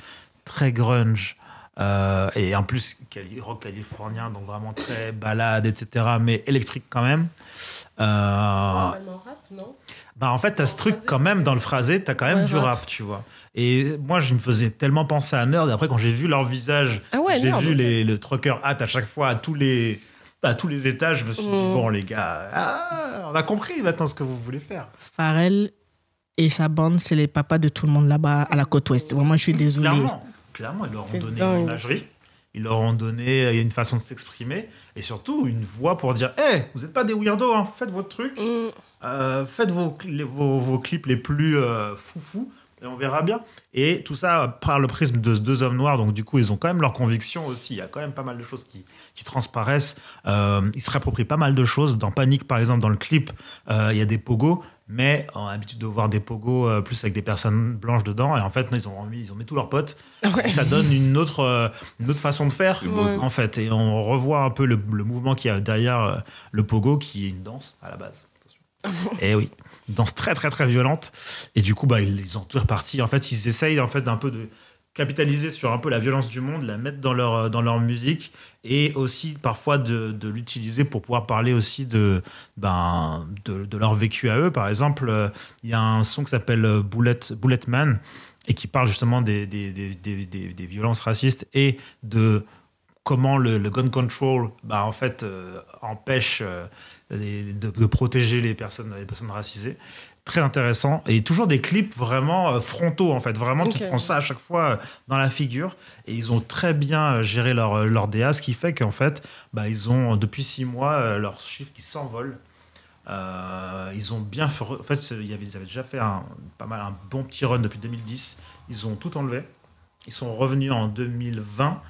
[SPEAKER 5] très grunge. euh, et en plus, rock californien, donc vraiment très balade, etc., mais électrique quand même. Euh, bah en fait, t'as ce truc quand même dans le phrasé, t'as quand même
[SPEAKER 4] Ouais,
[SPEAKER 5] du
[SPEAKER 4] rap.
[SPEAKER 5] rap, tu vois. Et moi, je me faisais tellement penser à Nerd. Après, quand j'ai vu leur visage,
[SPEAKER 4] Ah ouais,
[SPEAKER 5] j'ai vu les, le trucker hat à chaque fois à tous les, à tous les étages, je me suis dit,
[SPEAKER 4] Mm.
[SPEAKER 5] bon, les gars, ah, on a compris maintenant ce que vous voulez faire.
[SPEAKER 2] Pharrell et sa bande, c'est les papas de tout le monde là-bas à la côte ouest. Vraiment, je suis désolée.
[SPEAKER 5] Clairement, clairement, ils leur ont donné
[SPEAKER 4] dingue.
[SPEAKER 5] une imagerie, ils leur ont donné une façon de s'exprimer, et surtout une voix pour dire, hé, vous n'êtes pas des weirdos, hein, faites votre truc.
[SPEAKER 4] Mm.
[SPEAKER 5] Euh, faites vos, vos clips les plus euh, foufous et on verra bien. Et tout ça par le prisme de deux hommes noirs, donc du coup ils ont quand même leurs convictions aussi. Il y a quand même pas mal de choses qui, qui transparaissent. Euh, ils se réapproprient pas mal de choses. Dans Panique par exemple, dans le clip, euh, il y a des pogos. Mais on a l'habitude de voir des pogos euh, plus avec des personnes blanches dedans. Et en fait, ils, ont mis, ils ont mis tous leurs potes. Et ça donne une autre, euh, une autre façon de faire, en fait. Et on revoit un peu le, le mouvement qu'il y a derrière euh, le pogo, qui est une danse à la base. Et oui, une danse très très très violente. Et du coup, bah, ils, ont tout reparti. En fait, ils essayent en fait d'un peu de capitaliser sur un peu la violence du monde, la mettre dans leur, euh, dans leur musique et aussi parfois de, l'utiliser pour pouvoir parler aussi de, ben, de, leur vécu à eux. Par exemple, euh, il y a un son qui s'appelle euh, Bullet, Bullet Man et qui parle justement des, des, des, des, violences racistes et de comment le, gun control bah, en fait empêche de, de protéger les personnes, les personnes racisées. Très intéressant. Et toujours des clips vraiment euh, frontaux, en fait. Vraiment, tu
[SPEAKER 4] Ok.
[SPEAKER 5] prends ça à chaque fois euh, dans la figure. Et ils ont très bien euh, géré leur, leur DA, ce qui fait qu'en fait, bah, ils ont, depuis six mois, leurs chiffres qui s'envolent. Euh, ils ont bien fait. En fait, ils avaient déjà fait un, pas mal, un bon petit run depuis 2010. Ils ont tout enlevé. Ils sont revenus en 2020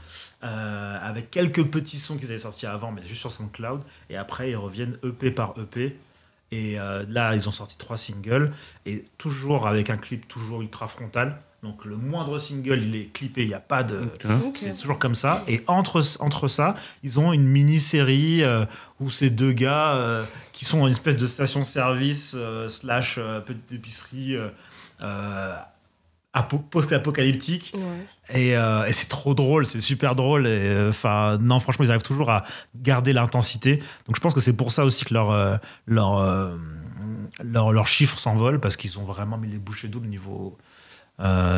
[SPEAKER 5] euh, avec quelques petits sons qu'ils avaient sortis avant, mais juste sur SoundCloud. Et après, ils reviennent EP par EP. Et euh, là, ils ont sorti trois singles. Et toujours avec un clip toujours ultra frontal. Donc le moindre single, il est clippé, il n'y a pas de...
[SPEAKER 4] Ok.
[SPEAKER 5] C'est toujours comme ça. Et entre, entre ça, ils ont une mini-série euh, où ces deux gars euh, qui sont une espèce de station-service euh, slash euh, petite épicerie euh, euh, post-apocalyptique.
[SPEAKER 4] Ouais.
[SPEAKER 5] Et, euh, et c'est trop drôle, c'est super drôle. Euh, enfin, non, franchement, ils arrivent toujours à garder l'intensité. Donc je pense que c'est pour ça aussi que leur, euh, leur, euh, leur, leurs chiffres s'envolent parce qu'ils ont vraiment mis les bouchées doubles niveau,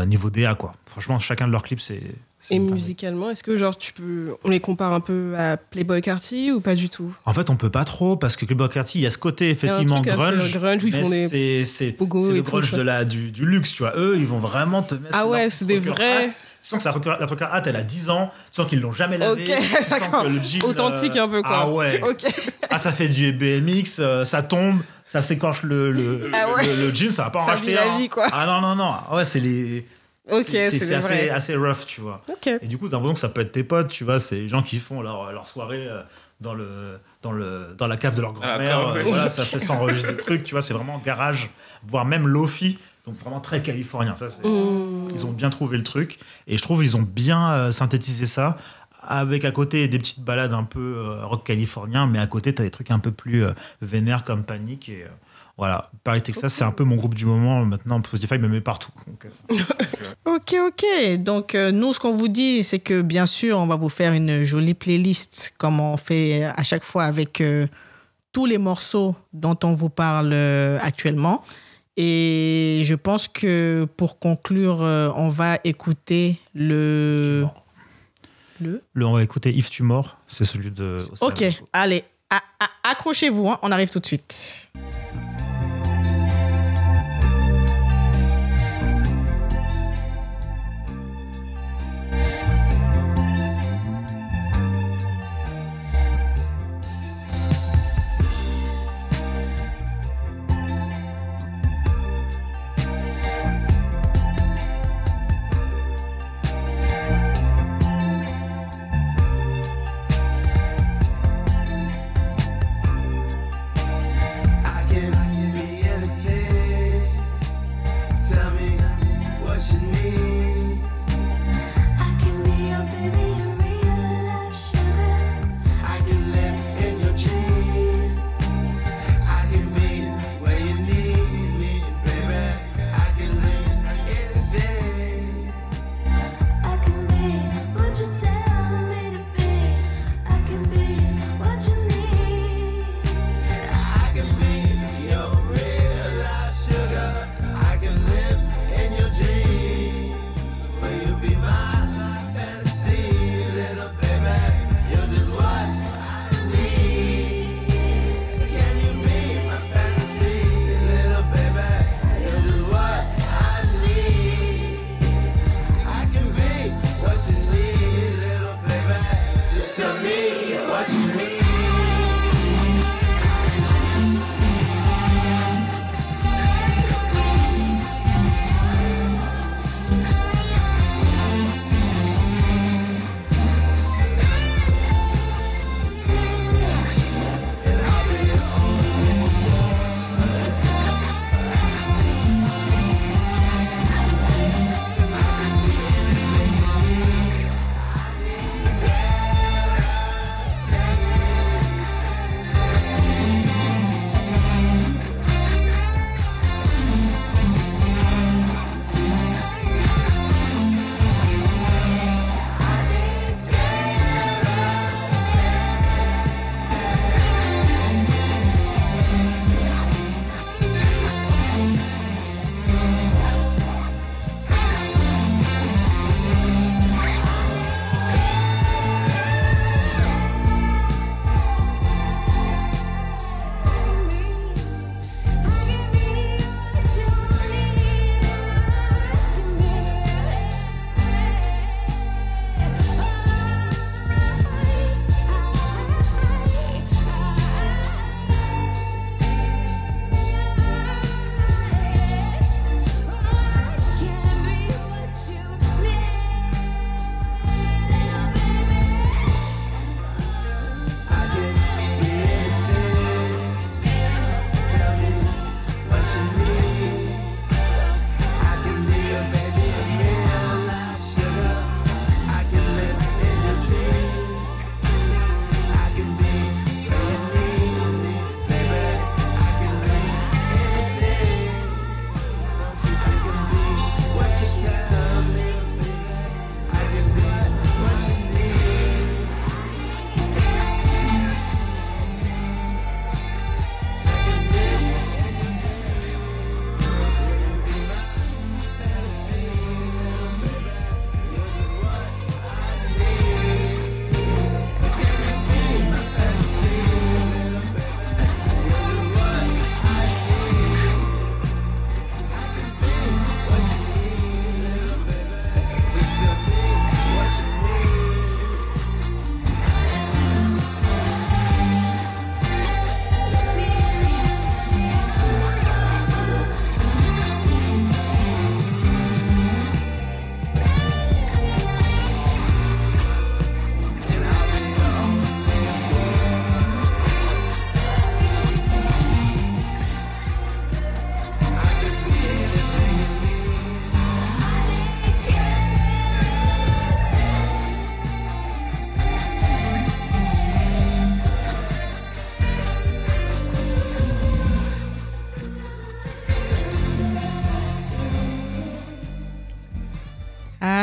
[SPEAKER 5] niveau DA, quoi. Franchement, chacun de leurs clips, c'est.
[SPEAKER 4] Et musicalement, est-ce que genre tu peux, on les compare un peu à Playboy Carty ou pas du tout?
[SPEAKER 5] En fait, on peut pas trop parce que Club Carty, il y a ce côté effectivement
[SPEAKER 4] truc
[SPEAKER 5] grunge.
[SPEAKER 4] grunge où ils font des
[SPEAKER 5] c'est le
[SPEAKER 4] tout,
[SPEAKER 5] grunge de la du, du luxe, tu vois. Eux, ils vont vraiment te mettre.
[SPEAKER 4] Ah ouais, c'est des vrais-.
[SPEAKER 5] Tu sens que sa la trucker hat, elle a 10 ans. Tu sens qu'ils l'ont jamais lavé.
[SPEAKER 4] Ok,
[SPEAKER 5] tu sens
[SPEAKER 4] d'accord.
[SPEAKER 5] que le jean,
[SPEAKER 4] Authentique un peu, quoi.
[SPEAKER 5] Ah ouais.
[SPEAKER 4] Ok.
[SPEAKER 5] Ah, ça fait du BMX, euh, ça tombe, ça s'écorche le, le,
[SPEAKER 4] Ah ouais.
[SPEAKER 5] le, le jean, ça va pas en
[SPEAKER 4] Ça
[SPEAKER 5] racheter
[SPEAKER 4] vit la vie, quoi.
[SPEAKER 5] Ah non, non, non. Ah Ouais, c'est les.
[SPEAKER 4] Ok,
[SPEAKER 5] c'est- assez, rough, tu vois.
[SPEAKER 4] Ok.
[SPEAKER 5] Et du coup, t'as l'impression que ça peut être tes potes, tu vois, c'est les gens qui font leur, leur soirée euh, dans, le, dans, le, dans la cave de leur grand-mère.
[SPEAKER 3] quand
[SPEAKER 5] euh, voilà, ça fait s'enregistrer des trucs, tu vois, c'est vraiment garage, voire même lofi, donc vraiment très californien. Ça, c'est-
[SPEAKER 4] Mmh.
[SPEAKER 5] Ils ont bien trouvé le truc, et je trouve ils ont bien euh, synthétisé ça, avec à côté des petites balades un peu euh, rock californien, mais à côté, t'as des trucs un peu plus euh, vénères comme Panique, et euh, voilà. Paris Texas, c'est un peu mon groupe du moment, maintenant, Spotify me met partout. Donc, euh,
[SPEAKER 2] Ok, ok. Donc, euh, nous, ce qu'on vous dit, c'est que bien sûr, on va vous faire une jolie playlist, comme on fait à chaque fois avec euh, tous les morceaux dont on vous parle euh, actuellement. Et je pense que pour conclure, euh, on va écouter le. Le
[SPEAKER 5] Le, on va écouter If Tu Mors, c'est celui de.
[SPEAKER 2] Ok, allez, accrochez-vous, hein, on arrive tout de suite.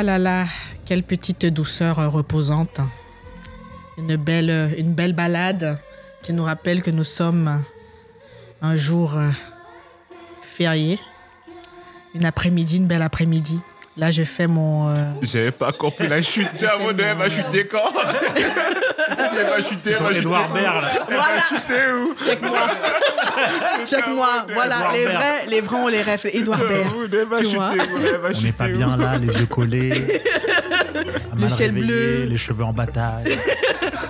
[SPEAKER 2] Ah là là, quelle petite douceur euh, reposante. Une belle, euh, une belle balade qui nous rappelle que nous sommes un jour euh, férié. Une après-midi, une belle après-midi. Là, je fais mon. euh,
[SPEAKER 3] J'avais pas compris la chute. À mon elle va chuter quand Elle va chuter, elle va chuter.
[SPEAKER 5] Edouard Baird, là.
[SPEAKER 3] Elle va chuter où
[SPEAKER 2] Check-moi. Check-moi. Voilà,
[SPEAKER 5] Edouard
[SPEAKER 2] les vrais, les vrais, on les rêve. Edouard Baird. Tu vois.
[SPEAKER 5] On n'est pas bien là, les yeux collés. mal
[SPEAKER 2] ciel bleu.
[SPEAKER 5] Les cheveux en bataille.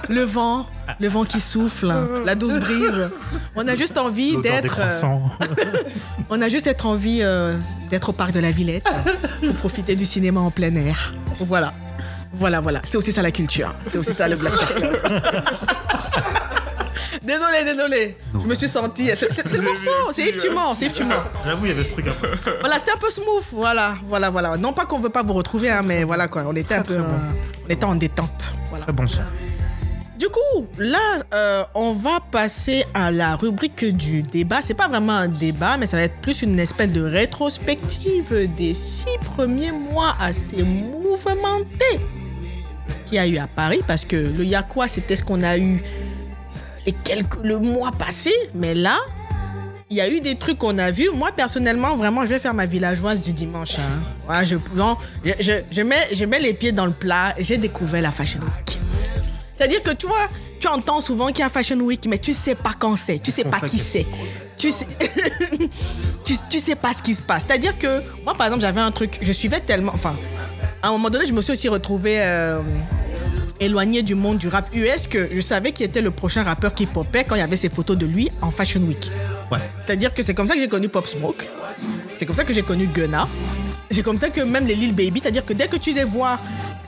[SPEAKER 2] Le vent, le vent qui souffle, la douce brise. On a juste envie d'être. euh. On a juste être envie euh, d'être au parc de la Villette pour profiter du cinéma en plein air. Voilà. Voilà, voilà. C'est aussi ça la culture. C'est aussi ça le Blaster Club. Désolé, désolé. Je me suis senti. C'est le morceau. C'est Yves Tumor. C'est Yves Tumor.
[SPEAKER 5] J'avoue, il y avait ce truc un peu.
[SPEAKER 2] Voilà, c'était un peu smooth. Voilà, voilà, voilà. Non pas qu'on veut pas vous retrouver, hein, mais voilà quoi. On était un peu. on était en détente. Voilà.
[SPEAKER 5] Très bon son.
[SPEAKER 2] Du coup, là, euh, on va passer à la rubrique du débat. C'est pas vraiment un débat, mais ça va être plus une espèce de rétrospective des six premiers mois assez mouvementés qu'il y a eu à Paris. Parce que le Yakwa, c'était ce qu'on a eu les quelques, le mois passé. Mais là, il y a eu des trucs qu'on a vus. Moi, personnellement, vraiment, je vais faire ma villageoise du dimanche. hein. Ouais, je, non, je, je, je mets, je mets les pieds dans le plat. J'ai découvert la Fashion Week. C'est-à-dire que tu vois, tu entends souvent qu'il y a Fashion Week, mais tu sais pas quand c'est, tu sais pas qui c'est. Tu sais, tu, tu sais pas ce qui se passe. C'est-à-dire que moi, par exemple, j'avais un truc, je suivais tellement, enfin, à un moment donné, je me suis aussi retrouvée euh, éloignée du monde du rap US que je savais qui était le prochain rappeur qui popait quand il y avait ces photos de lui en Fashion Week.
[SPEAKER 5] Ouais.
[SPEAKER 2] C'est-à-dire que c'est comme ça que j'ai connu Pop Smoke. C'est comme ça que j'ai connu Gunna. C'est comme ça que même les Lil Baby, c'est-à-dire que dès que tu les vois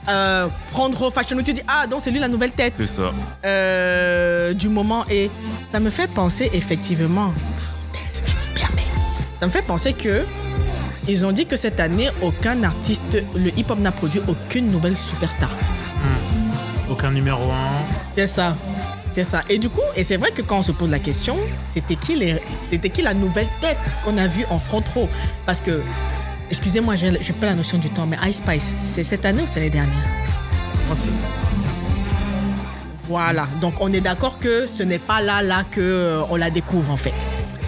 [SPEAKER 2] euh, front row Fashion Week, tu dis Ah, donc c'est lui la nouvelle tête
[SPEAKER 3] C'est ça.
[SPEAKER 2] euh, du moment. Et ça me fait penser effectivement, je me permets, ça me fait penser que ils ont dit que cette année, aucun artiste, le hip-hop n'a produit aucune nouvelle superstar.
[SPEAKER 5] Numéro 1.
[SPEAKER 2] C'est ça. C'est ça. Et du coup, et c'est vrai que quand on se pose la question, c'était qui, les, c'était qui la nouvelle tête qu'on a vue en front row? Parce que, excusez-moi, je n'ai pas la notion du temps, mais Ice Spice, c'est cette année ou c'est l'année dernière Voilà. Donc, on est d'accord que ce n'est pas là, là que euh, on la découvre, en fait.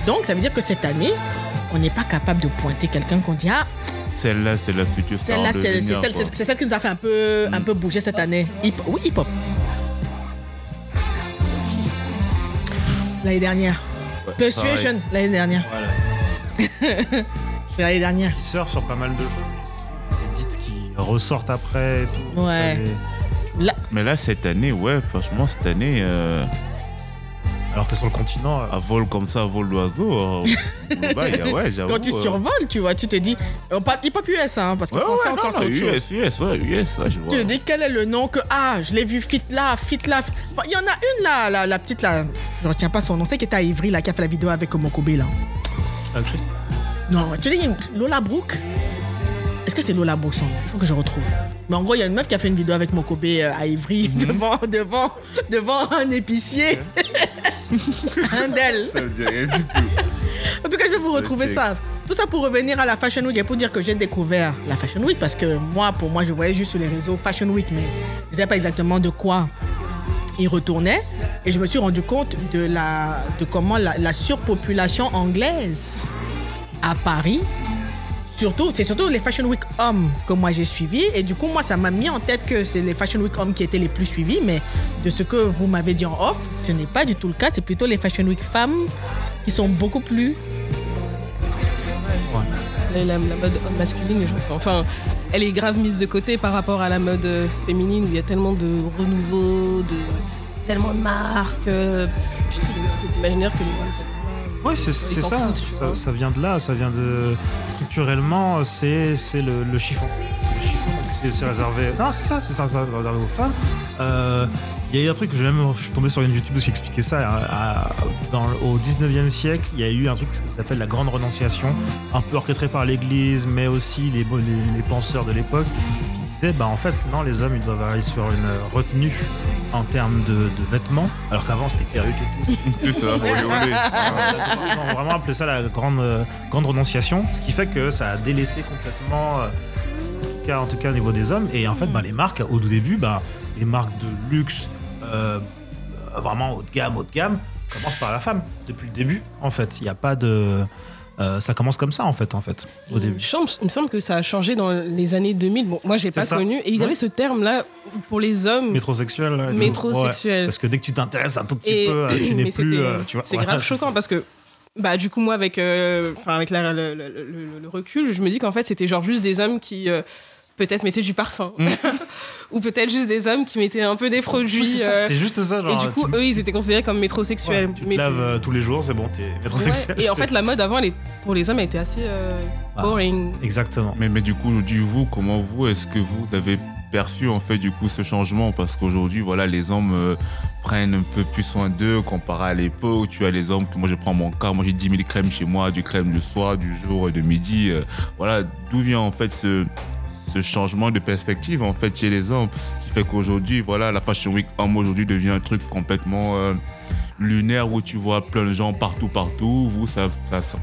[SPEAKER 2] Donc, ça veut dire que cette année, on n'est pas capable de pointer quelqu'un qu'on dit, ah,
[SPEAKER 3] Celle-là, c'est la future
[SPEAKER 2] celle-là, c'est, celle, celle qui nous a fait un peu, un peu bouger cette année. Hip, oui, hip-hop. L'année dernière. Persuasion, l'année dernière. c'est l'année dernière.
[SPEAKER 5] Qui sort sur pas mal de choses. Des edits qui ressortent après et tout.
[SPEAKER 2] Ouais.
[SPEAKER 5] Et-
[SPEAKER 2] Là,
[SPEAKER 3] Mais là, cette année, ouais, franchement, cette année, euh,
[SPEAKER 5] Alors que sur le continent. euh,
[SPEAKER 3] à vol comme ça, à vol d'oiseau, euh, ouais,
[SPEAKER 2] quand tu
[SPEAKER 3] euh,
[SPEAKER 2] survoles, tu vois, tu te dis. On parle hip-hop US, hein, parce que
[SPEAKER 3] Ouais,
[SPEAKER 2] français
[SPEAKER 3] ouais,
[SPEAKER 2] encore,
[SPEAKER 3] non,
[SPEAKER 2] c'est.
[SPEAKER 3] US, US, ouais, US, ouais, je vois.
[SPEAKER 2] Tu te dis quel est le nom que. Ah, je l'ai vu fit là, fit là. Enfin, Il y en a une là, la, la petite là. Je retiens pas son nom. C'est qui était à Ivry là, qui a fait la vidéo avec Mokobe là.
[SPEAKER 5] Chris-
[SPEAKER 2] Non, tu dis Lola Brooke que c'est Lola Brooke son nom Il faut que je retrouve. Mais en gros, il y a une meuf qui a fait une vidéo avec Mokobe euh, à Ivry devant, devant, devant un épicier. un d'elle.
[SPEAKER 3] Ça me dit rien du tout.
[SPEAKER 2] En tout cas, je vais vous retrouver ça. Tout ça pour revenir à la Fashion Week et pour dire que j'ai découvert la Fashion Week parce que moi, pour moi, je voyais juste sur les réseaux Fashion Week, mais je ne savais pas exactement de quoi il retournait. Et je me suis rendu compte de, la, de comment la, la surpopulation anglaise à Paris, surtout, c'est surtout les Fashion Week hommes que moi j'ai suivis. Et du coup, moi, ça m'a mis en tête que c'est les Fashion Week hommes qui étaient les plus suivis. Mais de ce que vous m'avez dit en off, ce n'est pas du tout le cas. C'est plutôt les Fashion Week femmes qui sont beaucoup plus
[SPEAKER 4] La, mode masculine, je. Enfin, elle est grave mise de côté par rapport à la mode féminine où il y a tellement de renouveau, de tellement de marques. euh, Puis c'est imaginaire que les hommes.
[SPEAKER 5] Ouais, c'est ça.
[SPEAKER 4] foutent,
[SPEAKER 5] ça. ça vient de là, ça vient de. Structurellement, c'est le, le chiffon. C'est le chiffon, c'est- réservé. Non, c'est ça, c'est ça, c'est réservé aux femmes. Euh, Il y a eu un truc que j'ai même. Je suis tombé sur une YouTube qui expliquait ça. hein, à- dans, au 19e siècle, il y a eu un truc qui s'appelle la Grande Renonciation, un peu orchestré par l'Église, mais aussi les, les, les penseurs de l'époque, bah, en fait, non, les hommes, ils doivent aller sur une retenue en termes de, de vêtements, alors qu'avant, c'était perruque et tout.
[SPEAKER 3] C'est ça, olé, olé.
[SPEAKER 5] Ils ont vraiment appelé ça la grande, euh, grande renonciation, ce qui fait que ça a délaissé complètement euh, cas, en tout cas au niveau des hommes. Et en fait, bah, les marques, au tout début, bah, les marques de luxe, euh, vraiment haut de gamme, haut de gamme, commencent par la femme depuis le début. En fait, il n'y a pas de. Euh, ça commence comme ça en fait, en fait, au début.
[SPEAKER 4] Il me semble- que ça a changé dans les années 2000. Bon, moi, j'ai pas
[SPEAKER 5] ça.
[SPEAKER 4] connu. Et il y
[SPEAKER 5] Ouais.
[SPEAKER 4] avait ce terme-là pour les hommes.
[SPEAKER 5] Métrosexuel. là.
[SPEAKER 4] Métrosexuel.
[SPEAKER 5] Ouais, parce que dès que tu t'intéresses un tout petit
[SPEAKER 4] Et-
[SPEAKER 5] peu, euh, tu n'es plus. euh,
[SPEAKER 4] C'est grave choquant parce que, bah, du coup, moi, avec, euh, avec la- le, le- le- le recul, je me dis qu'en fait, c'était genre juste des hommes qui euh, peut-être mettaient du parfum. Ou peut-être juste des hommes qui mettaient un peu des produits.
[SPEAKER 5] Mm.
[SPEAKER 4] Euh,
[SPEAKER 5] C'était juste ça. Genre,
[SPEAKER 4] et du coup,
[SPEAKER 5] tu,
[SPEAKER 4] eux, ils étaient considérés comme métrosexuels.
[SPEAKER 5] ouais, tu te
[SPEAKER 4] Mais
[SPEAKER 5] laves euh, tous les jours, c'est bon, t'es
[SPEAKER 4] Ouais.
[SPEAKER 5] métrosexuel.
[SPEAKER 4] Et en fait, la mode avant, elle est- pour les hommes, elle était assez euh,
[SPEAKER 5] Ah.
[SPEAKER 4] boring.
[SPEAKER 5] Exactement.
[SPEAKER 3] Mais, mais du coup, aujourd'hui, vous, comment vous, est-ce que vous avez perçu en fait du coup ce changement? Parce qu'aujourd'hui, voilà, les hommes euh, prennent un peu plus soin d'eux comparé à l'époque. Tu as les hommes, que moi je prends mon cas, moi j'ai 10 000 crèmes chez moi, du crème le soir, du jour et de midi. euh, voilà, d'où vient en fait ce, ce changement de perspective en fait chez les hommes qui fait qu'aujourd'hui, voilà, la Fashion Week homme aujourd'hui devient un truc complètement euh, lunaire où tu vois plein de gens partout, partout. Vous, ça, ça, ça,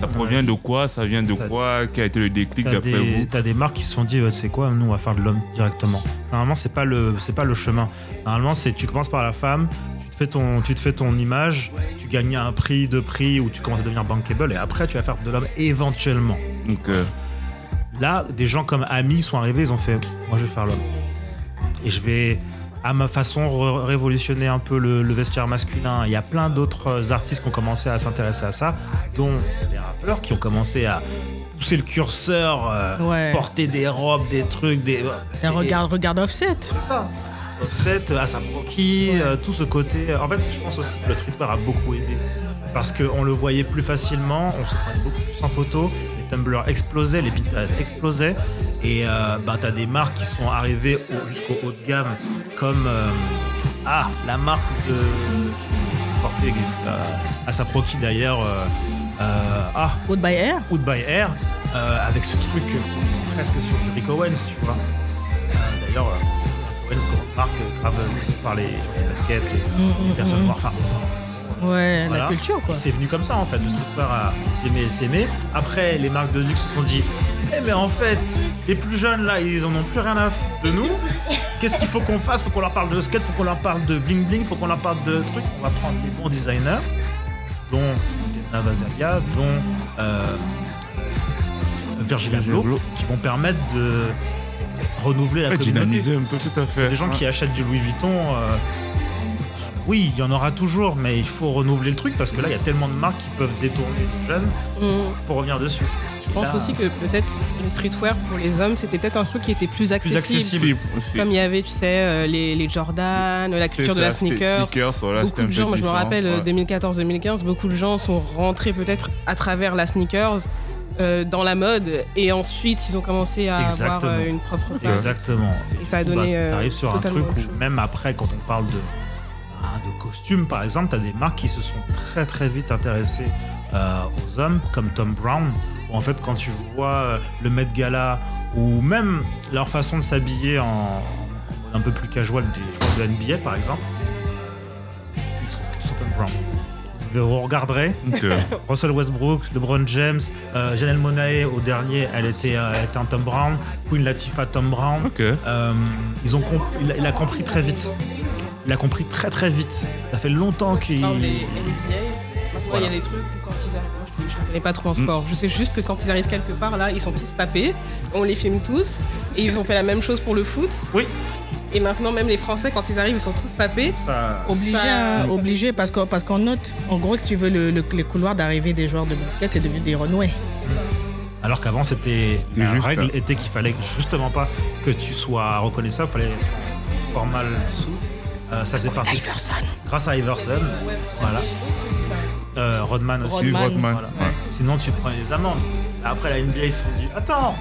[SPEAKER 3] ça provient de quoi? Ça vient de quoi? Quel a été le déclic d'après vous?
[SPEAKER 5] t'as des marques qui se sont dit, c'est quoi, nous on va faire de l'homme directement. Normalement, c'est pas le, c'est pas le chemin. Normalement, c'est tu commences par la femme, tu te fais ton, tu te fais ton image, tu gagnes un prix, deux prix, ou tu commences à devenir bankable, et après tu vas faire de l'homme éventuellement.
[SPEAKER 3] Donc, euh,
[SPEAKER 5] Là, des gens comme Ami sont arrivés, ils ont fait, moi je vais faire l'homme. Et je vais, à ma façon, révolutionner un peu le, le vestiaire masculin. Il y a plein d'autres artistes qui ont commencé à s'intéresser à ça, dont les rappeurs qui ont commencé à pousser le curseur, euh,
[SPEAKER 2] Ouais.
[SPEAKER 5] porter des robes, des trucs, des.
[SPEAKER 2] Et
[SPEAKER 5] c'est-
[SPEAKER 2] regarde, regarde Offset.
[SPEAKER 5] C'est ça. Offset, Asap Rocky, euh, tout ce côté. En fait, je pense aussi que le streetwear a beaucoup aidé. Parce qu'on le voyait plus facilement, on se prenait beaucoup plus en photo, Tumblr explosaient, les Pinterest explosaient. Et euh, bah, t'as des marques qui sont arrivées au- jusqu'au haut de gamme, comme. euh, ah, la marque de. portée, euh, Asap Rocky d'ailleurs. euh, euh, ah,
[SPEAKER 2] Out by Air.
[SPEAKER 5] Out by Air, avec ce truc presque sur du Rick Owens, tu vois. D'ailleurs, Rick Owens, grande marque, grave par les, les baskets, les, les personnes noires. Enfin,
[SPEAKER 2] Ouais,
[SPEAKER 5] voilà.
[SPEAKER 2] la culture, quoi.
[SPEAKER 5] Et C'est venu comme ça, en fait. Le streetwear a s'aimé, s'aimé. Après, les marques de luxe se sont dit Eh, mais en fait, les plus jeunes, là, ils en ont plus rien à foutre de nous. Qu'est-ce qu'il faut qu'on fasse? Faut qu'on leur parle de skate, faut qu'on leur parle de bling bling, faut qu'on leur parle de trucs. On va prendre des bons designers, dont Vazalia, dont euh, Virgil Abloh,
[SPEAKER 3] Abloh.
[SPEAKER 5] qui vont permettre de renouveler la
[SPEAKER 3] ouais,
[SPEAKER 5] communauté.
[SPEAKER 3] dynamiser un peu tout à fait.
[SPEAKER 5] Des gens qui achètent du Louis Vuitton, euh, oui, il y en aura toujours, mais il faut renouveler le truc parce que là, il y a tellement de marques qui peuvent détourner les jeunes.
[SPEAKER 4] Mm.
[SPEAKER 5] Il faut revenir dessus.
[SPEAKER 4] Je pense
[SPEAKER 5] Là,
[SPEAKER 4] aussi que peut-être le streetwear pour les hommes, c'était peut-être un truc qui était plus
[SPEAKER 5] plus
[SPEAKER 4] accessible.
[SPEAKER 5] accessible.
[SPEAKER 3] aussi.
[SPEAKER 4] Comme il y avait, tu sais, euh, les, les Jordan, la culture de la sneakers.
[SPEAKER 3] voilà,
[SPEAKER 4] beaucoup de gens, moi je me rappelle euh,
[SPEAKER 3] ouais.
[SPEAKER 4] 2014-2015, beaucoup de gens sont rentrés peut-être à travers la sneakers euh, dans la mode et ensuite ils ont commencé à avoir
[SPEAKER 5] Exactement.
[SPEAKER 4] euh, une propre place.
[SPEAKER 5] Exactement.
[SPEAKER 4] Et ça a donné, euh,
[SPEAKER 5] tu arrives sur un truc où, même après, quand on parle de, hein, de costumes, par exemple, tu as des marques qui se sont très très vite intéressées euh, aux hommes, comme Tom Brown. Où, en fait, quand tu vois euh, le Met Gala ou même leur façon de s'habiller en, un peu plus casual des joueurs de NBA, par exemple, euh, ils sont tous en Tom Brown. Vous regarderez, Russell Westbrook, LeBron James, euh, Janelle Monae au dernier, elle était, euh, elle était un Tom Brown, Queen Latifah Tom Brown. Euh, ils ont comp- il, a, il a compris très vite. Il a compris très très vite. Ça fait longtemps qu'il.
[SPEAKER 4] Dans les NBA, maintenant
[SPEAKER 5] Voilà.
[SPEAKER 4] il y a des trucs où quand ils arrivent, moi, je ne connais pas trop en sport, je sais juste que quand ils arrivent quelque part là, ils sont tous sapés, on les filme tous, et ils ont fait la même chose pour le foot.
[SPEAKER 5] Oui.
[SPEAKER 4] Et maintenant même les Français quand ils arrivent ils sont tous sapés.
[SPEAKER 5] Ça...
[SPEAKER 2] Obligé,
[SPEAKER 4] Ça-
[SPEAKER 2] hein, obligé parce que parce qu'on note. En gros, si tu veux, le, le- les couloirs d'arrivée des joueurs de basket, c'est devenu des renoués.
[SPEAKER 5] Alors qu'avant c'était
[SPEAKER 3] C'est
[SPEAKER 5] la
[SPEAKER 3] juste,
[SPEAKER 5] règle
[SPEAKER 3] hein.
[SPEAKER 5] était qu'il fallait justement pas que tu sois reconnaissable, il fallait formal suit. Euh, ça faisait partie.
[SPEAKER 2] Iverson.
[SPEAKER 5] Grâce à Iverson, voilà. Euh, Rodman aussi.
[SPEAKER 2] Rodman.
[SPEAKER 3] Rodman.
[SPEAKER 5] Voilà.
[SPEAKER 3] ouais.
[SPEAKER 5] Sinon tu prends des amendes. Après la NBA ils se sont dit attends.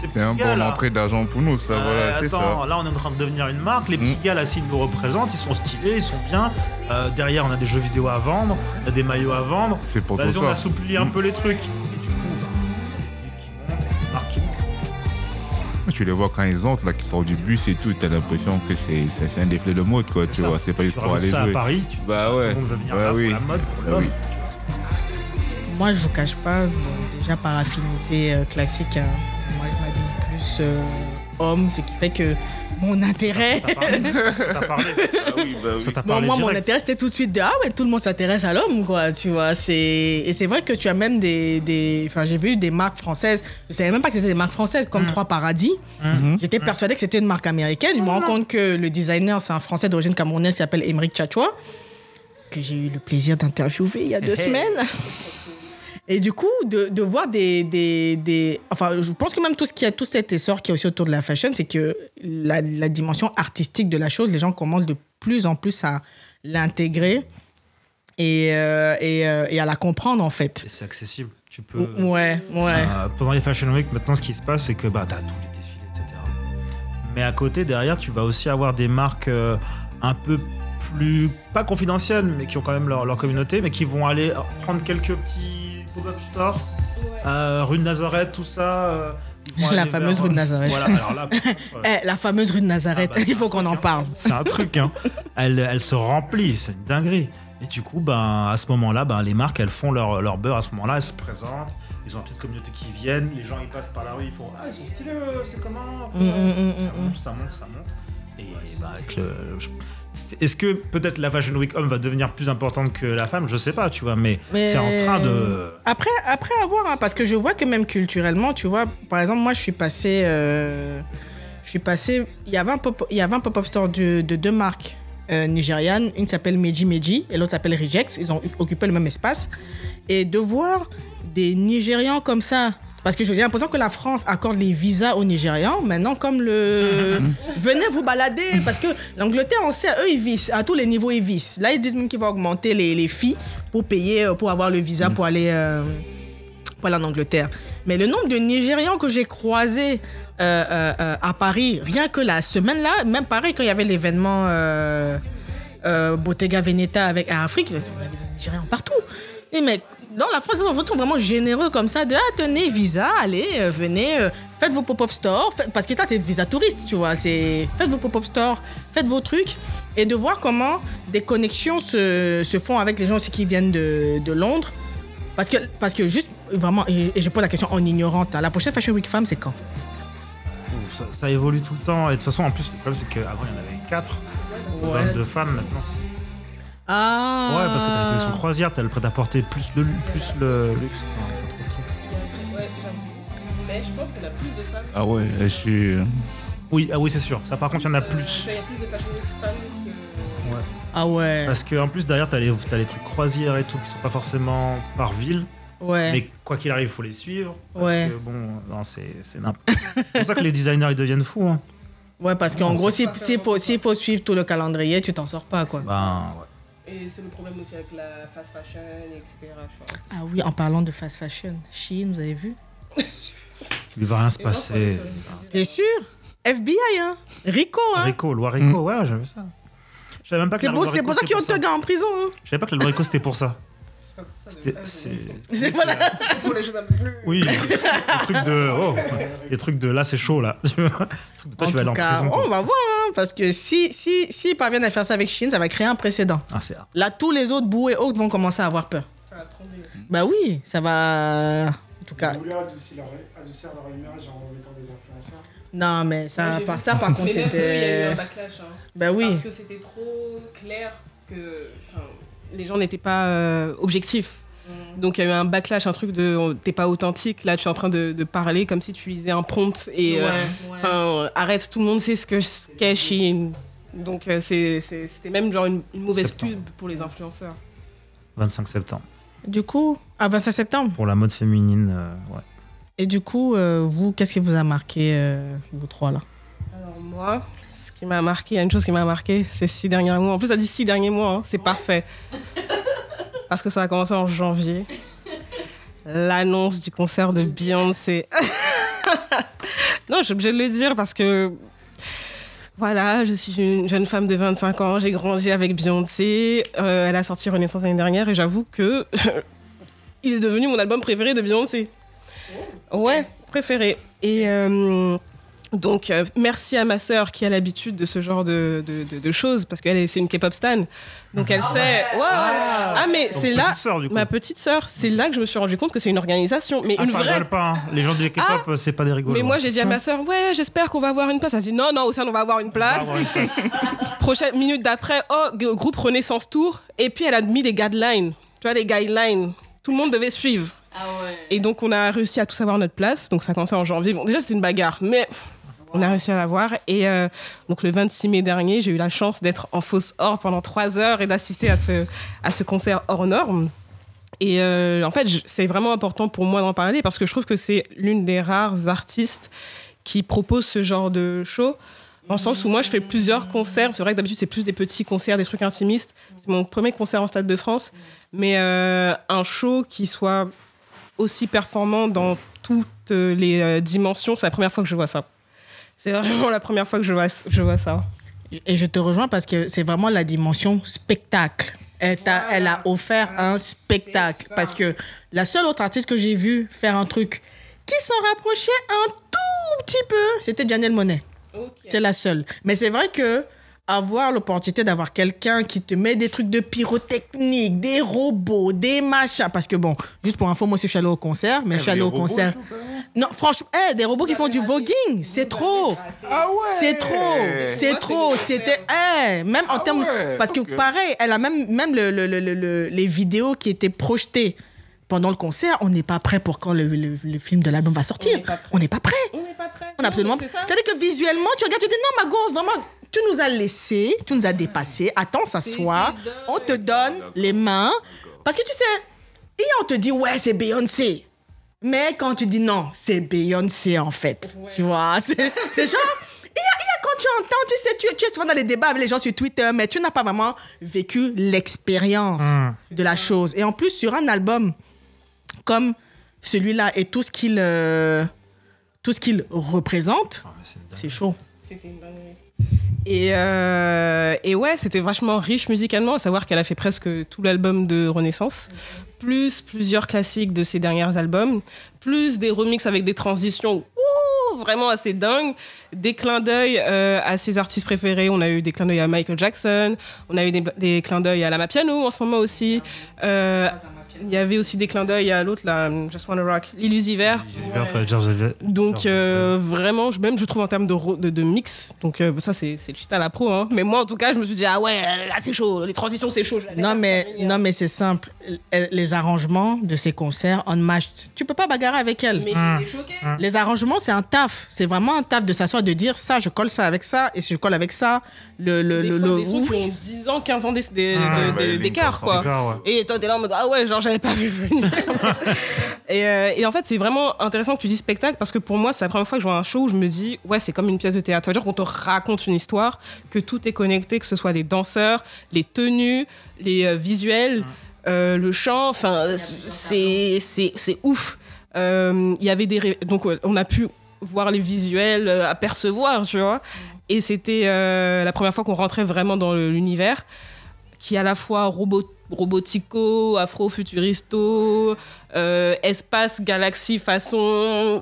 [SPEAKER 5] ces
[SPEAKER 3] C'est
[SPEAKER 5] petits
[SPEAKER 3] un bon entrée d'argent pour nous, ça,
[SPEAKER 5] Euh,
[SPEAKER 3] voilà, c'est
[SPEAKER 5] attends,
[SPEAKER 3] ça.
[SPEAKER 5] là on est en train de devenir une marque. Les petits
[SPEAKER 3] Mm.
[SPEAKER 5] gars là, s'ils nous représentent, ils sont stylés, ils sont bien. Euh, derrière, on a des jeux vidéo à vendre, on a des maillots à vendre.
[SPEAKER 3] C'est pour tout
[SPEAKER 5] Vas-y, on assouplit un
[SPEAKER 3] Mm.
[SPEAKER 5] peu les trucs.
[SPEAKER 3] Tu les vois quand ils entrent, là, qui sortent du bus et tout, t'as l'impression que c'est un défilé de mode, quoi,
[SPEAKER 5] C'est
[SPEAKER 3] tu
[SPEAKER 5] ça.
[SPEAKER 3] vois. C'est pas juste pour aller
[SPEAKER 5] ça à
[SPEAKER 3] jouer.
[SPEAKER 5] Paris, tu
[SPEAKER 3] Bah
[SPEAKER 5] tout
[SPEAKER 3] ouais.
[SPEAKER 5] le monde veut venir
[SPEAKER 3] Bah
[SPEAKER 5] là
[SPEAKER 3] oui.
[SPEAKER 5] pour la mode, pour
[SPEAKER 3] Bah
[SPEAKER 5] l'homme.
[SPEAKER 3] oui.
[SPEAKER 2] Moi, je vous cache pas, bon, déjà par affinité euh, classique, hein, moi je m'habille plus plus euh, homme, ce qui fait que mon intérêt.
[SPEAKER 5] T'as parlé. T'as parlé. Ça t'a
[SPEAKER 2] Bon,
[SPEAKER 5] parlé
[SPEAKER 2] moi, mon intérêt, c'était tout de suite de Ah, ouais, tout le monde s'intéresse à l'homme, quoi, tu vois. c'est- Et c'est vrai que tu as même des. des... Enfin, j'ai vu des marques françaises. Je savais même pas que c'était des marques françaises,
[SPEAKER 5] Mm.
[SPEAKER 2] comme Trois Paradis. J'étais persuadée que c'était une marque américaine. Je me rends compte que le designer, c'est un Français d'origine camerounaise qui s'appelle Émeric Tchatchoua, que j'ai eu le plaisir d'interviewer il y a deux semaines. Et du coup, de, de voir des, des, des- Enfin, je pense que même tout ce qui a, tout cet essor qui est aussi autour de la fashion, c'est que la, la dimension artistique de la chose, les gens commencent de plus en plus à l'intégrer et, euh, et, euh, et à la comprendre, en fait.
[SPEAKER 5] C'est accessible. Tu peux.
[SPEAKER 2] Ouais, ouais.
[SPEAKER 5] Euh, pendant les Fashion Week, maintenant, ce qui se passe, c'est que bah, tu as tous les défilés, etc. Mais à côté, derrière, tu vas aussi avoir des marques euh, un peu plus, pas confidentielles, mais qui ont quand même leur, leur communauté, mais qui vont aller prendre quelques petits pop-up stores, euh, rue de Nazareth, tout ça. euh, ils vont
[SPEAKER 2] La
[SPEAKER 5] aller
[SPEAKER 2] fameuse
[SPEAKER 5] vers-
[SPEAKER 2] rue de Nazareth.
[SPEAKER 5] Voilà, alors là, ouais,
[SPEAKER 2] Eh, la fameuse rue de Nazareth,
[SPEAKER 5] Ah bah,
[SPEAKER 2] il faut qu'on en parle.
[SPEAKER 5] c'est un truc, hein. Elle, elle se remplit, c'est une dinguerie. Et du coup, ben, à ce moment-là, ben, les marques, elles font leur, leur beurre à ce moment-là, elles se présentent, ils ont une petite communauté qui viennent, les gens ils passent par la rue, ils font Ah, ils sont stylés, euh, c'est comment?
[SPEAKER 2] Mm, mm, mm,
[SPEAKER 5] ça,
[SPEAKER 2] mm,
[SPEAKER 5] monte, ça monte, ça monte. Et ben, avec le. je- Est-ce que peut-être la Fashion Week homme va devenir plus importante que la femme? Je sais pas, tu vois, mais,
[SPEAKER 2] Mais-
[SPEAKER 5] c'est en train de.
[SPEAKER 2] Après, après avoir, hein, parce que je vois que même culturellement, tu vois, par exemple, moi, je suis passé, euh, je suis passé, il y avait un pop, pop-up store de, de deux marques euh, nigérianes, une s'appelle Meji Meji et l'autre s'appelle Rejects. Ils ont occupé le même espace et de voir des Nigérians comme ça. Parce que j'ai l'impression que la France accorde les visas aux Nigérians. Maintenant, comme le. Venez vous balader. Parce que l'Angleterre, on sait, eux, ils vissent. À tous les niveaux, ils vissent. Là, ils disent même qu'ils vont augmenter les, les filles pour payer, euh, pour avoir le visa pour aller. euh, pour aller en Angleterre. Mais le nombre de Nigérians que j'ai croisés euh, à Paris, rien que la semaine-là, même pareil, quand il y avait l'événement Bottega Veneta avec Afrique, il y avait des Nigérians partout. Et mais dans la France, ils sont vraiment généreux comme ça, de ah, tenez, visa, allez, euh, venez, euh, faites vos pop-up stores, faites- parce que ça, c'est visa touriste, tu vois, c'est faites vos pop-up stores, faites vos trucs, et de voir comment des connexions se, se font avec les gens aussi qui viennent de, de Londres. Parce que, parce que juste, vraiment, et et je pose la question en ignorante, hein, la prochaine Fashion Week Femme, c'est quand?
[SPEAKER 5] Ça, ça évolue tout le temps. Et de toute façon, en plus, le problème, c'est qu'avant, il y en avait 4. 22 femmes, maintenant, c'est.
[SPEAKER 2] Ah
[SPEAKER 5] Ouais, parce que t'as la collection croisière, t'as le prêt-à-porter plus le, plus le luxe. Enfin, t'as trop de trucs.
[SPEAKER 4] Ouais, j'avoue. Mais je pense qu'il y a plus de femmes.
[SPEAKER 3] Ah ouais, je suis.
[SPEAKER 5] Oui, ah oui, c'est sûr. Ça, par contre, il y en a plus.
[SPEAKER 4] Il y a plus de femmes que.
[SPEAKER 5] Ouais.
[SPEAKER 2] Ah ouais.
[SPEAKER 5] Parce qu'en plus, derrière, t'as les, t'as les trucs croisières et tout qui sont pas forcément par ville.
[SPEAKER 2] Ouais.
[SPEAKER 5] Mais quoi qu'il arrive, il faut les suivre. Parce
[SPEAKER 2] Ouais.
[SPEAKER 5] que bon, non, c'est c'est n'importe C'est pour ça que les designers, ils deviennent fous. Hein.
[SPEAKER 2] Ouais, parce qu'en gros, s'il s'il faut, s'il faut suivre tout le calendrier, tu t'en sors pas, quoi.
[SPEAKER 5] Ben, ouais.
[SPEAKER 4] Et c'est le problème aussi avec la fast fashion, etc.
[SPEAKER 2] Ah oui, en parlant de fast fashion, Shein, vous avez vu?
[SPEAKER 5] Il va rien se passer.
[SPEAKER 2] T'es sûr? FBI, hein? Rico, hein?
[SPEAKER 5] Rico, loi Rico, ouais, j'ai vu ça. Je savais même pas que
[SPEAKER 2] C'est
[SPEAKER 5] la
[SPEAKER 2] pour, ça qu'ils ont te gars en prison, hein
[SPEAKER 5] Je savais pas que la loi Rico c'était pour ça. C'était- C'est.
[SPEAKER 2] C'est voilà.
[SPEAKER 4] Pour les peu plus.
[SPEAKER 5] Oui, les trucs de. Oh, les trucs de là, c'est chaud là. Tu vois? Les trucs de toi,
[SPEAKER 2] En
[SPEAKER 5] tu vas aller
[SPEAKER 2] tout
[SPEAKER 5] en
[SPEAKER 2] cas,
[SPEAKER 5] prison. toi.
[SPEAKER 2] on va voir, hein, parce que si, si, si parviennent à faire ça avec Shein, ça va créer un précédent.
[SPEAKER 5] Ah, c'est.
[SPEAKER 2] Là, tous les autres bouts et autres vont commencer à avoir peur.
[SPEAKER 4] Ça va trembler.
[SPEAKER 2] Bah oui, ça va. En tout cas,
[SPEAKER 8] Ils ont voulu adoucir leur, adoucir leur image en mettant des influenceurs.
[SPEAKER 2] non, mais ça, par, ça, par contre,
[SPEAKER 4] eux, il y a eu
[SPEAKER 2] c'était.
[SPEAKER 4] un backlash. Hein.
[SPEAKER 2] Bah oui.
[SPEAKER 4] Parce que c'était trop clair que enfin, les gens n'étaient pas euh, objectifs.
[SPEAKER 2] Mm.
[SPEAKER 4] Donc il y a eu un backlash, un truc de t'es pas authentique. Là, tu es en train de, de parler comme si tu lisais un prompt. Et euh,
[SPEAKER 2] Ouais, ouais.
[SPEAKER 4] enfin, arrête, tout le monde sait ce que qu'est Shein. Donc euh, c'est- c'est- c'était même genre une, une mauvaise
[SPEAKER 5] Septembre.
[SPEAKER 4] pub pour les influenceurs.
[SPEAKER 5] 25 septembre.
[SPEAKER 2] Du coup, à 25 septembre.
[SPEAKER 5] Pour la mode féminine, euh, ouais.
[SPEAKER 2] Et du coup, euh, vous, qu'est-ce qui vous a marqué, euh, vous trois là?
[SPEAKER 4] Alors moi, qui m'a marqué, il y a une chose qui m'a marqué, c'est six derniers mois. En plus, ça dit six derniers mois, hein, c'est parfait. Parce que ça a commencé en janvier. L'annonce du concert de Beyoncé. non, je suis obligée de le dire parce que voilà, je suis une jeune femme de 25 ans, j'ai grandi avec Beyoncé. Euh, elle a sorti Renaissance l'année dernière et j'avoue que il est devenu mon album préféré de Beyoncé. Ouais, préféré. Et euh, Donc, euh, merci à ma sœur qui a l'habitude de ce genre de, de, de- de choses, parce qu'elle est- c'est une K-pop stan. Donc, elle sait. Ouais, ouais. Ah, mais c'est là.
[SPEAKER 5] petite sœur, du coup.
[SPEAKER 4] Ma petite sœur, c'est là que je me suis rendu compte que c'est une organisation. Mais
[SPEAKER 5] Ah,
[SPEAKER 4] une
[SPEAKER 5] ça
[SPEAKER 4] vraie.
[SPEAKER 5] rigole pas. hein. Les gens du K-pop, c'est pas des rigolos.
[SPEAKER 4] Mais moi, j'ai dit à ma sœur, ouais, j'espère qu'on va avoir une place. Elle a dit, non, non, Océane, on va avoir une place. Prochaine minute d'après, oh, groupe Renaissance Tour. Et puis, elle a mis des guidelines. Tu vois, les guidelines. Tout le monde devait suivre. Et donc, on a réussi à tous avoir notre place. Donc, ça a commencé en janvier. Bon, déjà, c'était une bagarre, mais on a réussi à l'avoir. Et euh, donc, le 26 mai dernier, j'ai eu la chance d'être en fausse or pendant trois heures et d'assister à ce, à ce concert hors norme. Et euh, en fait, c'est vraiment important pour moi d'en parler parce que je trouve que c'est l'une des rares artistes qui propose ce genre de show. Le sens où moi, je fais plusieurs concerts. C'est vrai que d'habitude, c'est plus des petits concerts, des trucs intimistes. C'est mon premier concert en Stade de France. Mais euh, un show qui soit aussi performant dans toutes les dimensions, c'est la première fois que je vois ça. C'est vraiment la première fois que je vois, je vois ça.
[SPEAKER 2] Et je te rejoins parce que c'est vraiment la dimension spectacle. Elle, a offert un spectacle. Parce que la seule autre artiste que j'ai vue faire un truc qui s'en rapprochait un tout petit peu, c'était Janelle Monet. C'est la seule. Mais c'est vrai que avoir l'opportunité d'avoir quelqu'un qui te met des trucs de pyrotechnique, des robots, des machins. Parce que bon, juste pour info, moi aussi je suis allée au concert, mais je suis allée au concert. Non, franchement, eh, des robots qui font du voguing, c'est trop. C'est trop, c'est trop. C'était, eh, même en termes, parce que pareil, elle a même, même le, le- le- le- le- les vidéos qui étaient projetées pendant le concert, on n'est pas prêt pour quand le, le- le film de l'album va sortir. On n'est pas prêt.
[SPEAKER 4] On n'est pas prêt.
[SPEAKER 2] On est absolument. C'est-à-dire que visuellement, tu regardes, tu dis non, Mago, vraiment, tu nous as laissé, tu nous as dépassé. Attends, s'assoit, on te donne les mains. Parce que tu sais, et on te dit, ouais, c'est Beyoncé. Mais quand tu dis non, c'est Beyoncé en fait. Tu vois, c'est genre. Il y, a, il y a quand tu entends, tu sais, tu, tu es souvent dans les débats avec les gens sur Twitter, mais tu n'as pas vraiment vécu l'expérience de la chose. Et en plus, sur un album comme celui-là et tout ce qu'il euh, tout ce qu'il représente, c'est chaud.
[SPEAKER 4] Et, euh, et ouais, c'était vachement riche musicalement, à savoir qu'elle a fait presque tout l'album de Renaissance, plus plusieurs classiques de ses derniers albums, plus des remixes avec des transitions vraiment assez dingues, des clins d'œil euh, à ses artistes préférés. On a eu des clins d'œil à Michael Jackson, on a eu des, des clins d'œil à Lama Piano en ce moment aussi. Euh, il y avait aussi des clins d'œil à l'autre, là, Just Wanna Rock, l'illusiver. Donc euh, vraiment, je- même je trouve en termes de, ro- de, de mix, donc euh, ça c'est shit à la pro. Hein. Mais moi en tout cas, je me suis dit ah ouais, là c'est chaud, les transitions c'est chaud. la
[SPEAKER 2] Non mais non mais c'est simple. Les arrangements de ces concerts unmatched, tu peux pas bagarrer avec elle.
[SPEAKER 4] Mais j'étais choquée.
[SPEAKER 2] Les arrangements, c'est un taf. C'est vraiment un taf de s'asseoir, de dire ça, je colle ça avec ça, et si je colle avec ça, le. le,
[SPEAKER 4] Des
[SPEAKER 2] le,
[SPEAKER 4] fois,
[SPEAKER 2] le-
[SPEAKER 4] des sons qui ont 10 ans, 15 ans
[SPEAKER 5] Ah,
[SPEAKER 4] d'écart quoi.
[SPEAKER 5] ouais.
[SPEAKER 4] Et toi t'es là en mode ah ouais, genre j'avais pas vu venir. et, euh, et en fait, c'est vraiment intéressant que tu dis spectacle parce que pour moi, c'est la première fois que je vois un show où je me dis ouais, c'est comme une pièce de théâtre. Ça veut dire qu'on te raconte une histoire, que tout est connecté, que ce soit les danseurs, les tenues, les euh, visuels, euh, le chant. Enfin, c'est c'est c'est ouf. Euh, Il y avait des donc on a pu voir les visuels, apercevoir, tu vois. Et c'était euh, la première fois qu'on rentrait vraiment dans l'univers qui est à la fois robot, robotico, afro-futuristo, euh, espace, galaxie, façon.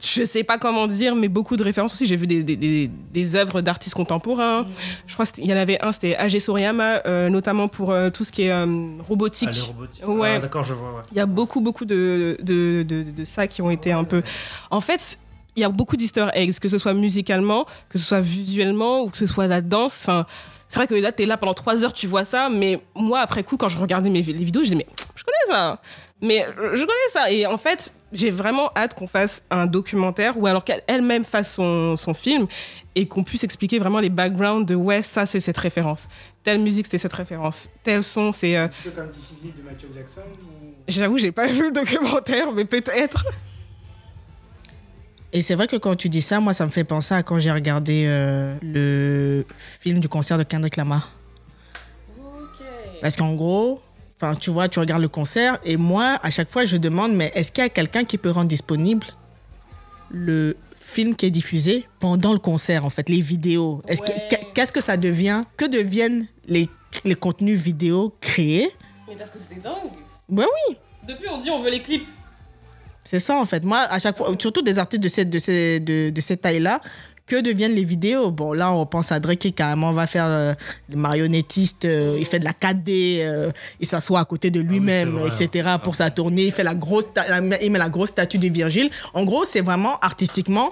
[SPEAKER 4] Je sais pas comment dire, mais beaucoup de références aussi. J'ai vu des, des, des, des œuvres d'artistes contemporains. Je crois qu'il y en avait un, c'était Age Soriyama, euh, notamment pour euh, tout ce qui est euh, robotique.
[SPEAKER 5] Ah, les robotiques.
[SPEAKER 4] Ouais.
[SPEAKER 5] Ah, D'accord, je vois. ouais.
[SPEAKER 4] Il y a beaucoup, beaucoup de, de, de, de ça qui ont été un peu. En fait, il y a beaucoup d'easter eggs, que ce soit musicalement, que ce soit visuellement ou que ce soit la danse. Enfin, c'est vrai que là, tu es là pendant trois heures, tu vois ça, mais moi, après coup, quand je regardais mes, les vidéos, je disais, mais je connais ça. Mais je connais ça. Et en fait, j'ai vraiment hâte qu'on fasse un documentaire ou alors qu'elle-même fasse son, son film et qu'on puisse expliquer vraiment les backgrounds de ouais, ça, c'est cette référence. Telle musique, c'était cette référence. Tel son, c'est. euh,
[SPEAKER 8] Un petit peu comme This Is It de Michael Jackson. ou-
[SPEAKER 4] J'avoue, j'ai pas vu le documentaire, mais peut-être.
[SPEAKER 2] Et c'est vrai que quand tu dis ça, moi, ça me fait penser à quand j'ai regardé euh, le film du concert de Kendrick Lamar. Parce qu'en gros, enfin, tu vois, tu regardes le concert et moi, à chaque fois, je demande, mais est-ce qu'il y a quelqu'un qui peut rendre disponible le film qui est diffusé pendant le concert, en fait, les vidéos? Est-ce que-
[SPEAKER 4] Ouais.
[SPEAKER 2] qu'est- Qu'est-ce que ça devient? Que deviennent les, les contenus vidéo créés?
[SPEAKER 4] Mais parce que c'était dingue.
[SPEAKER 2] Ben oui
[SPEAKER 4] Depuis, on dit on veut les clips.
[SPEAKER 2] C'est ça, en fait. Moi, à chaque fois, surtout des artistes de cette, de ces- de, de cette taille-là, que deviennent les vidéos Bon, là, on pense à Drake qui carrément va faire euh, le marionnettiste, euh, il fait de la 4D, euh, il s'assoit à côté de lui-même,
[SPEAKER 5] Ah vrai.
[SPEAKER 2] etc. pour sa tournée, il, fait la grosse il met la grosse statue de Virgile. En gros, c'est vraiment artistiquement,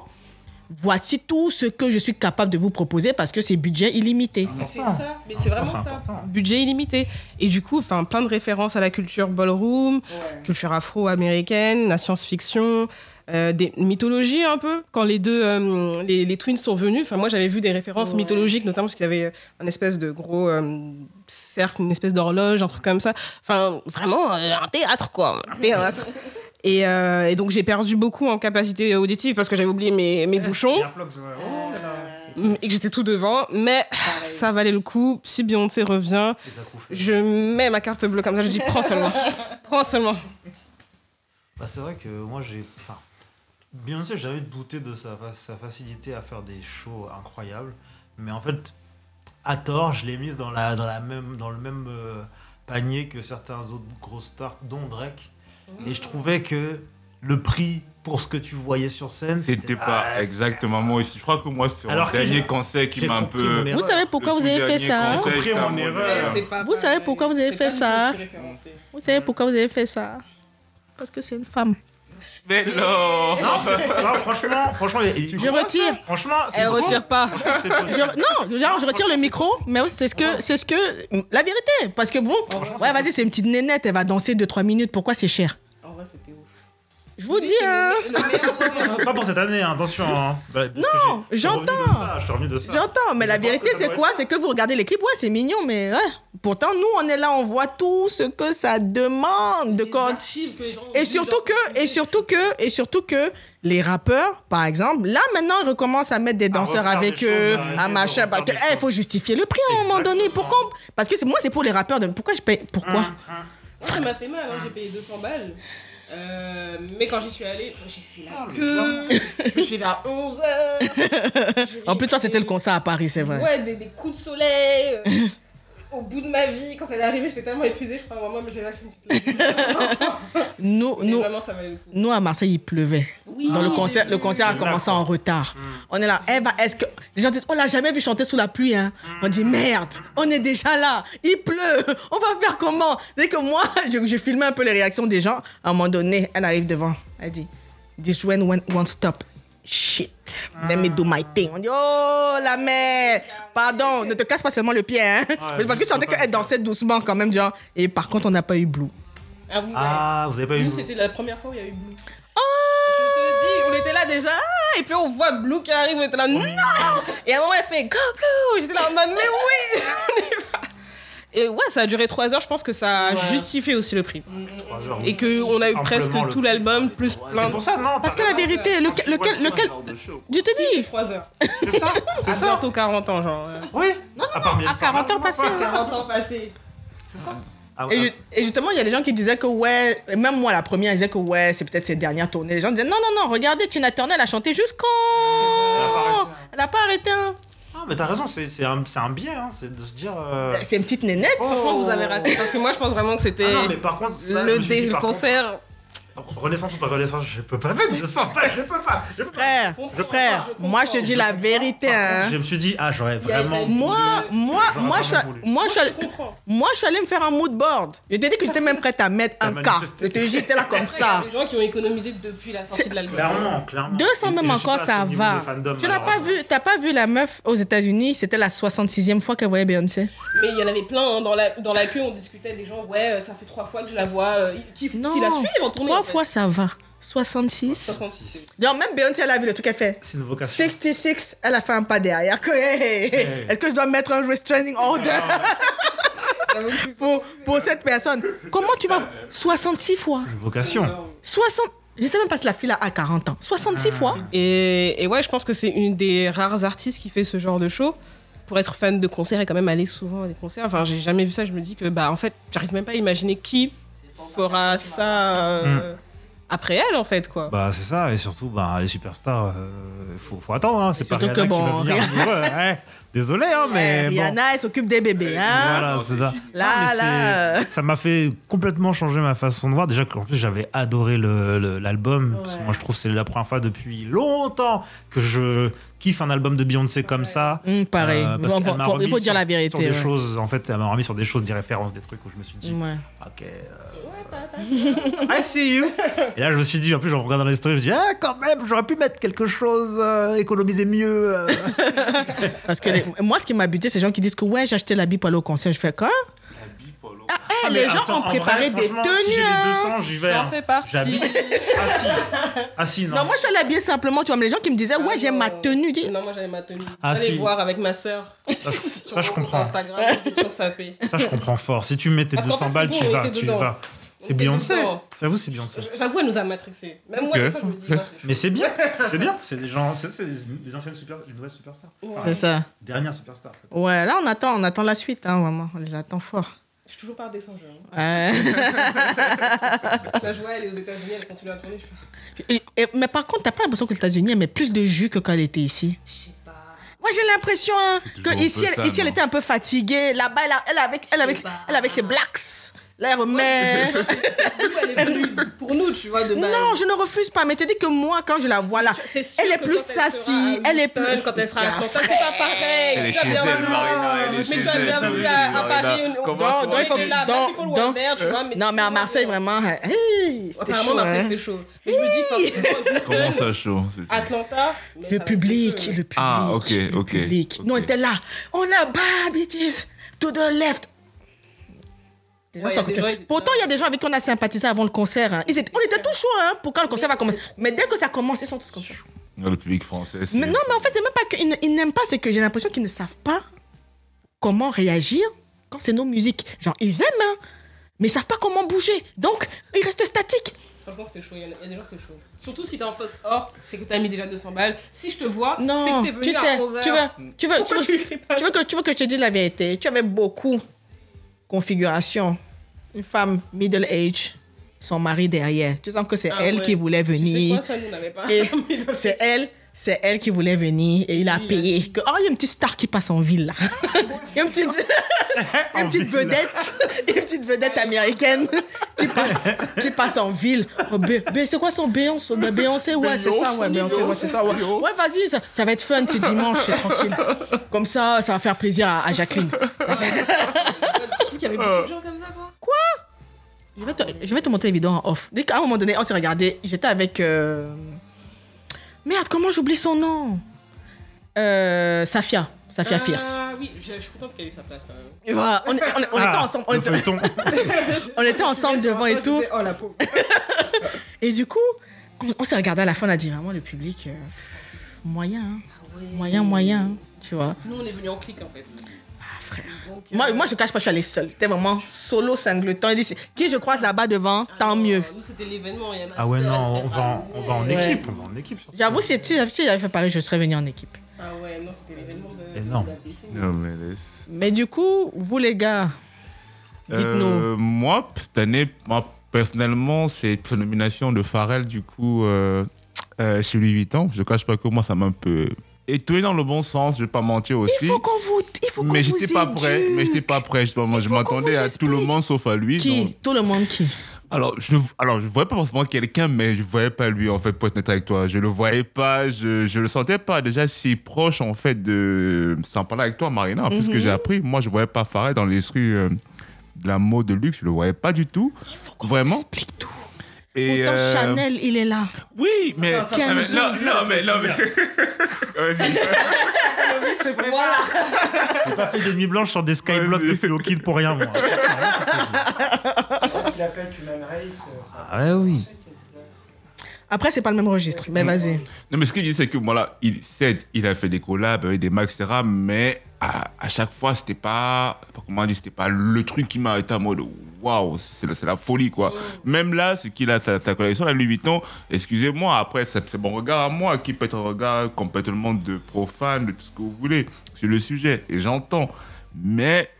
[SPEAKER 2] voici tout ce que je suis capable de vous proposer parce que c'est budget illimité.
[SPEAKER 4] C'est ça, mais c'est vraiment
[SPEAKER 5] c'est
[SPEAKER 4] ça.
[SPEAKER 5] important.
[SPEAKER 4] Budget illimité. Et du coup, enfin, plein de références à la culture ballroom, culture afro-américaine, la science-fiction, euh, des mythologies un peu. Quand les deux, euh, les, les twins sont venus, enfin, moi j'avais vu des références mythologiques, notamment parce qu'ils avaient un espèce de gros euh, cercle, une espèce d'horloge, un truc comme ça. Enfin, vraiment euh, un théâtre, quoi. Un théâtre. Et, euh, et donc j'ai perdu beaucoup en capacité auditive parce que j'avais oublié mes, mes bouchons et que j'étais tout devant. Mais ça valait le coup. Si Beyoncé revient, je mets ma carte bleue comme ça. Je dis prends seulement. prends seulement.
[SPEAKER 5] Bah, c'est vrai que moi j'ai. Enfin, Beyoncé, j'avais douté de sa, sa facilité à faire des shows incroyables. Mais en fait, à tort, je l'ai mise dans, la, dans, la même, dans le même euh, panier que certains autres grosses stars, dont Drake. Et je trouvais que le prix pour ce que tu voyais sur scène.
[SPEAKER 3] C'était pas
[SPEAKER 5] Ah,
[SPEAKER 3] exactement moi aussi. Je crois que moi, c'est
[SPEAKER 5] Alors
[SPEAKER 3] le dernier conseil qui m'a un peu.
[SPEAKER 2] Vous
[SPEAKER 5] erreur.
[SPEAKER 2] savez pourquoi vous avez fait ça hein
[SPEAKER 5] mon erreur.
[SPEAKER 2] Vous savez pourquoi vous avez fait ça Vous savez pourquoi vous avez fait ça Parce que c'est une femme.
[SPEAKER 3] Mais non
[SPEAKER 5] Non, franchement, franchement, il-
[SPEAKER 2] Je retire.
[SPEAKER 5] Franchement, c'est
[SPEAKER 4] Elle
[SPEAKER 5] possible.
[SPEAKER 4] retire pas.
[SPEAKER 2] Je- non, genre, je retire le micro, mais oui, c'est ce que, c'est ce que, la vérité, parce que bon, ouais, vas-y, c'est une petite nénette, elle va danser 2-3 minutes, pourquoi c'est cher?
[SPEAKER 4] En vrai, c'était.
[SPEAKER 2] Je vous dis, hein,
[SPEAKER 5] Pas pour cette année, hein, attention. Hein. Bah, parce que
[SPEAKER 2] Non,
[SPEAKER 5] j'ai- je suis revenu
[SPEAKER 2] j'entends.
[SPEAKER 5] de ça, Je suis revenu de ça.
[SPEAKER 2] j'entends, mais la
[SPEAKER 5] Je pense
[SPEAKER 2] vérité,
[SPEAKER 5] que ça
[SPEAKER 2] c'est quoi?
[SPEAKER 5] être.
[SPEAKER 2] C'est que vous regardez les clips, ouais, c'est mignon, mais ouais. Pourtant, nous, on est là, on voit tout ce que ça demande de. Et surtout que, et surtout que, et surtout que les rappeurs, par exemple, là maintenant ils recommencent à mettre des danseurs
[SPEAKER 5] refaire
[SPEAKER 2] avec
[SPEAKER 5] des
[SPEAKER 2] eux,
[SPEAKER 5] choses, à
[SPEAKER 2] à
[SPEAKER 5] essayer de
[SPEAKER 2] machin,
[SPEAKER 5] refaire
[SPEAKER 2] parce que
[SPEAKER 5] des
[SPEAKER 2] eh,
[SPEAKER 5] choses.
[SPEAKER 2] faut justifier le prix à un moment donné.
[SPEAKER 5] Exactement.
[SPEAKER 2] Pourquoi Parce que c'est- moi c'est pour les rappeurs. De, pourquoi je paye Pourquoi?
[SPEAKER 4] Ça m'a fait mal, hein, j'ai payé 200 balles. Euh, mais quand j'y suis allée, j'ai fait la queue. je suis là à 11 heures.
[SPEAKER 2] En plus toi c'était le concert à Paris, c'est vrai.
[SPEAKER 4] Ouais, des, des coups de soleil. Au bout de ma vie, quand elle est arrivée, j'étais tellement épuisée, je crois, moi, mais j'ai lâché une petite.
[SPEAKER 2] Nous, nous,
[SPEAKER 4] Vraiment, ça valait le coup.
[SPEAKER 2] nous à Marseille il pleuvait. Dans le concert, le concert a commencé en retard. On est là, eh ben, est-ce que les gens disent, on l'a jamais vu chanter sous la pluie, hein On dit merde, on est déjà là, il pleut, on va faire comment? C'est que moi, je, je filmais un peu les réactions des gens. À un moment donné, elle arrive devant, elle dit, this rain won't, won't stop. Shit, let me do my thing. On dit, oh la mère, pardon, ne te casse pas seulement le pied, hein. Mais parce que tu sentais qu'elle dansait doucement quand même, genre. Et par contre, on n'a pas eu Blue.
[SPEAKER 4] Ah, vous.
[SPEAKER 5] Ah, vous avez pas eu.
[SPEAKER 4] Nous, c'était la première fois où il y a eu Blue. Je te dis, on était là déjà, ah, et puis on voit Blue qui arrive, on était là, non Et à un moment, elle fait Go Blue J'étais là en mode, mais oui. Et ouais, ça a duré 3 heures, je pense que ça a justifié aussi le prix.
[SPEAKER 5] Trois heures.
[SPEAKER 4] Et qu'on a eu presque
[SPEAKER 5] le
[SPEAKER 4] tout l'album, plus plein
[SPEAKER 5] C'est pour ça, non
[SPEAKER 2] Parce que la vérité, lequel, lequel, lequel, je te dis,
[SPEAKER 4] 3 heures.
[SPEAKER 5] C'est ça, c'est
[SPEAKER 4] À
[SPEAKER 5] ça.
[SPEAKER 4] bientôt 40 ans, genre.
[SPEAKER 5] Oui. Non, à part
[SPEAKER 2] à 40 ans passés. hein.
[SPEAKER 4] 40 ans passés.
[SPEAKER 5] Ah,
[SPEAKER 2] Et,
[SPEAKER 5] ouais.
[SPEAKER 2] ju- et justement, il y a des gens qui disaient que, ouais, même moi, la première, ils disaient que, ouais, c'est peut-être ses dernières tournées. Les gens disaient, non, non, non, regardez, Tina Turner, elle a chanté jusqu'en. Elle a pas arrêté. hein.
[SPEAKER 5] Ah, mais t'as raison, c'est c'est un, c'est un biais, hein, c'est de se dire. euh,
[SPEAKER 2] C'est une petite nénette.
[SPEAKER 4] Franchement, vous avez raté. Parce que moi, je pense vraiment que c'était
[SPEAKER 5] Ah non, mais par contre, ça, je
[SPEAKER 4] le,
[SPEAKER 5] me suis dit,
[SPEAKER 4] le
[SPEAKER 5] par
[SPEAKER 4] concert.
[SPEAKER 5] contre, Renaissance ou pas Renaissance, je peux pas mettre 200 balles, je peux pas. Je peux pas.
[SPEAKER 2] Frère, frère, moi, je te dis la vérité. hein.
[SPEAKER 5] Je me suis dit, ah, j'aurais vraiment.
[SPEAKER 2] Moi, moi, moi, je moi, je moi, je suis allée me faire un mood board. Je t'ai dit que j'étais même prête à mettre un cas.
[SPEAKER 5] manifesté.
[SPEAKER 2] Je te dis, j'étais là comme
[SPEAKER 4] Il y a
[SPEAKER 2] ça.
[SPEAKER 4] des gens qui ont économisé depuis la sortie de l'album.
[SPEAKER 5] Clairement, clairement.
[SPEAKER 2] 200
[SPEAKER 5] Et- et
[SPEAKER 2] même encore, ça va.
[SPEAKER 5] fandom,
[SPEAKER 2] Tu n'as pas vu, t'as pas vu la meuf aux États-Unis, c'était la 66e fois qu'elle voyait Beyoncé.
[SPEAKER 4] Mais il y en avait plein hein, dans, la, dans la queue, on discutait des gens, ouais, euh, ça fait trois fois que je la vois, euh, qui, qui
[SPEAKER 2] Non,
[SPEAKER 4] la suivent en tournée.
[SPEAKER 2] trois. Fois ça va. 66.
[SPEAKER 4] 66.
[SPEAKER 2] Genre, même Beyoncé, elle a vu le truc qu'elle fait.
[SPEAKER 5] C'est une vocation.
[SPEAKER 2] 66, elle a fait un pas derrière. Que, hey, Est-ce que je dois mettre un restraining order? Pour, pour cette personne Comment tu vas 66 fois?
[SPEAKER 5] Une vocation.
[SPEAKER 2] 60 Je sais même pas si la fille a 40 ans. 66 fois
[SPEAKER 4] Et, et ouais, je pense que c'est une des rares artistes qui fait ce genre de show. Pour être fan de concert et quand même aller souvent à des concerts. Enfin, j'ai jamais vu ça. Je me dis que, bah, en fait, j'arrive même pas à imaginer qui fera ça euh, après elle, en fait, quoi.
[SPEAKER 5] Bah, c'est ça, et surtout, bah, les superstars, il faut, faut attendre, hein. c'est pas
[SPEAKER 2] Surtout
[SPEAKER 5] Rihanna
[SPEAKER 2] que
[SPEAKER 5] qui
[SPEAKER 2] bon,
[SPEAKER 5] va venir
[SPEAKER 2] Rihanna-
[SPEAKER 5] ouais. Désolé, hein, mais. bon.
[SPEAKER 2] Rihanna, elle s'occupe des bébés. Hein
[SPEAKER 5] Voilà, c'est ça.
[SPEAKER 2] Là,
[SPEAKER 5] Non,
[SPEAKER 2] là,
[SPEAKER 5] c'est- Ça m'a fait complètement changer ma façon de voir. Déjà qu'en plus, j'avais adoré le- le- l'album. Parce que moi, je trouve que c'est la première fois depuis longtemps que je kiffe un album de Beyoncé comme ça.
[SPEAKER 2] Hum, pareil.
[SPEAKER 5] Euh, parce qu'elle
[SPEAKER 2] faut-
[SPEAKER 5] m'a
[SPEAKER 2] faut-
[SPEAKER 5] remis
[SPEAKER 2] il faut dire
[SPEAKER 5] sur-
[SPEAKER 2] la vérité.
[SPEAKER 5] Sur des
[SPEAKER 2] ouais.
[SPEAKER 5] choses, en fait, elle m'a remis sur des choses, des références, des trucs où je me suis dit,
[SPEAKER 2] Ouais.
[SPEAKER 5] ok. euh, I see you. Et là, je me suis dit, en plus, je regarde dans les stories, je me dis, ah, quand même, j'aurais pu mettre quelque chose, euh, économiser mieux. euh.
[SPEAKER 2] Parce que les- moi, ce qui m'a buté, c'est les gens qui disent que ouais, j'ai acheté l'habit pour aller au concert. Je fais quoi? Ah, eh,
[SPEAKER 5] Ah,
[SPEAKER 2] les
[SPEAKER 5] mais
[SPEAKER 2] gens
[SPEAKER 5] attends,
[SPEAKER 2] ont
[SPEAKER 5] en
[SPEAKER 2] préparé
[SPEAKER 5] vrai,
[SPEAKER 2] des
[SPEAKER 5] franchement,
[SPEAKER 2] tenues.
[SPEAKER 5] Si j'ai les
[SPEAKER 2] hein.
[SPEAKER 5] 200, j'y vais.
[SPEAKER 4] J'en
[SPEAKER 5] hein.
[SPEAKER 4] fais partie.
[SPEAKER 5] J'habite. Ah si. Ah si, non.
[SPEAKER 2] Non, moi, je suis allée habiller simplement, tu vois. Mais les gens qui me disaient, ouais, j'ai ma tenue. Dis,
[SPEAKER 4] Non, moi j'avais ma tenue.
[SPEAKER 5] Ah,
[SPEAKER 4] J'allais
[SPEAKER 5] si.
[SPEAKER 4] voir avec ma soeur.
[SPEAKER 5] Ça, ça, je comprends.
[SPEAKER 4] Instagram, nous étions sapés.
[SPEAKER 5] Ça, je comprends fort. Si tu mets tes
[SPEAKER 4] Parce qu'en
[SPEAKER 5] 200
[SPEAKER 4] fait,
[SPEAKER 5] balles, tu
[SPEAKER 4] on
[SPEAKER 5] vas.
[SPEAKER 4] était
[SPEAKER 5] Tu
[SPEAKER 4] dedans.
[SPEAKER 5] vas. C'est Beyoncé. J'avoue, c'est Beyoncé.
[SPEAKER 4] J'avoue, elle nous a matrixés. Même moi, des fois, je me dis, ouais, c'est chaud.
[SPEAKER 5] Mais c'est bien, c'est bien. C'est des gens, c'est c'est des, des anciennes super, des nouvelles superstars. Enfin,
[SPEAKER 2] C'est ça.
[SPEAKER 5] Dernière superstar. en fait.
[SPEAKER 2] Ouais, là, on attend, on attend la suite, hein, vraiment. On les attend fort.
[SPEAKER 4] Je suis toujours pas redescendue. Hein.
[SPEAKER 2] Ouais.
[SPEAKER 4] La joie, elle est aux États-Unis, elle continue à tourner. Je fais,
[SPEAKER 2] Et- et- mais par contre, t'as pas l'impression que les États-Unis elle met plus de jus que quand elle était ici? Moi, j'ai l'impression hein,
[SPEAKER 3] toujours
[SPEAKER 2] que
[SPEAKER 3] un
[SPEAKER 2] ici,
[SPEAKER 3] peu
[SPEAKER 2] elle,
[SPEAKER 3] ça,
[SPEAKER 2] ici elle
[SPEAKER 3] non?
[SPEAKER 2] était un peu fatiguée. Là-bas, elle, a- elle, avec, elle, avec, elle avec ses blacks. Elle
[SPEAKER 4] elle est venue pour nous, tu vois, de base.
[SPEAKER 2] Non, je ne refuse pas. Mais te dis que moi, quand je la vois là, elle est plus
[SPEAKER 4] elle
[SPEAKER 2] sassy. Elle est plus.
[SPEAKER 4] Quand elle sera à Atlanta, c'est pas pareil.
[SPEAKER 3] Elle est chez elle, Marina, elle est
[SPEAKER 4] Mais
[SPEAKER 3] chez
[SPEAKER 4] tu as
[SPEAKER 3] elle,
[SPEAKER 4] à. Paris.
[SPEAKER 3] Comment-
[SPEAKER 2] Non, mais à
[SPEAKER 4] le
[SPEAKER 2] Marseille,
[SPEAKER 4] est-
[SPEAKER 2] vraiment, hey, c'était
[SPEAKER 4] Apparemment,
[SPEAKER 2] chaud.
[SPEAKER 4] Marseille,
[SPEAKER 2] hein.
[SPEAKER 4] c'était chaud. Mais je me dis,
[SPEAKER 3] Comment ça chaud?
[SPEAKER 4] Atlanta.
[SPEAKER 2] Le public, le public.
[SPEAKER 3] Ah, ok,
[SPEAKER 2] le
[SPEAKER 3] ok,
[SPEAKER 2] public.
[SPEAKER 3] ok.
[SPEAKER 2] Nous, on était là. On a bas, bitches. To the left.
[SPEAKER 4] Ouais, ils
[SPEAKER 2] Pourtant, il y a des gens avec qui on a sympathisé avant le concert. hein. Ils étaient- on était tous chauds hein, pour quand le concert va commencer. Mais dès que ça commence, ils sont tous comme ça.
[SPEAKER 3] Le public français.
[SPEAKER 2] Mais non, mais en fait, c'est même pas qu'ils ils n'aiment pas, c'est que j'ai l'impression qu'ils ne savent pas comment réagir quand c'est nos musiques. Genre, ils aiment, hein, mais ils savent pas comment bouger. Donc, ils restent statiques.
[SPEAKER 4] Franchement, c'était chaud. Il y, a- des gens, c'est chaud. Surtout si t'es en fausse or, c'est que t'as mis déjà 200 balles. Si je te vois, c'est
[SPEAKER 2] Non,
[SPEAKER 4] que t'es venu
[SPEAKER 2] tu
[SPEAKER 4] à
[SPEAKER 2] sais,
[SPEAKER 4] 11
[SPEAKER 2] tu veux,
[SPEAKER 4] heures.
[SPEAKER 2] tu veux, tu
[SPEAKER 4] Pourquoi
[SPEAKER 2] veux,
[SPEAKER 4] tu écris pas
[SPEAKER 2] tu veux que, tu veux que je te dise la vérité. Tu avais beaucoup configuration. Une femme middle age, son mari derrière. Tu sens que c'est
[SPEAKER 4] Ah
[SPEAKER 2] elle
[SPEAKER 4] ouais.
[SPEAKER 2] qui voulait
[SPEAKER 4] Tu sais
[SPEAKER 2] venir.
[SPEAKER 4] pas.
[SPEAKER 2] Et c'est elle, c'est elle qui voulait venir et il a
[SPEAKER 4] Oui,
[SPEAKER 2] payé. Que, oh, il y a une petite star qui passe en ville là. Il y a une petite, une petite vedette, une petite vedette américaine qui passe, qui passe en ville. Oh, c'est quoi son Beyoncé? Beyoncé, ouais, c'est ça, ouais, Beyoncé, ouais, c'est ça, ouais. Ouais, vas-y, ça, ça va être fun, c'est dimanche, c'est tranquille. Comme ça, ça va faire plaisir à, à Jacqueline.
[SPEAKER 4] Trouve qu'il y avait beaucoup de gens comme ça, toi.
[SPEAKER 2] Je vais, te, je vais te montrer les vidéos en off. Dès qu'à un moment donné, on s'est regardé, j'étais avec. euh, Merde, comment j'oublie son nom euh, Safia. Safia Fierce.
[SPEAKER 4] Ah oui, je, je suis contente qu'elle ait eu sa place quand même.
[SPEAKER 2] Et voilà, on, on- on était
[SPEAKER 5] Ah,
[SPEAKER 2] ensemble, on était, on était ensemble devant et tout.
[SPEAKER 4] Oh la pauvre.
[SPEAKER 2] Et du coup, on, on s'est regardé à la fin, on a dit vraiment le public, euh, moyen, hein. moyen, moyen, hein, tu vois.
[SPEAKER 4] Nous, on est venus en clic en fait.
[SPEAKER 2] Ah, frère.
[SPEAKER 4] Donc,
[SPEAKER 2] Moi, moi, je cache pas, je suis allée seule. C'était vraiment solo, dit, qui je croise là-bas devant, tant mieux.
[SPEAKER 4] Nous, c'était l'événement. il y en a
[SPEAKER 5] Ah ouais, non, on va, en, on va en
[SPEAKER 2] Ouais.
[SPEAKER 5] équipe. On va en équipe.
[SPEAKER 2] J'avoue, si, si, si j'avais fait pareil, je serais venue en équipe.
[SPEAKER 4] Ah ouais, non, c'était l'événement de. De la décennie.
[SPEAKER 3] Non, mais
[SPEAKER 2] du coup, vous les gars, dites-nous.
[SPEAKER 3] Euh, moi, cette année, moi, personnellement, c'est une nomination de Pharrell, du coup, euh, euh, chez Louis Vuitton. Je ne cache pas que moi, ça m'a un peu étonné dans le bon sens, je ne vais pas mentir aussi.
[SPEAKER 2] il faut qu'on vous, il faut
[SPEAKER 3] mais j'étais pas prêt, mais j'étais pas prêt. Je, moi, je m'attendais à tout le monde sauf à lui.
[SPEAKER 2] Qui
[SPEAKER 3] donc-
[SPEAKER 2] Tout le monde qui
[SPEAKER 3] alors, je ne alors, je voyais pas forcément quelqu'un, mais je voyais pas lui, en fait, pour être avec toi. Je le voyais pas, je, je le sentais pas déjà si proche, en fait, de. Sans parler avec toi, Marina, en plus que j'ai appris, moi, je voyais pas Farah dans les rues euh, de la mode de luxe, je le voyais pas du tout.
[SPEAKER 2] Il faut qu'on
[SPEAKER 3] Vraiment
[SPEAKER 2] vous explique tout.
[SPEAKER 3] Et,
[SPEAKER 2] Autant
[SPEAKER 3] euh,
[SPEAKER 2] Chanel, il est là.
[SPEAKER 3] Oui, mais. Non, non, mais. Non, mais... Vas-y.
[SPEAKER 2] Voilà.
[SPEAKER 5] J'ai pas fait des nuits blanches sur des skyblocks de Fellow Kid pour rien, moi.
[SPEAKER 8] Ce qu'il a fait avec Human Race, euh, ça
[SPEAKER 5] Ah ouais, oui.
[SPEAKER 2] Après, c'est pas le même registre. Mais vas-y.
[SPEAKER 3] Non, mais ce qu'il dit, c'est que voilà, il, certes, il a fait des collabs avec des marques, etc. Mais à, à chaque fois, c'était pas. pas Comment dire, c'était pas le truc qui m'a été en mode waouh, c'est la, folie, quoi. Même là, c'est qu'il a sa, sa collection, la Louis Vuitton. Excusez-moi, après, c'est c'est mon regard à moi qui peut être un regard complètement de profane, de tout ce que vous voulez sur le sujet. Et j'entends. Mais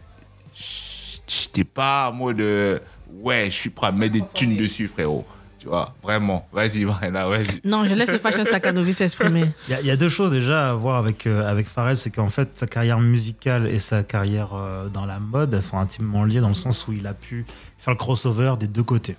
[SPEAKER 3] j'étais pas en mode euh, ouais, je suis prêt à mettre des thunes dessus, frérot. Tu vois, vraiment. Vas-y, Marina, vas-y.
[SPEAKER 2] Non, je laisse le Fashion Stakanovic s'exprimer.
[SPEAKER 5] Il y, a- il y a deux choses déjà à voir avec, euh, avec Pharrell, c'est qu'en fait, sa carrière musicale et sa carrière euh, dans la mode, elles sont intimement liées dans le sens où il a pu faire le crossover des deux côtés.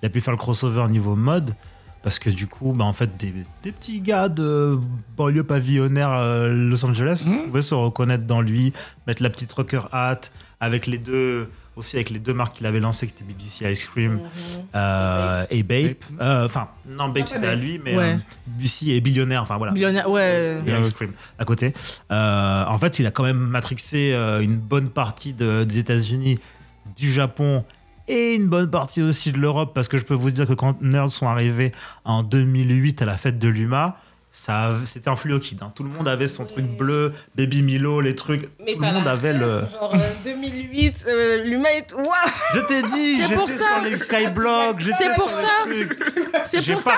[SPEAKER 5] Il a pu faire le crossover niveau mode, parce que du coup, bah, en fait, des, des petits gars de banlieue pavillonnaire euh, Los Angeles pouvaient se reconnaître dans lui, mettre la petite rocker hat, avec les deux aussi avec les deux marques qu'il avait lancées qui étaient BBC Ice Cream euh, et Bape Euh, enfin non Bape c'était à lui mais
[SPEAKER 2] Ouais.
[SPEAKER 5] euh, BBC et Billionnaire enfin voilà
[SPEAKER 2] Millionnaire, ouais.
[SPEAKER 5] et Ice Cream à côté. Euh, en fait, il a quand même matrixé euh, une bonne partie de- des États-Unis, du Japon et une bonne partie aussi de l'Europe parce que je peux vous dire que quand Nerds sont arrivés en 2008 à la fête de l'UMA, ça c'était un fluo kid. hein. Tout le monde avait son truc bleu, Baby Milo, les trucs.
[SPEAKER 4] Mais
[SPEAKER 5] tout le monde avait le.
[SPEAKER 4] Genre euh, 2008, euh, l'humain est. Waouh
[SPEAKER 5] Je t'ai dit,
[SPEAKER 2] C'est
[SPEAKER 5] j'étais
[SPEAKER 2] pour
[SPEAKER 5] sur
[SPEAKER 2] ça.
[SPEAKER 5] les j'étais
[SPEAKER 2] C'est pour
[SPEAKER 5] sur
[SPEAKER 2] ça.
[SPEAKER 5] les trucs.
[SPEAKER 2] C'est pour,
[SPEAKER 5] pas
[SPEAKER 2] ça-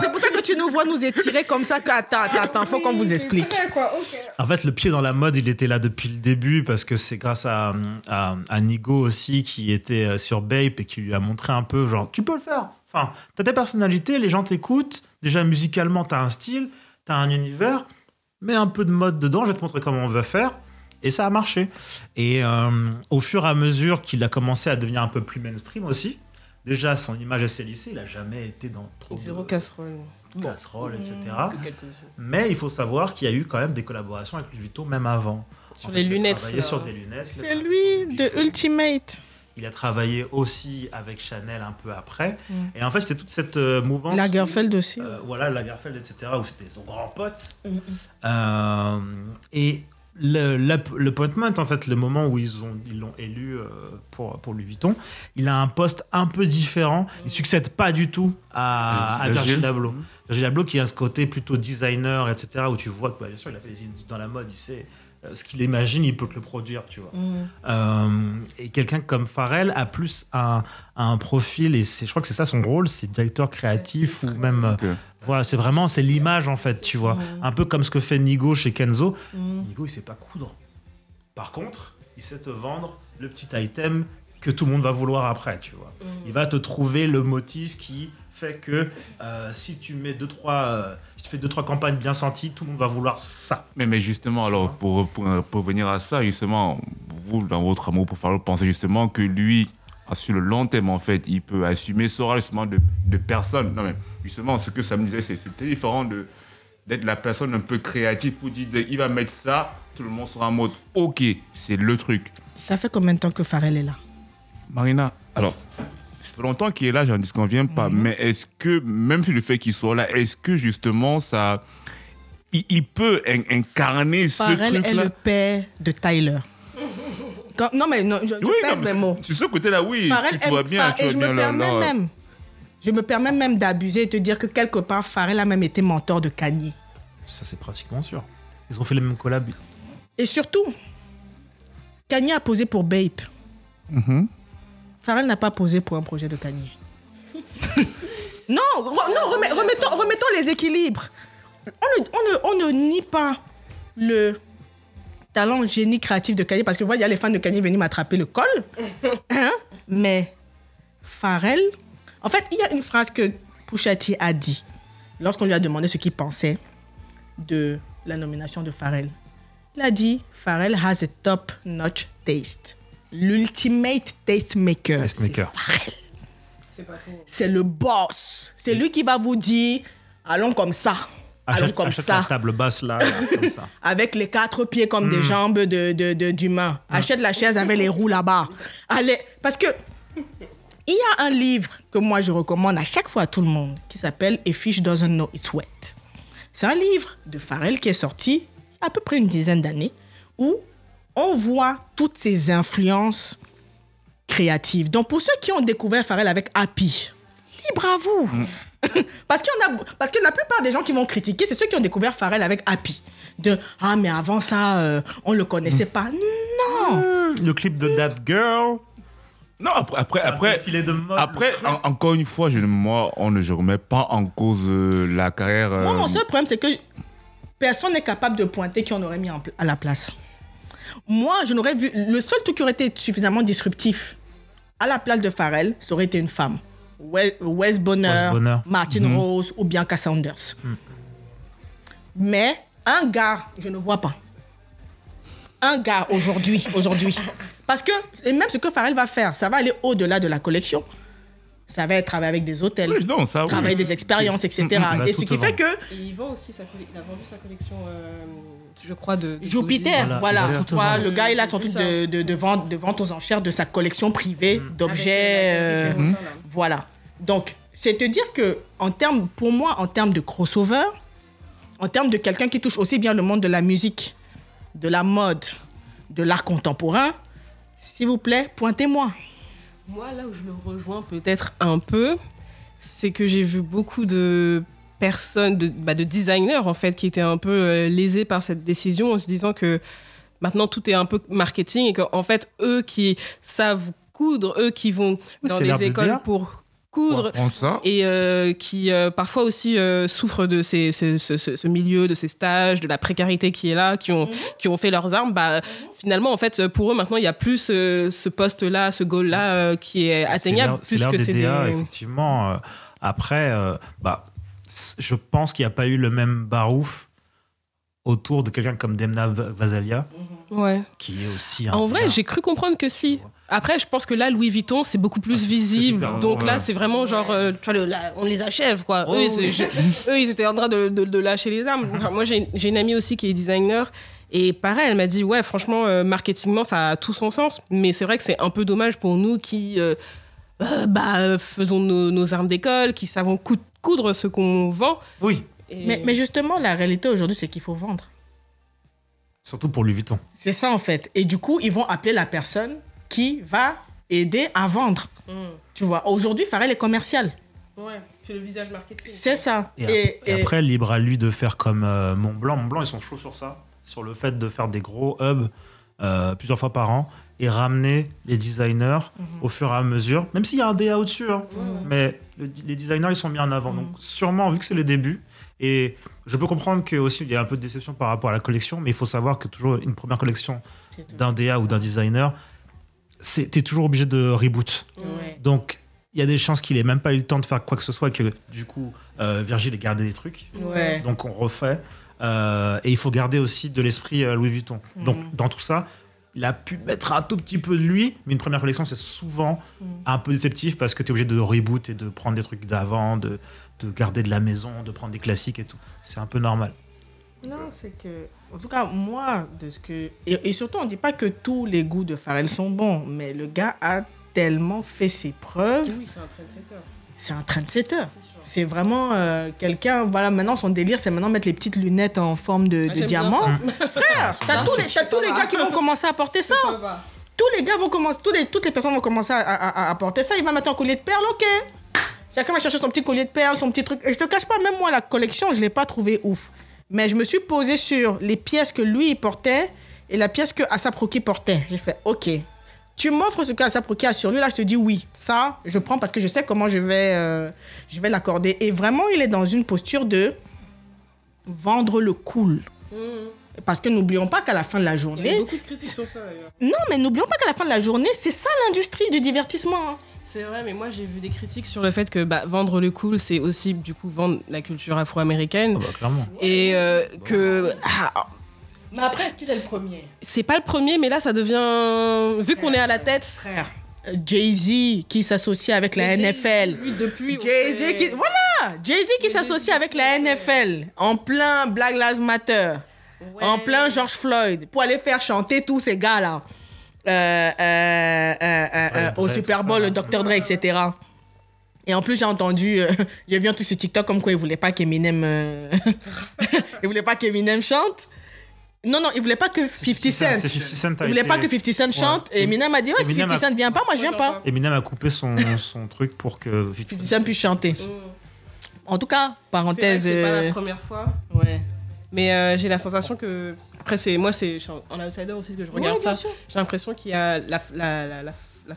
[SPEAKER 2] c'est pour pour ça que tu nous vois nous étirer comme ça que attends attends attends faut qu'on vous explique.
[SPEAKER 4] quoi.
[SPEAKER 5] En fait, le pied dans la mode, il était là depuis le début parce que c'est grâce à, à, à Nigo aussi qui était euh, sur Bape et qui lui a montré un peu, genre, tu peux le faire. Enfin, t'as ta personnalité, les gens t'écoutent. Déjà, musicalement, t'as un style, t'as un univers. Mets un peu de mode dedans, je vais te montrer comment on va faire. Et ça a marché. Et euh, au fur et à mesure qu'il a commencé à devenir un peu plus mainstream aussi, déjà, son image à ses lycées, il a jamais été dans trop
[SPEAKER 4] Zéro
[SPEAKER 5] de
[SPEAKER 4] casserole.
[SPEAKER 5] casseroles, etc.
[SPEAKER 4] Que quelques-uns.
[SPEAKER 5] Mais il faut savoir qu'il y a eu quand même des collaborations avec Louis Vuitton, même avant.
[SPEAKER 4] Sur
[SPEAKER 5] En
[SPEAKER 4] les lunettes,
[SPEAKER 5] travaillé
[SPEAKER 4] là.
[SPEAKER 5] sur des lunettes.
[SPEAKER 2] C'est lui de Ultimate.
[SPEAKER 5] Il a travaillé aussi avec Chanel un peu après.
[SPEAKER 2] Mm.
[SPEAKER 5] Et en fait, c'était toute cette euh, mouvance.
[SPEAKER 2] Lagerfeld aussi.
[SPEAKER 5] Euh, voilà, Lagerfeld, etc., où c'était son grand pote.
[SPEAKER 2] Mm,
[SPEAKER 5] Euh, et le, l'app- le appointment, en fait, le moment où ils ont ils l'ont élu euh, pour, pour Louis Vuitton, il a un poste un peu différent. Il succède pas du tout à, à
[SPEAKER 3] Virgil.
[SPEAKER 5] Abloh. Virgil Abloh qui a ce côté plutôt designer, etc., où tu vois que, bah, bien sûr, il a fait des dans la mode, il sait ce qu'il imagine, il peut te le produire, tu vois. Euh, et quelqu'un comme Pharrell a plus un, un profil, et je crois que c'est ça son rôle, c'est directeur créatif ou même. euh. Voilà, c'est vraiment c'est l'image en fait, tu vois. Un peu comme ce que fait Nigo chez Kenzo. Nigo, il sait pas coudre. Par contre, il sait te vendre le petit item que tout le monde va vouloir après, tu vois. Il va te trouver le motif qui fait que euh, si tu mets deux trois, euh, tu fais deux trois campagnes bien senties, tout le monde va vouloir ça.
[SPEAKER 3] Mais, mais justement, alors, pour, pour, pour venir à ça, justement, vous, dans votre amour pour Pharrell, pensez justement que lui, ah, sur le long terme, en fait, il peut assumer ce rôle justement de, de personne. Non, mais justement, ce que ça me disait, c'est c'était différent de d'être la personne un peu créative pour dire, il va mettre ça, tout le monde sera en mode, ok, c'est le truc.
[SPEAKER 2] Ça fait combien de temps que Pharrell est là?
[SPEAKER 3] Marina, alors, longtemps qu'il est là, j'en dis qu'on vient pas,
[SPEAKER 2] Mhm.
[SPEAKER 3] mais est-ce que, même si le fait qu'il soit là, est-ce que justement ça. Il, il peut in- incarner ce
[SPEAKER 2] Pharrell est
[SPEAKER 3] truc-là?
[SPEAKER 2] le père de Tyler. Quand- non mais non, je, je
[SPEAKER 3] Oui,
[SPEAKER 2] pèse
[SPEAKER 3] non, mais
[SPEAKER 2] mes mots.
[SPEAKER 3] Sur ce côté-là, oui.
[SPEAKER 2] Pharrell
[SPEAKER 3] tu vois
[SPEAKER 2] aime-
[SPEAKER 3] bien, tu
[SPEAKER 2] et
[SPEAKER 3] vois
[SPEAKER 2] je
[SPEAKER 3] bien
[SPEAKER 2] me
[SPEAKER 3] là,
[SPEAKER 2] permets
[SPEAKER 3] là.
[SPEAKER 2] même, je me permets même d'abuser et te dire que quelque part Pharrell a même été mentor de Kanye.
[SPEAKER 5] Ça c'est pratiquement sûr. Ils ont fait les mêmes collabs.
[SPEAKER 2] Et surtout, Kanye a posé pour Bape.
[SPEAKER 3] Mhm.
[SPEAKER 2] Pharrell n'a pas posé pour un projet de Kanye. non, re- non remet- remettons, remettons les équilibres. On ne, on, ne, on ne nie pas le talent, le génie créatif de Kanye, parce que voilà, il y a les fans de Kanye venus m'attraper le col. Hein? Mais Pharrell, en fait, il y a une phrase que Pusha T a dit lorsqu'on lui a demandé ce qu'il pensait de la nomination de Pharrell. Il a dit Pharrell has a top-notch taste. L'ultimate tastemaker.
[SPEAKER 5] Tastemaker.
[SPEAKER 2] c'est le boss. C'est lui qui va vous dire allons comme ça. Allons
[SPEAKER 5] Achète,
[SPEAKER 2] comme
[SPEAKER 5] achète
[SPEAKER 2] ça.
[SPEAKER 5] la table basse là, là, comme ça.
[SPEAKER 2] Avec les quatre pieds comme des jambes de, de, de- d'humains. Achète la chaise avec les roues là-bas. Allez, parce que il y a un livre que moi je recommande à chaque fois à tout le monde qui s'appelle A Fish Doesn't Know It's Wet. C'est un livre de Pharrell qui est sorti à peu près une dizaine d'années où on voit toutes ces influences créatives. Donc pour ceux qui ont découvert Pharrell avec Happy, libre à vous. parce, qu'il y en a, parce que la plupart des gens qui vont critiquer, c'est ceux qui ont découvert Pharrell avec Happy. De Ah, mais avant ça, euh, on le connaissait pas. Non
[SPEAKER 5] Le clip de That Girl.
[SPEAKER 3] Non, après, après, après,
[SPEAKER 5] de mode,
[SPEAKER 3] après en- encore une fois, je, ne- moi, on ne je remets pas en cause euh, la carrière.
[SPEAKER 2] Moi,
[SPEAKER 3] euh,
[SPEAKER 2] mon seul problème, c'est que personne n'est capable de pointer qui on aurait mis en à la place. Moi, je n'aurais vu. Le seul truc qui aurait été suffisamment disruptif à la place de Pharrell, ça aurait été une femme. Wes, Wes Bonner,
[SPEAKER 5] Wes Bonner.
[SPEAKER 2] Martin
[SPEAKER 5] Mhm.
[SPEAKER 2] Rose ou Bianca Saunders. Mais un gars, je ne vois pas. Un gars aujourd'hui, aujourd'hui. Parce que, et même ce que Pharrell va faire, ça va aller au-delà de la collection. Ça va être travailler avec des hôtels,
[SPEAKER 3] Oui, non, ça, oui.
[SPEAKER 2] travailler des expériences, etc.
[SPEAKER 5] Il va
[SPEAKER 2] Et ce qui fait que
[SPEAKER 4] Et il vend aussi sa il a vendu sa collection, euh, je crois, de. de
[SPEAKER 2] Jupiter,
[SPEAKER 5] Voilà,
[SPEAKER 2] le gars, il a son truc de, de, de vente, de vente aux enchères de sa collection privée
[SPEAKER 5] Mm.
[SPEAKER 2] d'objets. euh,
[SPEAKER 4] euh.
[SPEAKER 2] Voilà. Donc, c'est te dire que, en termes, pour moi, en termes de crossover, en termes de quelqu'un qui touche aussi bien le monde de la musique, de la mode, de l'art contemporain, s'il vous plaît, pointez-moi.
[SPEAKER 4] Moi, là où je le rejoins peut-être un peu, c'est que j'ai vu beaucoup de personnes, de, bah, de designers en fait, qui étaient un peu euh, lésés par cette décision en se disant que maintenant tout est un peu marketing et qu'en fait, eux qui savent coudre, eux qui vont
[SPEAKER 5] Oui,
[SPEAKER 4] dans
[SPEAKER 5] de
[SPEAKER 4] écoles pour coudre,
[SPEAKER 3] ça.
[SPEAKER 4] et euh, qui euh, parfois aussi euh, souffrent de ces, ces- ce, ce- ce milieu, de ces stages, de la précarité qui est là, qui ont, qui ont fait leurs armes, bah, finalement, en fait, pour eux, maintenant, il n'y a plus ce, ce poste-là, ce goal-là euh, qui est atteignable,
[SPEAKER 5] C'est
[SPEAKER 4] plus
[SPEAKER 5] l'ère
[SPEAKER 4] que
[SPEAKER 5] des
[SPEAKER 4] c'est
[SPEAKER 5] DA,
[SPEAKER 4] des...
[SPEAKER 5] effectivement. après, euh, bah, je pense qu'il n'y a pas eu le même barouf autour de quelqu'un comme Demna Va- Vasalia,
[SPEAKER 4] Ouais.
[SPEAKER 5] qui est aussi un.
[SPEAKER 4] En vrai, j'ai cru comprendre que si. Après, je pense que là, Louis Vuitton, c'est beaucoup plus
[SPEAKER 5] Ah,
[SPEAKER 4] visible.
[SPEAKER 5] super,
[SPEAKER 4] Donc là, c'est vraiment genre, euh, tu vois, le- là, on les achève, quoi.
[SPEAKER 5] Oh,
[SPEAKER 4] eux, ils,
[SPEAKER 5] oui.
[SPEAKER 4] je- eux, ils étaient en train de, de- de lâcher les armes. Enfin, moi, j'ai une amie aussi qui est designer. Et pareil, elle m'a dit, ouais, franchement, euh, marketingement, ça a tout son sens. Mais c'est vrai que c'est un peu dommage pour nous qui euh, euh, bah, faisons nos, nos armes d'école, qui savons cou- coudre ce qu'on vend.
[SPEAKER 5] Oui,
[SPEAKER 4] Et-
[SPEAKER 2] Mais, mais justement, la réalité aujourd'hui, c'est qu'il faut vendre.
[SPEAKER 5] surtout pour Louis Vuitton.
[SPEAKER 2] C'est ça, en fait. Et du coup, ils vont appeler la personne qui va aider à vendre.
[SPEAKER 4] Mm.
[SPEAKER 2] Tu vois, aujourd'hui, Pharrell est commercial.
[SPEAKER 4] Ouais, c'est le visage marketing.
[SPEAKER 2] C'est ça.
[SPEAKER 5] Et, ap- et après, libre à lui de faire comme euh, Montblanc. Montblanc, ils sont chauds sur ça, sur le fait de faire des gros hubs euh, plusieurs fois par an et ramener les designers au fur et à mesure, même s'il y a un DA au-dessus. hein. Mais le- les designers, ils sont mis en avant. Donc, sûrement, vu que c'est les débuts, et je peux comprendre qu'il y a un peu de déception par rapport à la collection, mais il faut savoir que toujours une première collection d'un DA ou d'un designer, c'est- t'es toujours obligé de reboot. Donc, il y a des chances qu'il ait même pas eu le temps de faire quoi que ce soit, et que du coup, euh, Virgile ait gardé des trucs. Donc, on refait. Euh, et il faut garder aussi de l'esprit euh, Louis Vuitton. Donc, dans tout ça, il a pu mettre un tout petit peu de lui, mais une première collection, c'est souvent un peu déceptif parce que tu es obligé de reboot et de prendre des trucs d'avant, de, de garder de la maison, de prendre des classiques et tout. C'est un peu normal.
[SPEAKER 2] Non, c'est que. En tout cas, moi, de ce que. Et, et surtout, on ne dit pas que tous les goûts de Pharrell sont bons, mais le gars a tellement fait ses preuves.
[SPEAKER 4] Oui, c'est un trendsetter.
[SPEAKER 2] C'est un trendsetter. C'est vraiment euh, quelqu'un. Voilà, maintenant, son délire, c'est maintenant mettre les petites lunettes en forme de, de
[SPEAKER 4] Ah, bien
[SPEAKER 2] diamant. Frère, t'as tous les, tous les gars qui vont commencer à porter ça. Tous les gars vont commencer, tous les, toutes les personnes vont commencer à, à- à- à porter ça. Il va mettre un collier de perles, ok. Chacun va chercher son petit collier de perles, son petit truc. Et je te cache pas, même moi, la collection, je l'ai pas trouvé ouf. Mais je me suis posé sur les pièces que lui, il portait et la pièce que Asap Rocky portait. J'ai fait, ok. Tu m'offres ce qu'Asap Rocky a sur lui, là, je te dis oui. Ça, je prends parce que je sais comment je vais, euh, je vais l'accorder. Et vraiment, il est dans une posture de vendre le cool. Parce que n'oublions pas qu'à la fin de la
[SPEAKER 4] Il y a eu
[SPEAKER 2] journée,
[SPEAKER 4] beaucoup de critiques sur ça d'ailleurs.
[SPEAKER 2] non, mais n'oublions pas qu'à la fin de la journée, c'est ça l'industrie du divertissement. hein.
[SPEAKER 4] C'est vrai, mais moi j'ai vu des critiques sur le fait que bah, vendre le cool, c'est aussi du coup vendre la culture afro-américaine.
[SPEAKER 5] Ah bah, clairement.
[SPEAKER 4] Et euh, que ah,
[SPEAKER 2] Mais après, est-ce qu'il est le premier?
[SPEAKER 4] C'est pas le premier, mais là ça devient. Vu qu'on est à la tête.
[SPEAKER 2] Frère. Jay-Z qui s'associe avec la NFL.
[SPEAKER 4] Lui, depuis.
[SPEAKER 2] Jay-Z qui. Voilà Jay-Z qui s'associe avec la NFL. En plein Black Lives Matter. En plein George Floyd. Pour aller faire chanter tous ces gars-là. Euh, euh, euh, au
[SPEAKER 5] Drake,
[SPEAKER 2] Super Bowl,
[SPEAKER 5] ça,
[SPEAKER 2] le. Dr. Dre, etc. Et en plus, j'ai entendu, euh, j'ai vu un truc sur TikTok comme quoi il voulait pas qu'Eminem, euh, il voulait pas qu'Eminem chante. Non, non, il voulait pas que 50 Cent.
[SPEAKER 5] C'est 50 Cent a
[SPEAKER 2] Il voulait
[SPEAKER 5] été-
[SPEAKER 2] pas que 50 Cent chante. Et Eminem a dit, ouais, si
[SPEAKER 5] Eminem
[SPEAKER 2] 50
[SPEAKER 5] a-
[SPEAKER 2] Cent vient pas, moi je viens pas.
[SPEAKER 5] Eminem a coupé son, son truc pour que 50
[SPEAKER 2] 50 Cent puisse chanter. En tout cas, parenthèse.
[SPEAKER 4] C'est pas
[SPEAKER 2] euh,
[SPEAKER 4] la première fois.
[SPEAKER 2] ouais.
[SPEAKER 4] Mais euh, j'ai la sensation que. Après, c'est moi, c'est je suis en outsider aussi que je regarde
[SPEAKER 2] Ouais,
[SPEAKER 4] ça.
[SPEAKER 2] sûr.
[SPEAKER 4] J'ai l'impression qu'il y a la, la, la, la, la,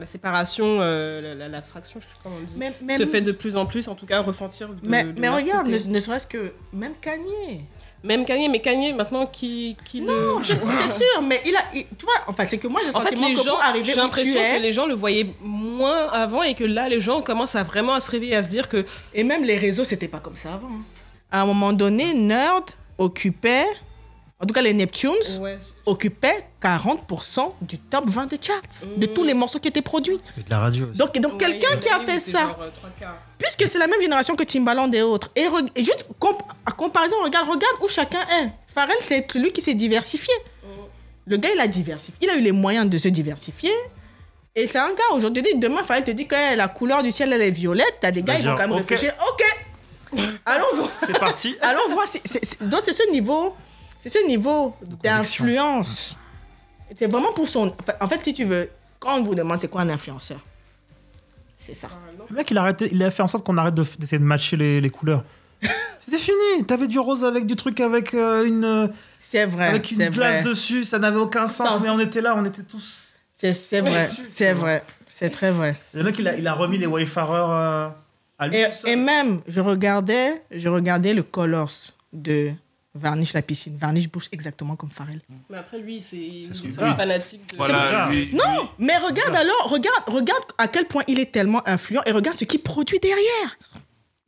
[SPEAKER 4] la séparation, euh, la, la, la fraction, je sais pas comment on dit,
[SPEAKER 2] Mais- mais-
[SPEAKER 4] se fait de plus en plus, en tout cas, ressentir de,
[SPEAKER 2] Mais,
[SPEAKER 4] de
[SPEAKER 2] mais regarde,
[SPEAKER 4] côté.
[SPEAKER 2] ne, ne serait-ce que même Kanye.
[SPEAKER 4] Même Kanye, mais Kanye maintenant qui, qui
[SPEAKER 2] Non,
[SPEAKER 4] le.
[SPEAKER 2] c'est sûr, mais il a. il- tu vois, enfin, c'est que moi, j'ai le
[SPEAKER 4] En fait,
[SPEAKER 2] sentiment
[SPEAKER 4] les
[SPEAKER 2] que
[SPEAKER 4] gens,
[SPEAKER 2] pour arriver
[SPEAKER 4] j'ai l'impression
[SPEAKER 2] es,
[SPEAKER 4] que les gens le voyaient moins avant et que là, les gens commencent à vraiment à se réveiller, à se dire que
[SPEAKER 2] Et même les réseaux, c'était pas comme ça avant. À un moment donné, Nerd occupait, en tout cas les Neptunes,
[SPEAKER 4] Ouais.
[SPEAKER 2] occupaient 40% du top 20 des charts, de tous les morceaux qui étaient produits.
[SPEAKER 5] Et de la radio aussi.
[SPEAKER 2] Donc, donc quelqu'un qui a fait ça, puisque c'est la même génération que Timbaland et autres, et, re- et juste comp- à comparaison, regarde, regarde où chacun est. Pharrell, c'est lui qui s'est diversifié. Le gars, il a diversifié. Il a eu les moyens de se diversifier. Et c'est un gars, aujourd'hui, demain, Pharrell te dit que la couleur du ciel, elle est violette. T'as des gars, ils vont quand même
[SPEAKER 5] ok.
[SPEAKER 2] réfléchir. Ok, allons voir.
[SPEAKER 5] C'est parti.
[SPEAKER 2] Allons voir. si- c'est- c'est- donc, c'est ce niveau, c'est ce niveau d'influence. C'est vraiment pour son. En fait, si tu veux, quand on vous demande c'est quoi un influenceur, c'est ça.
[SPEAKER 5] Le mec, il a, arrêté, il a fait en sorte qu'on arrête de d'essayer de matcher les, les couleurs. C'était fini. T'avais du rose avec du truc avec euh, une, euh,
[SPEAKER 2] C'est vrai.
[SPEAKER 5] avec une glace
[SPEAKER 2] vrai.
[SPEAKER 5] dessus. Ça n'avait aucun sens,
[SPEAKER 2] Sens.
[SPEAKER 5] mais on était là, on était tous.
[SPEAKER 2] C'est vrai. C'est vrai. C'est très vrai.
[SPEAKER 5] Le mec, il a, il a remis les Wayfarers euh, à lui.
[SPEAKER 2] Et, et même, je regardais, je regardais le Colors de Varnish la piscine. Varnish bouge exactement comme Pharrell.
[SPEAKER 4] Mais après, lui, c'est un fanatique. De...
[SPEAKER 3] Voilà, lui,
[SPEAKER 2] Non, mais regarde alors, regarde, regarde à quel point il est tellement influent et regarde ce qu'il produit derrière.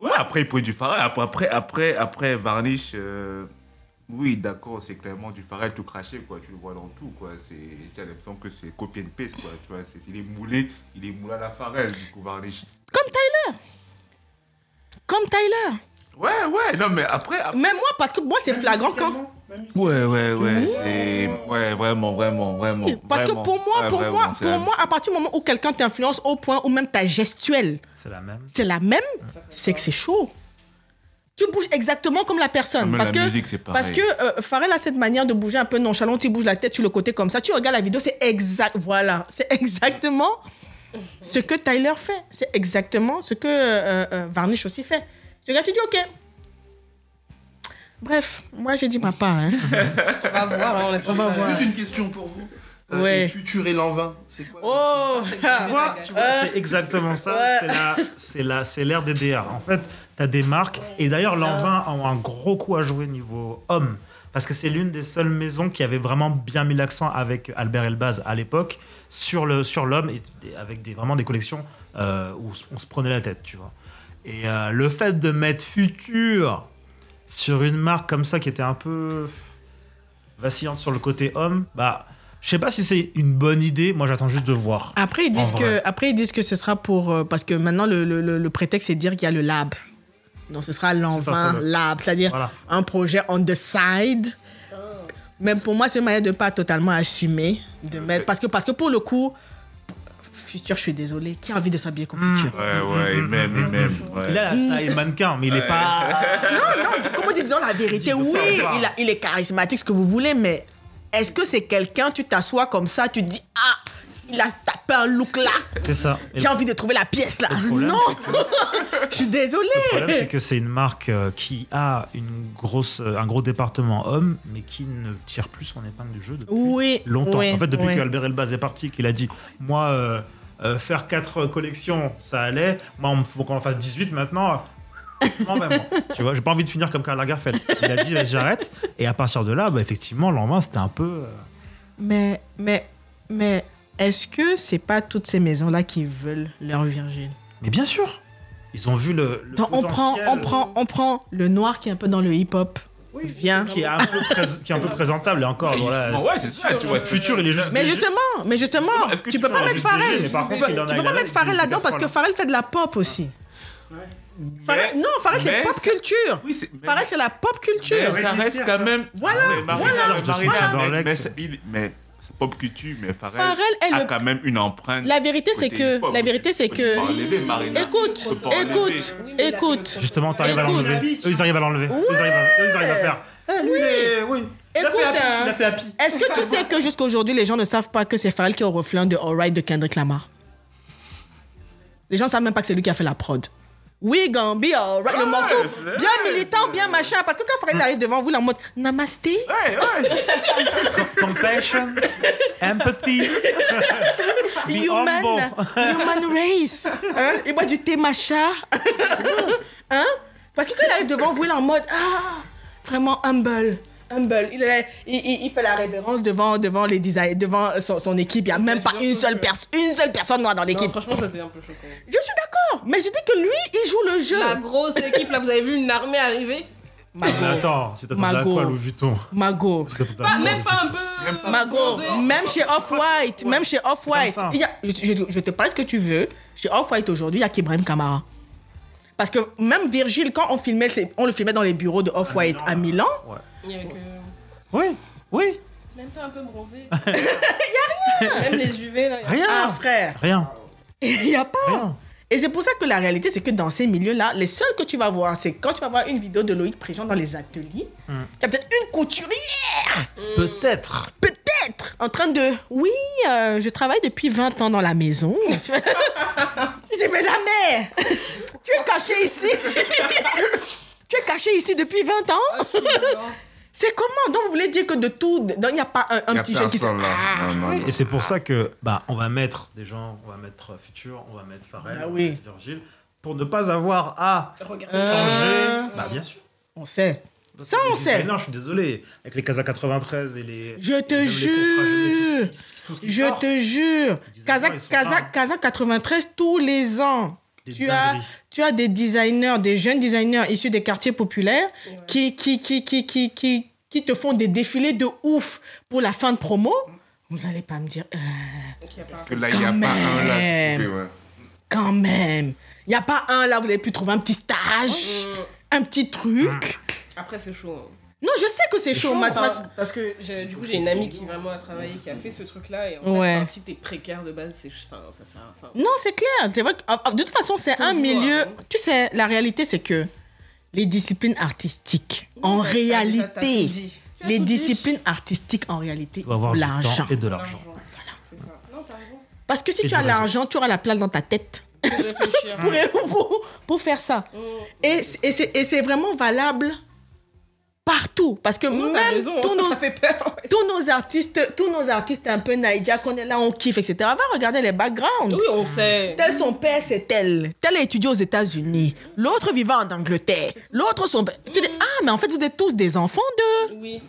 [SPEAKER 3] Ouais, après, il produit du Pharrell. Après, après, après, après Varnish, euh, oui, d'accord, c'est clairement du Pharrell tout craché, quoi. Tu le vois dans tout, quoi. C'est, j'ai l'impression que c'est copie and paste, quoi. Tu vois, il est moulé, il est moulé à la Pharrell, du coup, Varnish.
[SPEAKER 2] Comme Tyler. Comme Tyler.
[SPEAKER 3] Ouais, ouais, non, mais après. après-
[SPEAKER 2] Même moi, parce que moi, c'est flagrant quand.
[SPEAKER 3] Ouais, ouais, ouais, c'est. Ouais, vraiment, vraiment, vraiment.
[SPEAKER 2] Parce
[SPEAKER 3] vraiment.
[SPEAKER 2] que pour moi,
[SPEAKER 3] Ouais,
[SPEAKER 2] pour
[SPEAKER 3] vraiment,
[SPEAKER 2] moi, pour moi, à partir du moment où quelqu'un t'influence au point où même ta gestuelle,
[SPEAKER 5] C'est la même.
[SPEAKER 2] c'est la même, c'est que c'est chaud. Tu bouges exactement comme la personne.
[SPEAKER 3] Même
[SPEAKER 2] parce
[SPEAKER 3] la
[SPEAKER 2] que,
[SPEAKER 3] musique,
[SPEAKER 2] parce que euh, Pharrell a cette manière de bouger un peu nonchalant, tu bouges la tête sur le côté comme ça. Tu regardes la vidéo, c'est exact. Voilà, c'est exactement ce que Tyler fait. C'est exactement ce que euh, euh, Varnish aussi fait. Tu regardes, tu dis OK. Bref, moi j'ai dit ma part. hein.
[SPEAKER 4] On va voir, hein, on que ça-
[SPEAKER 2] voir.
[SPEAKER 8] Juste une question pour vous. Euh,
[SPEAKER 2] Ouais.
[SPEAKER 8] Futur et l'an 20, c'est quoi
[SPEAKER 2] Oh
[SPEAKER 5] Tu vois, tu vois, c'est exactement ça.
[SPEAKER 2] Ouais.
[SPEAKER 5] C'est la- C'est la, c'est l'ère des DR. En fait, tu as des marques. Et d'ailleurs, l'an 20 ont un gros coup à jouer niveau homme. Parce que c'est l'une des seules maisons qui avait vraiment bien mis l'accent avec Albert Elbaz à l'époque sur le sur l'homme et avec des, vraiment des collections euh, où on se prenait la tête, tu vois. Et euh, le fait de mettre Futur sur une marque comme ça qui était un peu vacillante sur le côté homme, bah je sais pas si c'est une bonne idée. Moi, j'attends juste de voir.
[SPEAKER 2] Après, ils disent
[SPEAKER 5] En
[SPEAKER 2] que, après, ils disent que ce sera pour. euh, parce que maintenant, le, le, le- le prétexte, c'est de dire qu'il y a le lab. Donc, ce sera l'enfant lab, c'est-à-dire
[SPEAKER 5] Voilà.
[SPEAKER 2] un projet on the side. Mais pour moi, c'est une manière de pas totalement assumer. De mettre, parce, que, parce que pour le coup, futur, je suis désolée. Qui a envie de s'habiller comme futur
[SPEAKER 3] Ouais, ouais, et même, et même. ouais.
[SPEAKER 5] Il a la taille mannequin, mais il est pas.
[SPEAKER 2] Non, non, comment dire, disons la vérité, oui, il, a- il est charismatique, ce que vous voulez, mais est-ce que c'est quelqu'un, tu t'assois comme ça, tu te dis, ah, il a tapé un look là,
[SPEAKER 5] C'est ça.
[SPEAKER 2] J'ai
[SPEAKER 5] le
[SPEAKER 2] envie de trouver la pièce là.
[SPEAKER 5] problème,
[SPEAKER 2] Non, je suis désolée.
[SPEAKER 5] problème, c'est que c'est une marque euh, qui a une grosse, euh, un gros département homme, mais qui ne tire plus son épingle du jeu depuis
[SPEAKER 2] Oui,
[SPEAKER 5] longtemps.
[SPEAKER 2] oui,
[SPEAKER 5] en fait, depuis
[SPEAKER 2] oui.
[SPEAKER 5] que Albert Elbaz est parti, qu'il a dit Moi, euh, euh, faire 4 collections, ça allait. Moi, il faut qu'on en fasse 18 maintenant. Non, ben, moi. Tu vois, j'ai pas envie de finir comme Karl Lagerfeld. Il a dit j'arrête. Et à partir de là, bah, effectivement, l'an 20, c'était un peu. euh,
[SPEAKER 2] Mais, mais, mais, est-ce que c'est pas toutes ces maisons-là qui veulent leur Virgile?
[SPEAKER 5] Mais bien sûr Ils ont vu le. le
[SPEAKER 2] Donc, on prend, on prend, on prend le noir qui est un peu dans le hip-hop. Viens.
[SPEAKER 5] Qui est un peu, prés- qui est un peu présentable et encore. voilà,
[SPEAKER 3] Ouais, c'est ça, tu vois.
[SPEAKER 5] Futur, il est juste.
[SPEAKER 2] Mais justement, mais justement,
[SPEAKER 3] Est-ce que
[SPEAKER 2] tu
[SPEAKER 3] tu
[SPEAKER 2] peux
[SPEAKER 3] peux
[SPEAKER 2] pas
[SPEAKER 5] en
[SPEAKER 2] mettre
[SPEAKER 5] juste BG,
[SPEAKER 2] Pharrell.
[SPEAKER 5] mais par
[SPEAKER 2] Tu
[SPEAKER 5] contre,
[SPEAKER 2] peux,
[SPEAKER 5] il en a-
[SPEAKER 2] tu peux
[SPEAKER 5] il
[SPEAKER 2] pas
[SPEAKER 5] a-
[SPEAKER 2] mettre
[SPEAKER 5] il
[SPEAKER 2] Pharrell
[SPEAKER 5] a
[SPEAKER 2] là-dedans parce que. Pharrell fait de la pop aussi. Pharrell-
[SPEAKER 3] Mais-
[SPEAKER 2] non, Pharrell c'est
[SPEAKER 3] mais
[SPEAKER 2] pop
[SPEAKER 3] ça-
[SPEAKER 2] culture.
[SPEAKER 3] Oui, c'est. mais-
[SPEAKER 2] Pharrell c'est la pop culture.
[SPEAKER 3] Mais ça reste quand même.
[SPEAKER 2] Voilà,
[SPEAKER 3] Ah ouais, Marina,
[SPEAKER 2] voilà,
[SPEAKER 3] Marina,
[SPEAKER 5] voilà.
[SPEAKER 3] mais-
[SPEAKER 5] Voilà.
[SPEAKER 3] mais, c'est- il- mais c'est pop culture, mais Pharrell,
[SPEAKER 2] Pharrell est
[SPEAKER 3] a
[SPEAKER 2] le-
[SPEAKER 3] quand même une empreinte.
[SPEAKER 2] La vérité c'est que la vérité c'est que écoute, écoute, écoute.
[SPEAKER 5] Justement, t'arrives à l'enlever. Eux, ils arrivent à l'enlever. Eux, ils arrivent à- eux, ils arrivent à faire. Eh, oui. A
[SPEAKER 2] Écoute, hein. Est-ce que tu sais que jusqu'à aujourd'hui les gens ne savent pas que c'est Pharrell qui est au refrain de Alright de Kendrick Lamar? Les gens savent même pas que c'est lui qui a fait la prod. Oui, Gambi, alright, le morceau bien
[SPEAKER 3] ouais,
[SPEAKER 2] militant, bien machin. Parce que quand Pharrell arrive devant vous, la mode Namasté,
[SPEAKER 3] Ouais, ouais.
[SPEAKER 5] Compassion, empathy. Be
[SPEAKER 2] human,
[SPEAKER 5] humble.
[SPEAKER 2] human race. Hein? Il boit du thé matcha. hein? Parce que quand il arrive devant vous, il est en mode Ah, vraiment humble. Humble. Il, est- il, il- il fait la révérence devant, devant les designers, devant son, son équipe. Il n'y a même pas une seule, personne une seule personne noire dans
[SPEAKER 4] Non,
[SPEAKER 2] l'équipe.
[SPEAKER 4] franchement, c'était un peu choquant.
[SPEAKER 2] Je suis d'accord, mais je dis que lui, il joue le jeu.
[SPEAKER 4] La grosse équipe, là, vous avez vu une armée arriver?
[SPEAKER 5] Mais attends, tu t'attendais à
[SPEAKER 2] Mago.
[SPEAKER 5] quoi, Louis Vuitton?
[SPEAKER 2] Mago.
[SPEAKER 4] Pas,
[SPEAKER 5] quoi,
[SPEAKER 4] Même pas un peu.
[SPEAKER 2] Mago, même chez Off-White, même chez Off-White.
[SPEAKER 5] comme ça.
[SPEAKER 2] il y a- Je, je- je te parle ce que tu veux. Chez Off-White aujourd'hui, il y a qu'Ibrahim Kamara. Parce que même Virgile, quand on filmait, on le filmait dans les bureaux de Off-White à Milan,
[SPEAKER 4] Il y avait que-
[SPEAKER 5] Oui, oui,
[SPEAKER 4] Même pas un peu bronzé. Il y a rien. Même les UV, là. y a-
[SPEAKER 5] rien.
[SPEAKER 2] ah frère,
[SPEAKER 5] Rien,
[SPEAKER 2] il n'y a pas.
[SPEAKER 5] rien.
[SPEAKER 2] Et c'est pour ça que la réalité, c'est que dans ces milieux-là, les seuls que tu vas voir, c'est quand tu vas voir une vidéo de Loïc Préjean dans les ateliers,
[SPEAKER 5] Hmm.
[SPEAKER 2] tu as peut-être une couturière,
[SPEAKER 5] Peut-être.
[SPEAKER 2] peut-être, en train de Oui, euh, je travaille depuis 20 ans dans la maison. Tu dis, mais la mère, tu es caché ici. tu es caché ici depuis 20 ans. C'est comment Donc vous voulez dire que de tout, donc il n'y a pas un,
[SPEAKER 9] a
[SPEAKER 2] petit jeune qui se.
[SPEAKER 9] Non, non, non.
[SPEAKER 5] Et c'est pour ça que bah on va mettre des gens, on va mettre Futur, on va mettre Pharrell,
[SPEAKER 2] Bah
[SPEAKER 5] on va mettre Virgile, pour ne pas avoir à
[SPEAKER 4] Regarde.
[SPEAKER 2] Euh,
[SPEAKER 5] changer. Bah bien sûr.
[SPEAKER 2] on sait. Ça, on sait.
[SPEAKER 5] designers, je suis désolé, avec les Casa 93 et les.
[SPEAKER 2] Je te jure.
[SPEAKER 5] tout tout
[SPEAKER 2] Je
[SPEAKER 5] sort,
[SPEAKER 2] te jure, Casa, Casa. Casa 93, tous les ans,
[SPEAKER 5] Des
[SPEAKER 2] tu as, tu as des designers, des jeunes designers issus des quartiers populaires qui, qui, qui, qui, qui, qui, qui te font des défilés de ouf pour la fin de promo. Vous n'allez pas me dire, euh,
[SPEAKER 9] Parce que là, il n'y a pas un là. ouais.
[SPEAKER 2] quand même, il n'y a pas un là, vous avez pu trouver un petit stage, un petit truc.
[SPEAKER 4] Après, c'est chaud. hein.
[SPEAKER 2] Non, je sais que c'est chaud,
[SPEAKER 4] parce que du coup, j'ai une amie qui vraiment a travaillé, qui a fait ce truc-là. Et en fait,
[SPEAKER 2] Ouais.
[SPEAKER 4] enfin, si t'es précaire de base, c'est. Enfin, ça sert à enfin,
[SPEAKER 2] Non, c'est clair. Vrai que, ah, ah, de toute façon, c'est un milieu.
[SPEAKER 4] hein.
[SPEAKER 2] Tu sais, la réalité, c'est que les disciplines artistiques, en réalité, les disciplines artistiques, en réalité, l'argent.
[SPEAKER 5] et de l'argent.
[SPEAKER 2] Parce que si
[SPEAKER 5] Et
[SPEAKER 2] tu as l'argent, tu auras la place dans ta tête. Pour, pour, pour faire ça. Et c'est- et c'est vraiment valable partout. Parce que
[SPEAKER 4] Non,
[SPEAKER 2] même
[SPEAKER 4] raison.
[SPEAKER 2] tous, nos,
[SPEAKER 4] Ça fait peur. ouais.
[SPEAKER 2] tous nos artistes, tous nos artistes un peu naïdia, qu'on est là, on kiffe, etc. Va regarder les backgrounds.
[SPEAKER 4] Oui, on sait.
[SPEAKER 2] Tel son père, c'est tel. Tel est étudié aux États-Unis. L'autre vivant en Angleterre. L'autre son père. Tu dis, ah, mais en fait, vous êtes tous des enfants de.
[SPEAKER 4] Oui.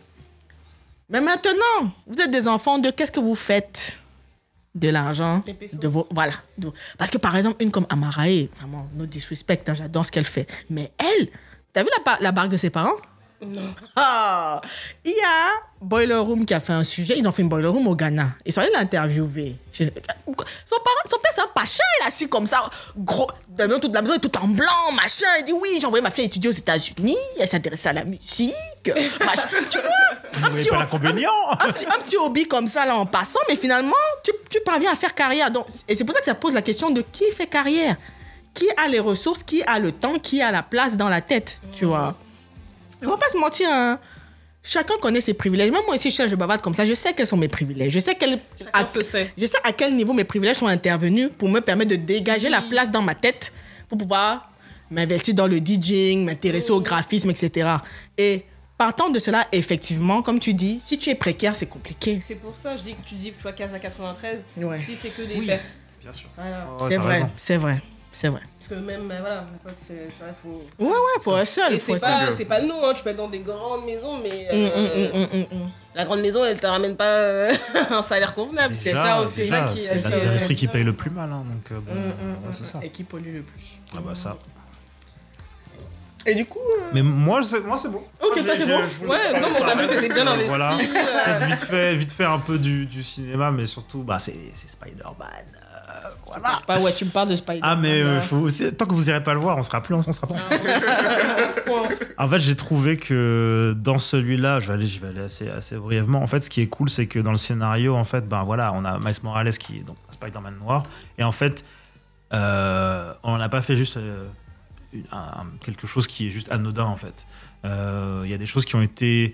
[SPEAKER 2] Mais maintenant, vous êtes des enfants de. Qu'est-ce que vous faites? De l'argent. De vos. Voilà. Parce que par exemple, une comme Amarae, vraiment, no disrespect, hein, j'adore ce qu'elle fait. Mais elle, t'as vu la, la barque de ses parents? Ah, il y a Boiler Room qui a fait un sujet. Ils ont fait une Boiler Room au Ghana. Ils sont allés l'interviewer. Son, parent, son père, c'est un pacha. Il est assis comme ça, gros. Dans toute la maison tout en blanc, machin. Il dit Oui, j'ai envoyé ma fille étudier aux États-Unis. Elle s'intéressait à la musique. machin. Tu vois un petit,
[SPEAKER 5] pas
[SPEAKER 2] un, petit, un petit hobby comme ça, là, en passant. Mais finalement, tu, tu parviens à faire carrière. Donc, et c'est pour ça que ça pose la question de qui fait carrière? Qui a les ressources? Qui a le temps? Qui a la place dans la tête? Tu vois? On va pas se mentir, hein. Chacun connaît ses privilèges. Même moi aussi, je bavarde comme ça. Je sais quels sont mes privilèges. Je sais, quel, à,
[SPEAKER 4] se sait.
[SPEAKER 2] je sais à quel niveau mes privilèges sont intervenus pour me permettre de dégager la place dans ma tête pour pouvoir m'investir dans le DJing, m'intéresser au graphisme, etc. Et partant de cela, effectivement, comme tu dis, si tu es précaire, c'est compliqué.
[SPEAKER 4] C'est pour ça que je dis que tu dis, tu vois, Casa 93,
[SPEAKER 2] Ouais.
[SPEAKER 4] si c'est que des
[SPEAKER 5] Oui.
[SPEAKER 4] faits.
[SPEAKER 5] Bien sûr.
[SPEAKER 4] Voilà.
[SPEAKER 2] C'est vrai, c'est vrai, c'est vrai.
[SPEAKER 4] Parce que même, ben voilà, ma pote, c'est, tu vois, faut.
[SPEAKER 2] Ouais, ouais, faut un seul.
[SPEAKER 4] Et
[SPEAKER 2] faut
[SPEAKER 4] c'est pas, c'est pas le nom, hein. tu peux être dans des grandes maisons, mais
[SPEAKER 2] Hum,
[SPEAKER 4] euh,
[SPEAKER 2] hum, hum, hum, hum, hum.
[SPEAKER 4] la grande maison, elle te ramène pas euh, un salaire convenable.
[SPEAKER 2] C'est ça aussi.
[SPEAKER 4] C'est ça qui-
[SPEAKER 5] C'est
[SPEAKER 4] c'est-
[SPEAKER 5] l'industrie qui paye le plus mal, hein, donc euh, bon,
[SPEAKER 2] Hum, hum,
[SPEAKER 5] ouais,
[SPEAKER 2] hum,
[SPEAKER 5] c'est
[SPEAKER 2] hum.
[SPEAKER 5] ça.
[SPEAKER 2] Et qui pollue le plus.
[SPEAKER 5] Ah bah ça.
[SPEAKER 2] Et du coup, euh,
[SPEAKER 5] Mais moi, c'est moi, c'est bon.
[SPEAKER 2] Ok, toi, c'est bon.
[SPEAKER 4] Ouais, non, mais on a vu, t'étais bien
[SPEAKER 5] euh,
[SPEAKER 4] investi.
[SPEAKER 5] Voilà.
[SPEAKER 4] euh.
[SPEAKER 5] Peut-être vite fait, vite fait un peu du, du cinéma, mais surtout, bah, c'est c'est Spider-Man. voilà.
[SPEAKER 2] bah ouais, tu me parles de Spider.
[SPEAKER 5] Ah, mais euh, faut aussi- tant que vous irez pas le voir, on sera plus on sera pas. En fait, j'ai trouvé que dans celui-là, je vais aller, je vais aller assez, assez brièvement. En fait, ce qui est cool, c'est que dans le scénario, en fait, ben voilà, on a Miles Morales qui est donc Spider-Man noir, et en fait, euh, on n'a pas fait juste euh, une- un- quelque chose qui est juste anodin, en fait. Euh, Il y a des choses qui ont été,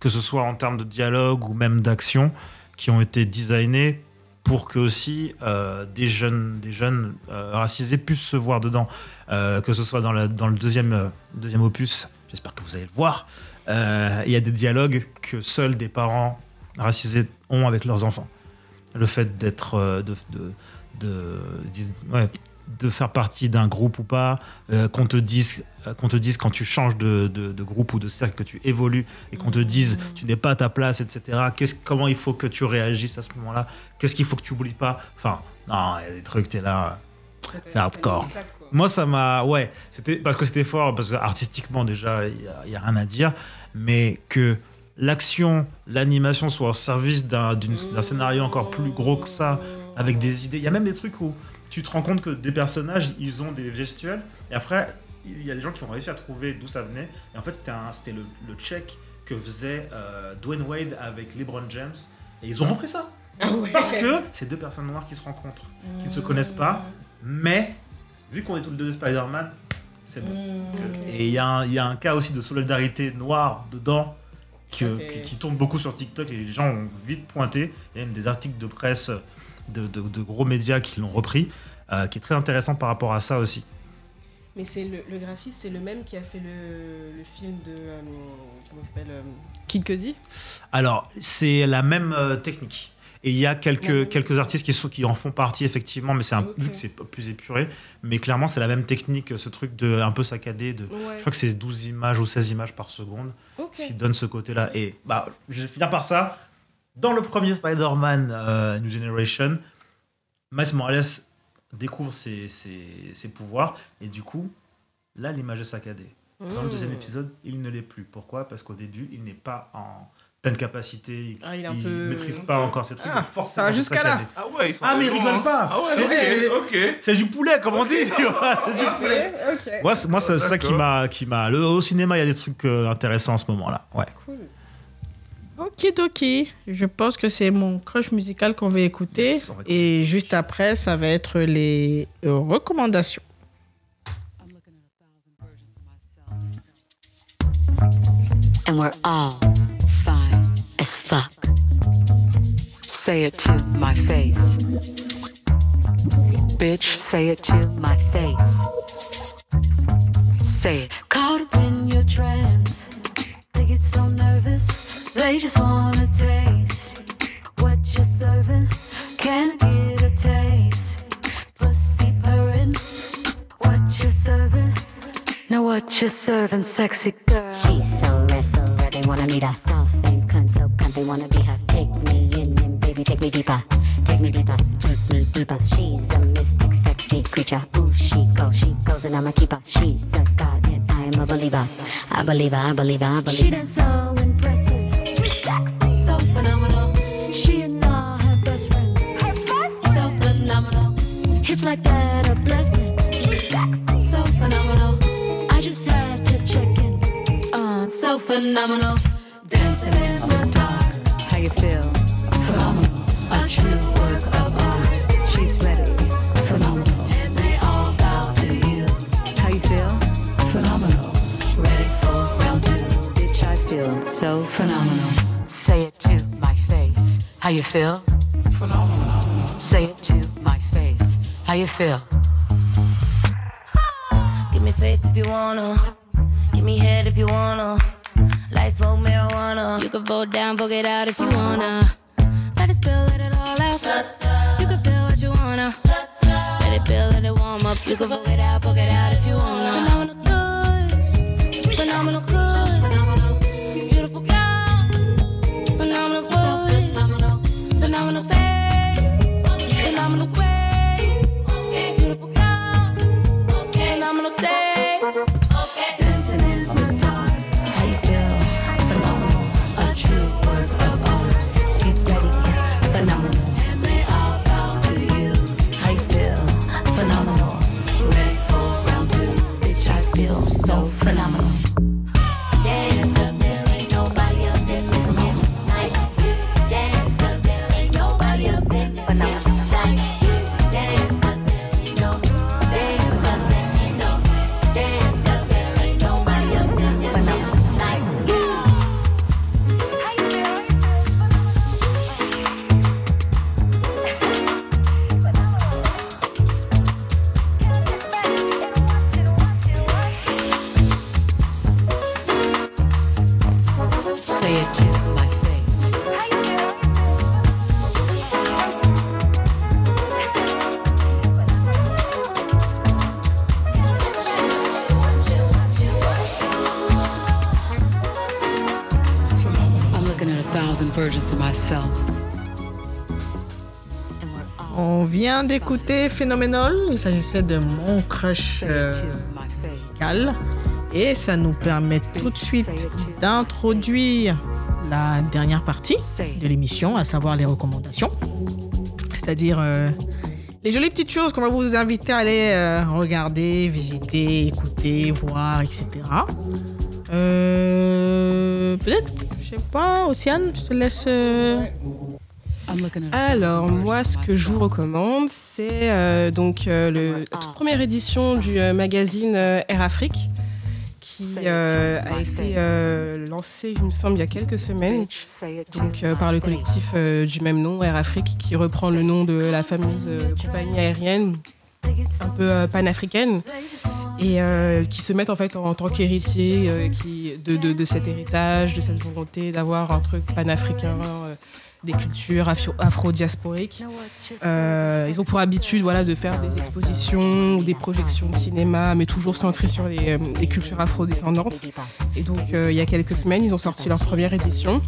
[SPEAKER 5] que ce soit en termes de dialogue ou même d'action, qui ont été designées pour que aussi euh, des jeunes, des jeunes euh, racisés puissent se voir dedans. Euh, que ce soit dans, le deuxième, opus, j'espère que vous allez le voir, il y a des dialogues que seuls des parents racisés ont avec leurs enfants. Le fait d'être, de, de, de- faire partie d'un groupe ou pas, qu'on te dise qu'on te dise quand tu changes de, de- de groupe ou de cercle que tu évolues et qu'on te dise tu n'es pas à ta place, etc. Qu'est-ce, comment il faut que tu réagisses à ce moment-là? Qu'est-ce qu'il faut que tu oublies pas? Enfin, non, il y a des trucs, t'es là, c'est hardcore. Moi, ça m'a. Ouais, c'était parce que c'était fort, parce que artistiquement, déjà, il n'y a, rien à dire. Mais que l'action, l'animation soit au service d'un scénario encore plus gros que ça, avec des idées. Il y a même des trucs où tu te rends compte que des personnages, ils ont des gestuels. Et après, il y a des gens qui ont réussi à trouver d'où ça venait. Et en fait, c'était le, le check que faisait euh, Dwayne Wade avec LeBron James. Et ils ont repris ça. Parce que c'est deux personnes noires qui se rencontrent, qui ne se connaissent pas, mais vu qu'on est tous les deux des Spider-Man, c'est bon. Que- Et il y, a un- il y a un cas aussi de solidarité noire dedans que- qui, qui tourne beaucoup sur TikTok et les gens ont vite pointé. Il y a même des articles de presse de, de- de gros médias qui l'ont repris, euh, qui est très intéressant par rapport à ça aussi.
[SPEAKER 4] Mais c'est le, le graphiste, c'est le même qui a fait le, le film de. euh, comment il s'appelle euh, Kid Cudi
[SPEAKER 5] Alors, c'est la même euh, technique. Et il y a quelques, quelques artistes qui, sont, qui en font partie, effectivement, mais c'est un, vu que c'est plus épuré. Mais clairement, c'est la même technique, ce truc de un peu saccadé. De,
[SPEAKER 4] Ouais.
[SPEAKER 5] Je crois que c'est 12 images ou 16 images par seconde
[SPEAKER 4] Ok.
[SPEAKER 5] qui donne ce côté-là. Et bah, je vais finir par ça. Dans le premier Spider-Man euh, New Generation, Miles Morales découvre ses, ses- ses pouvoirs. Et du coup, là, l'image est saccadée. Dans le deuxième
[SPEAKER 4] Mmh.
[SPEAKER 5] épisode, il ne l'est plus. Pourquoi? Parce qu'au début, il n'est pas en pleine capacité. Il,
[SPEAKER 4] Ah, il
[SPEAKER 5] il
[SPEAKER 4] peu-
[SPEAKER 5] maîtrise pas encore ces trucs.
[SPEAKER 2] Ah,
[SPEAKER 5] forcément,
[SPEAKER 2] ça va
[SPEAKER 5] c'est
[SPEAKER 2] jusqu'à là.
[SPEAKER 3] Ah ouais, ils font
[SPEAKER 5] Ah, mais il rigole pas
[SPEAKER 3] Ah ouais,
[SPEAKER 5] c'est- du poulet, comme on dit tu vois, C'est du poulet
[SPEAKER 4] Ok.
[SPEAKER 5] Moi, c'est- moi c'est ça qui m'a, qui m'a. le- Au cinéma, il y a des trucs euh, intéressants en ce moment-là. Ouais.
[SPEAKER 4] Cool.
[SPEAKER 2] Ok, ok. Je pense que c'est mon crush musical qu'on va écouter.
[SPEAKER 5] Yes, on va écouter.
[SPEAKER 2] Et juste après, ça va être les euh, recommandations.
[SPEAKER 10] and we're all fine as fuck. Say it to my face. Bitch, say it to my face. Say it. Caught up in your trance. They get so nervous, they just wanna taste what you're serving. Can't get a taste. Pussy purring, what you're serving. Know what you're serving, sexy girl.
[SPEAKER 11] She's so red, they wanna meet her. Soft and cunt, so cunt, they wanna be her. Take me in and baby, take me deeper. Take me deeper, take me deeper. She's a mystic, sexy creature. Ooh, she goes, she goes, and I'm a keeper. She's a god, and I am a believer. I believe her, I believe her, I believe
[SPEAKER 10] She done so so phenomenal. She and all her best friends, so phenomenal. Hits like that a blessing, so phenomenal. I just had to check in, uh, so phenomenal. Dancing in the dark, how you feel? Phenomenal, a true work of art. She's ready, phenomenal, and they all bow to you. How you feel? Phenomenal. Ready for round two. Bitch, I feel so phenomenal. How you feel? Phenomenal. Say it to my face. How you feel?
[SPEAKER 12] Give me face if you wanna. Give me head if you wanna. Light smoke marijuana.
[SPEAKER 10] You can vote down, vote it out if you wanna. Let it spill, let it all out. You can feel what you wanna. Let it build, let it warm up. You can vote it out, vote it out if you wanna.
[SPEAKER 2] On vient d'écouter Phénoménol. Il s'agissait de mon crush euh, musical. Et ça nous permet tout de suite d'introduire la dernière partie de l'émission, à savoir les recommandations. C'est-à-dire euh, les jolies petites choses qu'on va vous inviter à aller euh, regarder, visiter, écouter, voir, etc. Euh, Peut-être, sais pas, Océane, je te laisse. euh,
[SPEAKER 4] Alors, moi, ce que je vous recommande, c'est euh, donc euh, le, la toute première édition du euh, magazine Air Afrique, qui a été lancé, il me semble, il y a quelques semaines, donc par le collectif du même nom, Air Afrique, qui reprend le nom de la fameuse compagnie aérienne un peu euh, panafricaine et euh, qui se mettent en fait en, tant qu'héritier euh, de, de- de cet héritage, de cette volonté d'avoir un truc panafricain, des cultures afro- afro-diasporiques. Euh, ils ont pour habitude voilà, de faire des expositions ou des projections de cinéma, mais toujours centrées sur les, euh, cultures afro-descendantes. Et donc, euh, il y a quelques semaines, ils ont sorti leur première édition,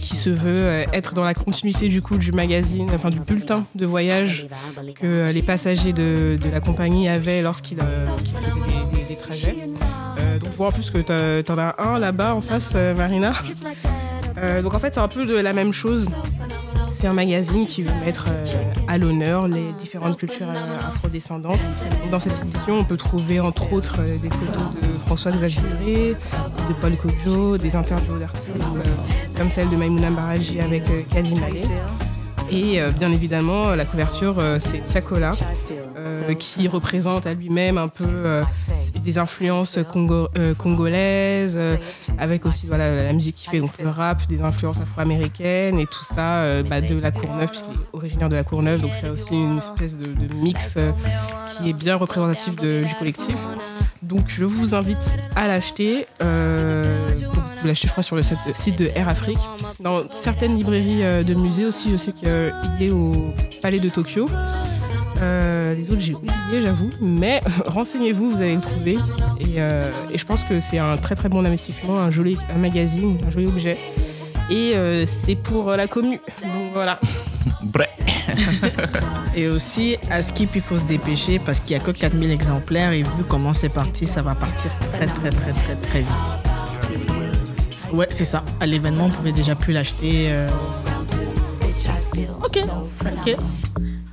[SPEAKER 4] qui se veut être dans la continuité du coup du magazine, enfin du bulletin de voyage que les passagers de, la compagnie avaient lorsqu'ils qu'ils faisaient des, des- trajets. Donc, je vois en plus que t'as- t'en as un là-bas en face, Marina. Euh, donc en fait, c'est un peu de la même chose. C'est un magazine qui veut mettre euh, à l'honneur les différentes cultures euh, afrodescendantes. Dans cette édition, on peut trouver entre autres des photos de François-Xavier Ré, de Paul Kojo, des interviews d'artistes comme celle de Maimouna Baraji avec Kadi Malé. Et euh, bien évidemment, la couverture, euh, c'est Tiakola, euh, qui représente à lui-même un peu euh, des influences congo- euh, congolaises, euh, avec aussi voilà, la musique qu'il fait, donc le rap, des influences afro-américaines et tout ça euh, bah, de la Courneuve, puisqu'il est originaire de la Courneuve, donc c'est aussi une espèce de, mix euh, qui est bien représentatif du collectif. Donc je vous invite à l'acheter. Euh, vous l'achetez, je crois, sur le site site de Air Afrique. Dans certaines librairies euh, de musées aussi, je sais qu'il est au Palais de Tokyo. Euh, les autres, j'ai oublié, j'avoue. Mais renseignez-vous, vous allez le trouver. Et, euh, et je pense que c'est un très très bon investissement, un joli un magazine, un joli objet. Et euh, c'est pour la commu. Donc voilà.
[SPEAKER 2] Et aussi, à Skip, il faut se dépêcher parce qu'il n'y a que 4000 exemplaires et vu comment c'est parti, ça va partir très très très très très vite. Ouais, c'est ça. À l'événement, on pouvait déjà plus l'acheter. euh. Ok, ok.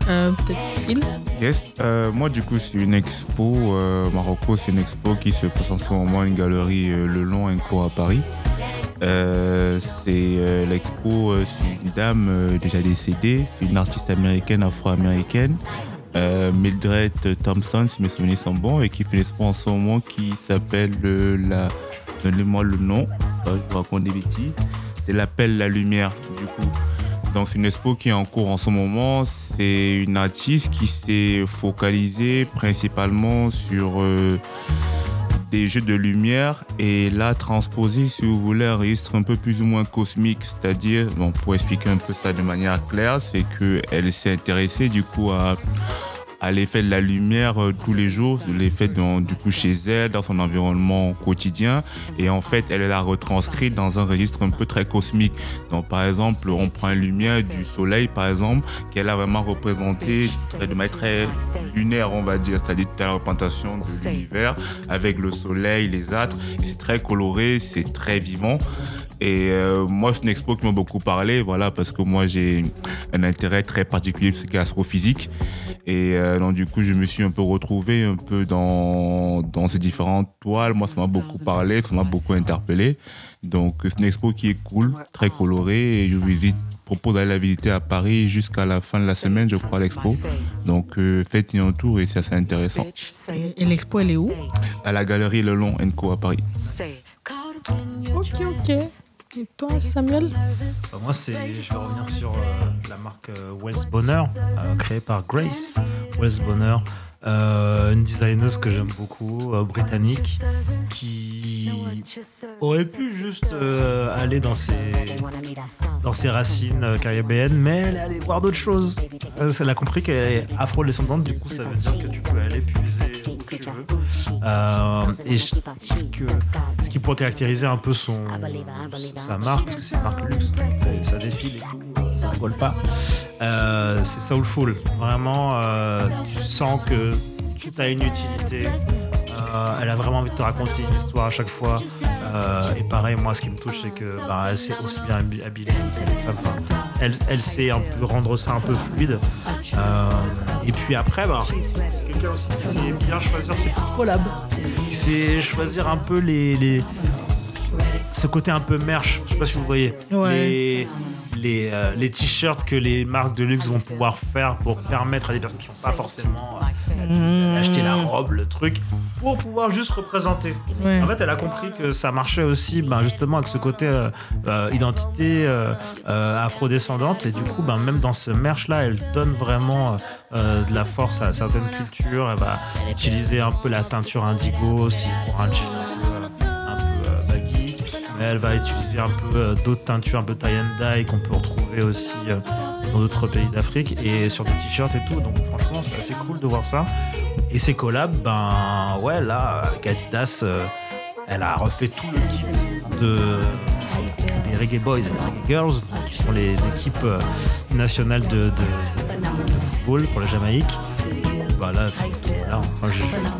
[SPEAKER 2] Euh, Peut-être
[SPEAKER 3] Yes, euh, moi du coup c'est une expo, Marocco c'est une expo qui se passe en ce moment une galerie Le Long Co à Paris. C'est l'expo, euh, c'est une dame déjà décédée, c'est une artiste américaine, afro-américaine, Mildred Thompson si mes souvenirs sont bons, et qui fait une expo en ce moment qui s'appelle la... Donnez-moi le nom, euh, je vous raconte des bêtises. C'est l'appel la lumière du coup. Donc c'est une expo qui est en cours en ce moment. C'est une artiste qui s'est focalisée principalement sur euh, des jeux de lumière et l'a transposé, si vous voulez, un registre un peu plus ou moins cosmique. C'est-à-dire, bon, pour expliquer un peu ça de manière claire, c'est qu'elle s'est intéressée du coup à à l'effet de la lumière euh, tous les jours, l'effet du coup chez elle, dans son environnement quotidien. Et en fait, elle l'a retranscrit dans un registre un peu très cosmique. Donc par exemple, on prend une lumière du soleil, par exemple, qu'elle a vraiment représenté très- de manière très lunaire, on va dire, c'est-à-dire la représentation de l'univers avec le soleil, les astres. Et c'est très coloré, c'est très vivant. Et euh, moi, c'est une expo qui m'a beaucoup parlé, voilà, parce que moi, j'ai un intérêt très particulier pour ce qui est astrophysique. Et euh, donc, du coup, je me suis un peu retrouvé un peu dans, dans ces différentes toiles. Moi, ça m'a beaucoup parlé, ça m'a beaucoup interpellé. Donc, c'est une expo qui est cool, très colorée. Et je vous visite, propose d'aller la visiter à Paris jusqu'à la fin de la semaine, je crois, l'expo. Donc, euh, faites-y un tour et c'est assez intéressant.
[SPEAKER 2] Et, et l'expo, elle est où?
[SPEAKER 3] À la galerie Le Long Co à Paris.
[SPEAKER 2] Ok, ok. Et toi, Samuel
[SPEAKER 5] Bah, moi, c'est, je vais revenir sur euh, la marque euh, Wells Bonheur, euh, créée par Grace Wells Bonheur, euh, une designeuse que j'aime beaucoup, euh, britannique, qui aurait pu juste euh, aller dans ses, dans ses racines euh, caribéennes, mais elle est allée voir d'autres choses. Euh, Elle a compris qu'elle est afro-descendante, du coup, ça veut dire que tu peux aller puiser tu veux. Euh, et je- ce, que, ce qui pourrait caractériser un peu son, sa marque, parce que c'est une marque luxe, c'est- ça défile et tout, euh, ça rigole pas, euh, c'est soulful. Vraiment, euh, tu sens que tout a une utilité. Euh, elle a vraiment envie de te raconter une histoire à chaque fois. Euh, et pareil, moi, ce qui me touche, c'est que bah, elle sait aussi bien habi- habiller. Enfin, elle, elle sait un peu rendre ça un peu fluide. Euh, et puis après, bah, c'est quelqu'un aussi qui sait bien choisir ses petites collabs. C'est choisir un peu les, les- ce côté un peu merch. Je sais pas si vous voyez.
[SPEAKER 2] Ouais.
[SPEAKER 5] Les, les, euh, les t-shirts que les marques de luxe vont pouvoir faire pour permettre à des personnes qui n'ont pas forcément euh, acheté la robe, le truc, pour pouvoir juste représenter.
[SPEAKER 2] Ouais.
[SPEAKER 5] En fait, elle a compris que ça marchait aussi ben, justement avec ce côté euh, euh, identité euh, afrodescendante. Et du coup, ben, même dans ce merch-là, elle donne vraiment de la force à certaines cultures. Elle va utiliser un peu la teinture indigo aussi pour un jean Elle va utiliser un peu euh, d'autres teintures, un peu tie and dye qu'on peut retrouver aussi euh, dans d'autres pays d'Afrique et sur des t-shirts et tout. Donc franchement, c'est assez cool de voir ça. Et ces collabs, ben ouais, là, avec Adidas, euh, elle a refait tout le kit de, des Reggae Boys et des Reggae Girls, qui sont les équipes nationales de football pour la Jamaïque. Bah là, voilà, enfin,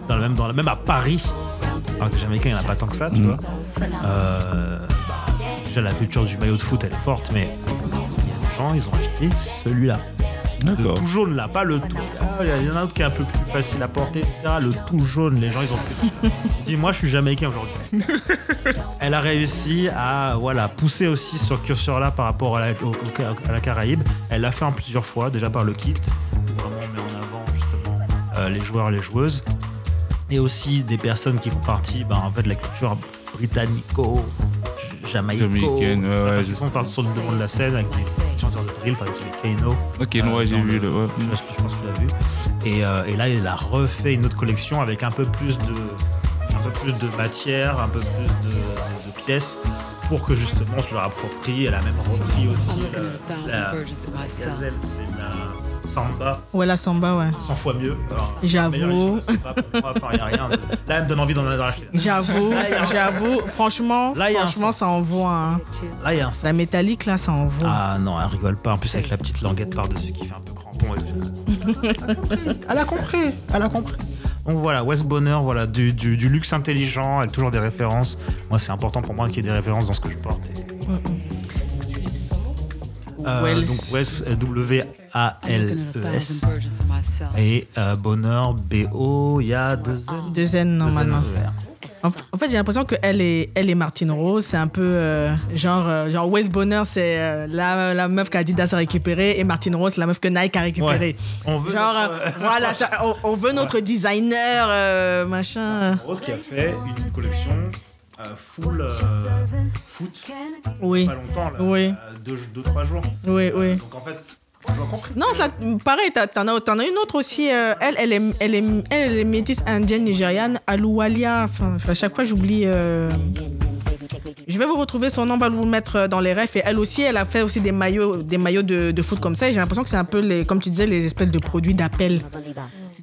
[SPEAKER 5] dans le même, dans la, même à Paris, alors que les Jamaïcains, il n'y en a pas tant que ça, tu vois. Euh, bah, déjà, la culture du maillot de foot, elle est forte, mais les gens, ils ont acheté celui-là. Le tout jaune là, pas le tout. Ah, Il y en a un autre qui est un peu plus facile à porter, etc. Le tout jaune, les gens ils ont fait. Dis-moi, je suis jamaïcain aujourd'hui. Elle a réussi à voilà, pousser aussi ce curseur là par rapport à la, au- au- à la Caraïbe. Elle l'a fait en plusieurs fois, déjà par le kit, vraiment les joueurs et les joueuses. Et aussi des personnes qui font partie ben, en fait, de la culture britannico
[SPEAKER 3] Jamaïcaine, ouais, ouais,
[SPEAKER 5] qui sont sur le devant de la scène avec des chanteurs de drill par exemple les Kano
[SPEAKER 3] Ok, non, ouais, j'ai
[SPEAKER 5] dans
[SPEAKER 3] vu
[SPEAKER 5] le-
[SPEAKER 3] ouais.
[SPEAKER 5] je, je pense que tu l'as vu et, euh, et là il a refait une autre collection avec un peu plus de un peu plus de matière un peu plus de, de pièces pour que justement on se le rapproprie elle a même repris aussi
[SPEAKER 13] I'm looking
[SPEAKER 5] euh,
[SPEAKER 13] at a thousand
[SPEAKER 5] la, gazelle c'est la samba
[SPEAKER 2] Ouais, la samba, ouais.
[SPEAKER 5] 100 fois mieux
[SPEAKER 2] J'avoue.
[SPEAKER 5] a rien là elle me donne envie d'en acheter
[SPEAKER 2] J'avoue, j'avoue, franchement,
[SPEAKER 5] Là,
[SPEAKER 2] franchement, ça envoie. hein.
[SPEAKER 5] Là, il y a un
[SPEAKER 2] La métallique, là, ça envoie.
[SPEAKER 5] Ah non, elle rigole pas. En plus, avec la petite languette par-dessus qui fait un peu crampon et tout. Elle a compris. Elle a compris. Donc voilà, West Bonner, voilà, du, du- du luxe intelligent avec toujours des références. Moi, c'est important pour moi qu'il y ait des références dans ce que je porte. Euh,
[SPEAKER 2] Wells.
[SPEAKER 5] donc euh,
[SPEAKER 13] looking at a
[SPEAKER 5] W-A-L-E-S. Et euh, Bonheur, B-O, il y a deux N.
[SPEAKER 2] Deux N, normalement. En, en fait, j'ai l'impression que elle et, elle et Martine Rose, c'est un peu euh, genre, euh, genre West Bonheur, c'est euh, la, la meuf qu'Adidas a récupérée et Martine Rose, c'est la meuf que Nike a récupérée.
[SPEAKER 5] Ouais. On veut
[SPEAKER 2] genre,
[SPEAKER 5] notre-
[SPEAKER 2] euh, voilà, on, on veut notre designer, euh, machin.
[SPEAKER 5] Rose qui a fait une collection full euh, foot.
[SPEAKER 2] Oui.
[SPEAKER 5] Pas longtemps, là.
[SPEAKER 2] Oui.
[SPEAKER 5] euh, deux, deux, trois jours.
[SPEAKER 2] Oui, oui.
[SPEAKER 5] Donc en fait.
[SPEAKER 2] Non, ça, pareil, t'en as, as une autre aussi. euh, elle, elle est, elle est, elle, est métisse indienne nigériane, Aloualia. Enfin, à chaque fois, j'oublie. euh, Je vais vous retrouver son nom, on va vous le mettre euh, dans les refs. Et elle aussi, elle a fait aussi des maillots, des maillots de, de foot comme ça. Et j'ai l'impression que c'est un peu, les, comme tu disais, les espèces de produits d'appel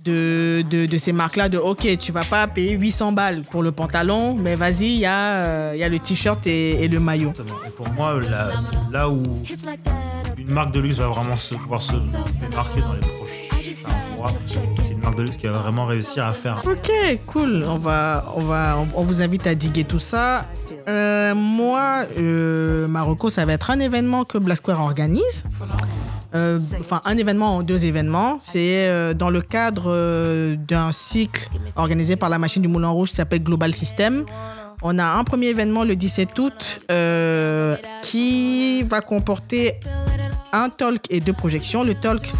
[SPEAKER 2] de, de, de ces marques-là. De OK, tu vas pas payer 800 balles pour le pantalon, mais vas-y, il y, a, euh, y a le t-shirt et, et le maillot.
[SPEAKER 5] Et pour moi, là, là où une marque de luxe va vraiment se, pouvoir se démarquer dans les prochains mois, c'est une marque de luxe qui va vraiment réussir à faire
[SPEAKER 2] Ok, cool. On va, on va, on, on vous invite à diguer tout ça. Euh, moi, euh, Marocco, ça va être un événement que Black Square organise. Euh, Enfin, un événement en deux événements. C'est euh, dans le cadre euh, d'un cycle organisé par la machine du Moulin Rouge qui s'appelle Global System. On a un premier événement le 17 août qui va comporter un talk et deux projections. Le talk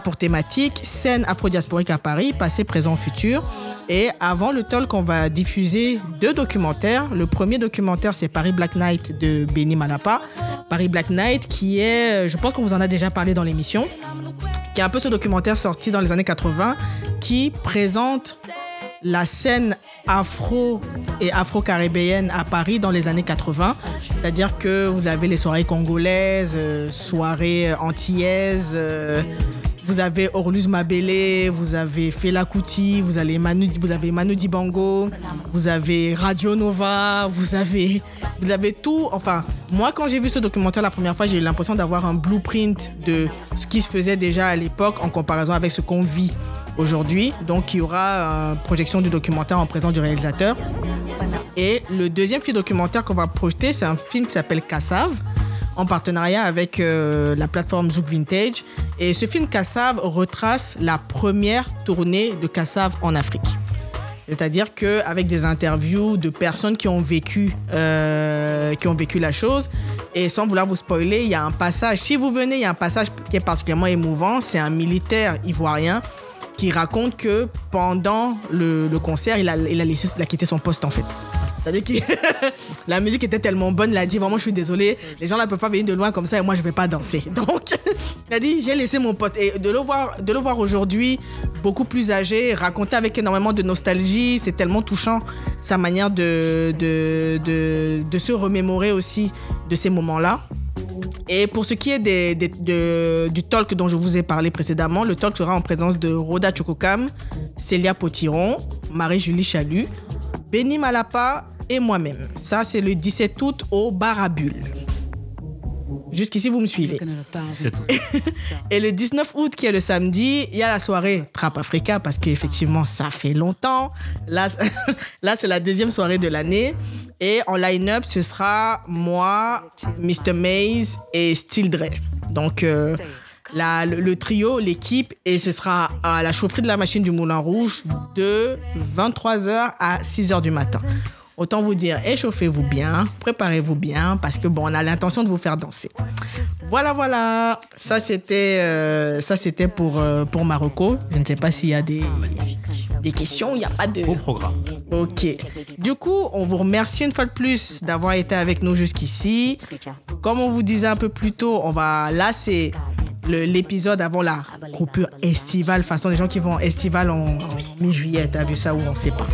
[SPEAKER 2] pour thématique scène afro-diasporique à Paris, passé, présent, futur. Et avant le talk, on va diffuser deux documentaires. Le premier documentaire, c'est Paris Black Night de Benny Malapa. Paris Black Night, qui est, je pense qu'on vous en a déjà parlé dans l'émission, qui est un peu ce documentaire sorti dans les années 80 qui présente la scène afro et afro-caribéenne à Paris dans les années 80. C'est-à-dire que vous avez les soirées congolaises, euh, soirées antillaises, euh, vous avez Orluz Mabele, vous avez Fela Kuti, vous avez Manu, vous avez Manu Dibango, vous avez Radio Nova, vous avez, vous avez tout. Enfin, moi, quand j'ai vu ce documentaire la première fois, j'ai eu l'impression d'avoir un blueprint de ce qui se faisait déjà à l'époque en comparaison avec ce qu'on vit aujourd'hui. Donc, il y aura une projection du documentaire en présence du réalisateur. Et le deuxième film documentaire qu'on va projeter, c'est un film qui s'appelle Kassav, en partenariat avec euh, la plateforme Zouk Vintage. Et ce film Kassav retrace la première tournée de Kassav en Afrique. C'est-à-dire qu'avec des interviews de personnes qui ont vécu, euh, qui ont vécu la chose, et sans vouloir vous spoiler, il y a un passage, si vous venez, il y a un passage qui est particulièrement émouvant, c'est un militaire ivoirien qui raconte que pendant le, concert, il a, laissé, il a quitté son poste en fait. C'est-à-dire que la musique était tellement bonne, il a dit vraiment je suis désolé, les gens là peuvent pas venir de loin comme ça et moi je vais pas danser. Donc il a dit j'ai laissé mon poste et de le voir, de le voir aujourd'hui beaucoup plus âgé, raconter avec énormément de nostalgie, c'est tellement touchant sa manière de, de, de se remémorer aussi de ces moments-là. Et pour ce qui est du talk dont je vous ai parlé précédemment, le talk sera en présence de Rhoda Chokokam, Célia Potiron, Marie-Julie Chalut, Benny Malapa et moi-même. Ça, c'est le 17 août au Bar à Bulle. Jusqu'ici, vous me suivez. Et le 19 août, qui est le samedi, il y a la soirée Trap Africa parce qu'effectivement, ça fait longtemps. Là, là c'est la deuxième soirée de l'année. Et en line-up, ce sera moi, Mr. Maze et Still Dre. Donc, euh, le, le trio, l'équipe, et ce sera à la chaufferie de la machine du Moulin Rouge de 23h à 6h du matin. Autant vous dire, échauffez-vous bien, préparez-vous bien, parce que bon, on a l'intention de vous faire danser. Voilà, voilà. Ça, c'était euh, ça, c'était pour, euh, pour Marocco. Je ne sais pas s'il y a des, des questions. Il n'y a pas de. Beau
[SPEAKER 5] programme.
[SPEAKER 2] Ok. Du coup, on vous remercie une fois de plus d'avoir été avec nous jusqu'ici. Comme on vous disait un peu plus tôt, on va. Là, c'est le- l'épisode avant la coupure estivale. Façon, les gens qui vont en estival en, en mi-juillet, t'as vu ça ou on sait pas.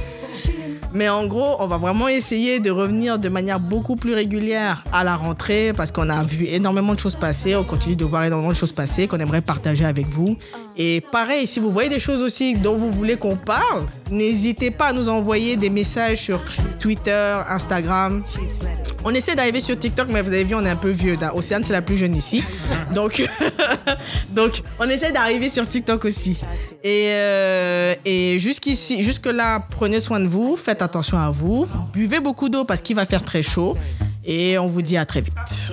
[SPEAKER 2] Mais en gros, on va vraiment essayer de revenir de manière beaucoup plus régulière à la rentrée parce qu'on a vu énormément de choses passer, on continue de voir énormément de choses passer qu'on aimerait partager avec vous. Et pareil, si vous voyez des choses aussi dont vous voulez qu'on parle, n'hésitez pas à nous envoyer des messages sur Twitter, Instagram. On essaie d'arriver sur TikTok, mais vous avez vu, on est un peu vieux. Océane, c'est la plus jeune ici. Donc, donc on essaie d'arriver sur TikTok aussi. Et, euh, et jusqu'ici, jusque-là, prenez soin de vous, faites attention à vous, buvez beaucoup d'eau parce qu'il va faire très chaud. Et on vous dit à très vite.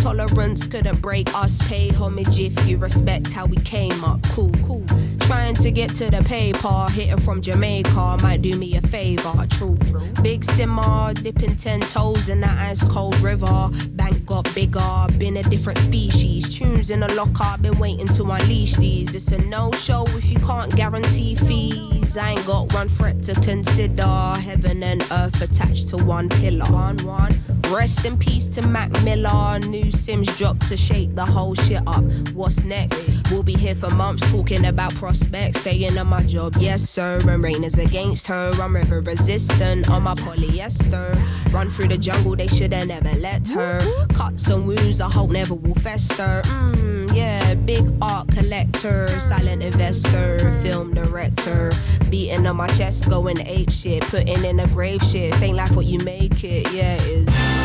[SPEAKER 14] tolerance couldn't break us. Pay homage if you respect how we came up. Cool, cool. Trying to get to the paper, hitting from Jamaica might do me a favor. True, big simmer, dipping ten toes in that ice cold river. Bank got bigger, been a different species. Tunes in the locker, been waiting to unleash these. It's a no show if you can't guarantee fees. I ain't got one threat to consider. Heaven and earth attached to one pillar. One, one. Rest in peace to Mac Miller. New Sims dropped to shake the whole shit up. What's next? We'll be here for months talking about prospects. Staying on my job, yes sir. And rain is against her. I'm river resistant on my polyester. Run through the jungle, they shoulda never let her. Cuts and wounds, I hope never will fester. Mmm, yeah, big art collector, silent investor, film director. Beating on my chest, going ape shit, putting in a grave shit. Ain't like what you make it, yeah, it is.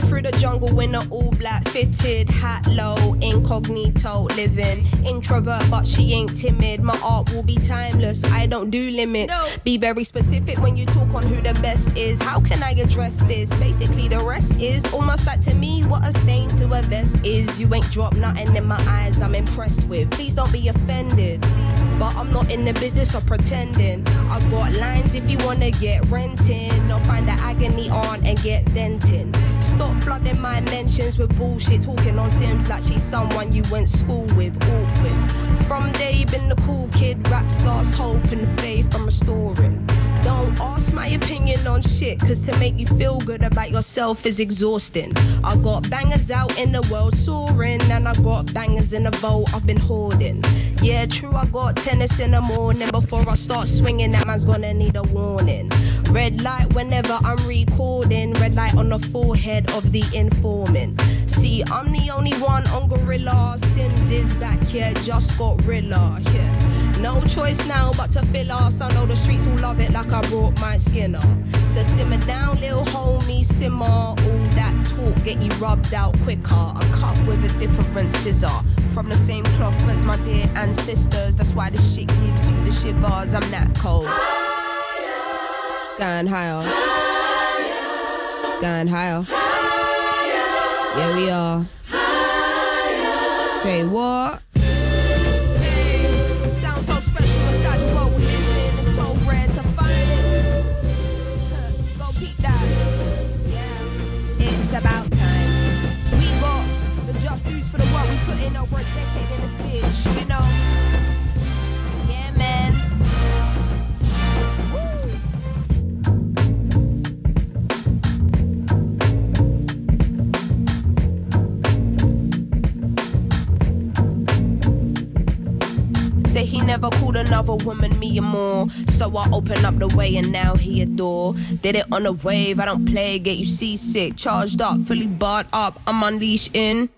[SPEAKER 14] Cutting through the jungle. in an all black fitted hat low, incognito living. Introvert, but she ain't timid. My art will be timeless. I don't do limits. Be very specific when you talk on who the best is. How can I address this? Basically, the rest is almost like to me what a stain to a vest is. You ain't dropped nothing in my eyes. I'm impressed with. Please don't be offended. But I'm not in the business of pretending. I've got lines if you wanna get renting. Or find the agony on and get venting. Stop flooding my mentions with bullshit. Talking on Sims like she's someone you went school with. Awkward. From day been the cool kid. Rap starts hope and faith I'm restoring. Don't ask my opinion on shit, cause to make you feel good about yourself is exhausting. I got bangers out in the world soaring, and I got bangers in the vault I've been hoarding. Yeah, true, I got tennis in the morning. Before I start swinging, that man's gonna need a warning. Red light whenever I'm recording, red light on the forehead of the informant. See, I'm the only one on Gorilla. Sims is back here, just got Rilla. Yeah. No choice now but to fill us. I know the streets will love it like I brought my skin up. So simmer down, little homie, simmer. All that talk get you rubbed out quicker. I'm cut with a different scissor. From the same cloth as my dear ancestors. That's why this shit gives you the shivers. I'm that cold. Going higher. Going higher. Yeah, we are. Say what? Sounds so special inside the world we live in. It's so rare to find it. Huh, Go peep that. Yeah, it's about time. We got the just dues for the work we put in over a decade in this bitch. You know? Say he never called another woman me or more. So I open up the way and now he adore. Did it on a wave, I don't play, get you seasick. Charged up, fully barred up, I'm unleashed in.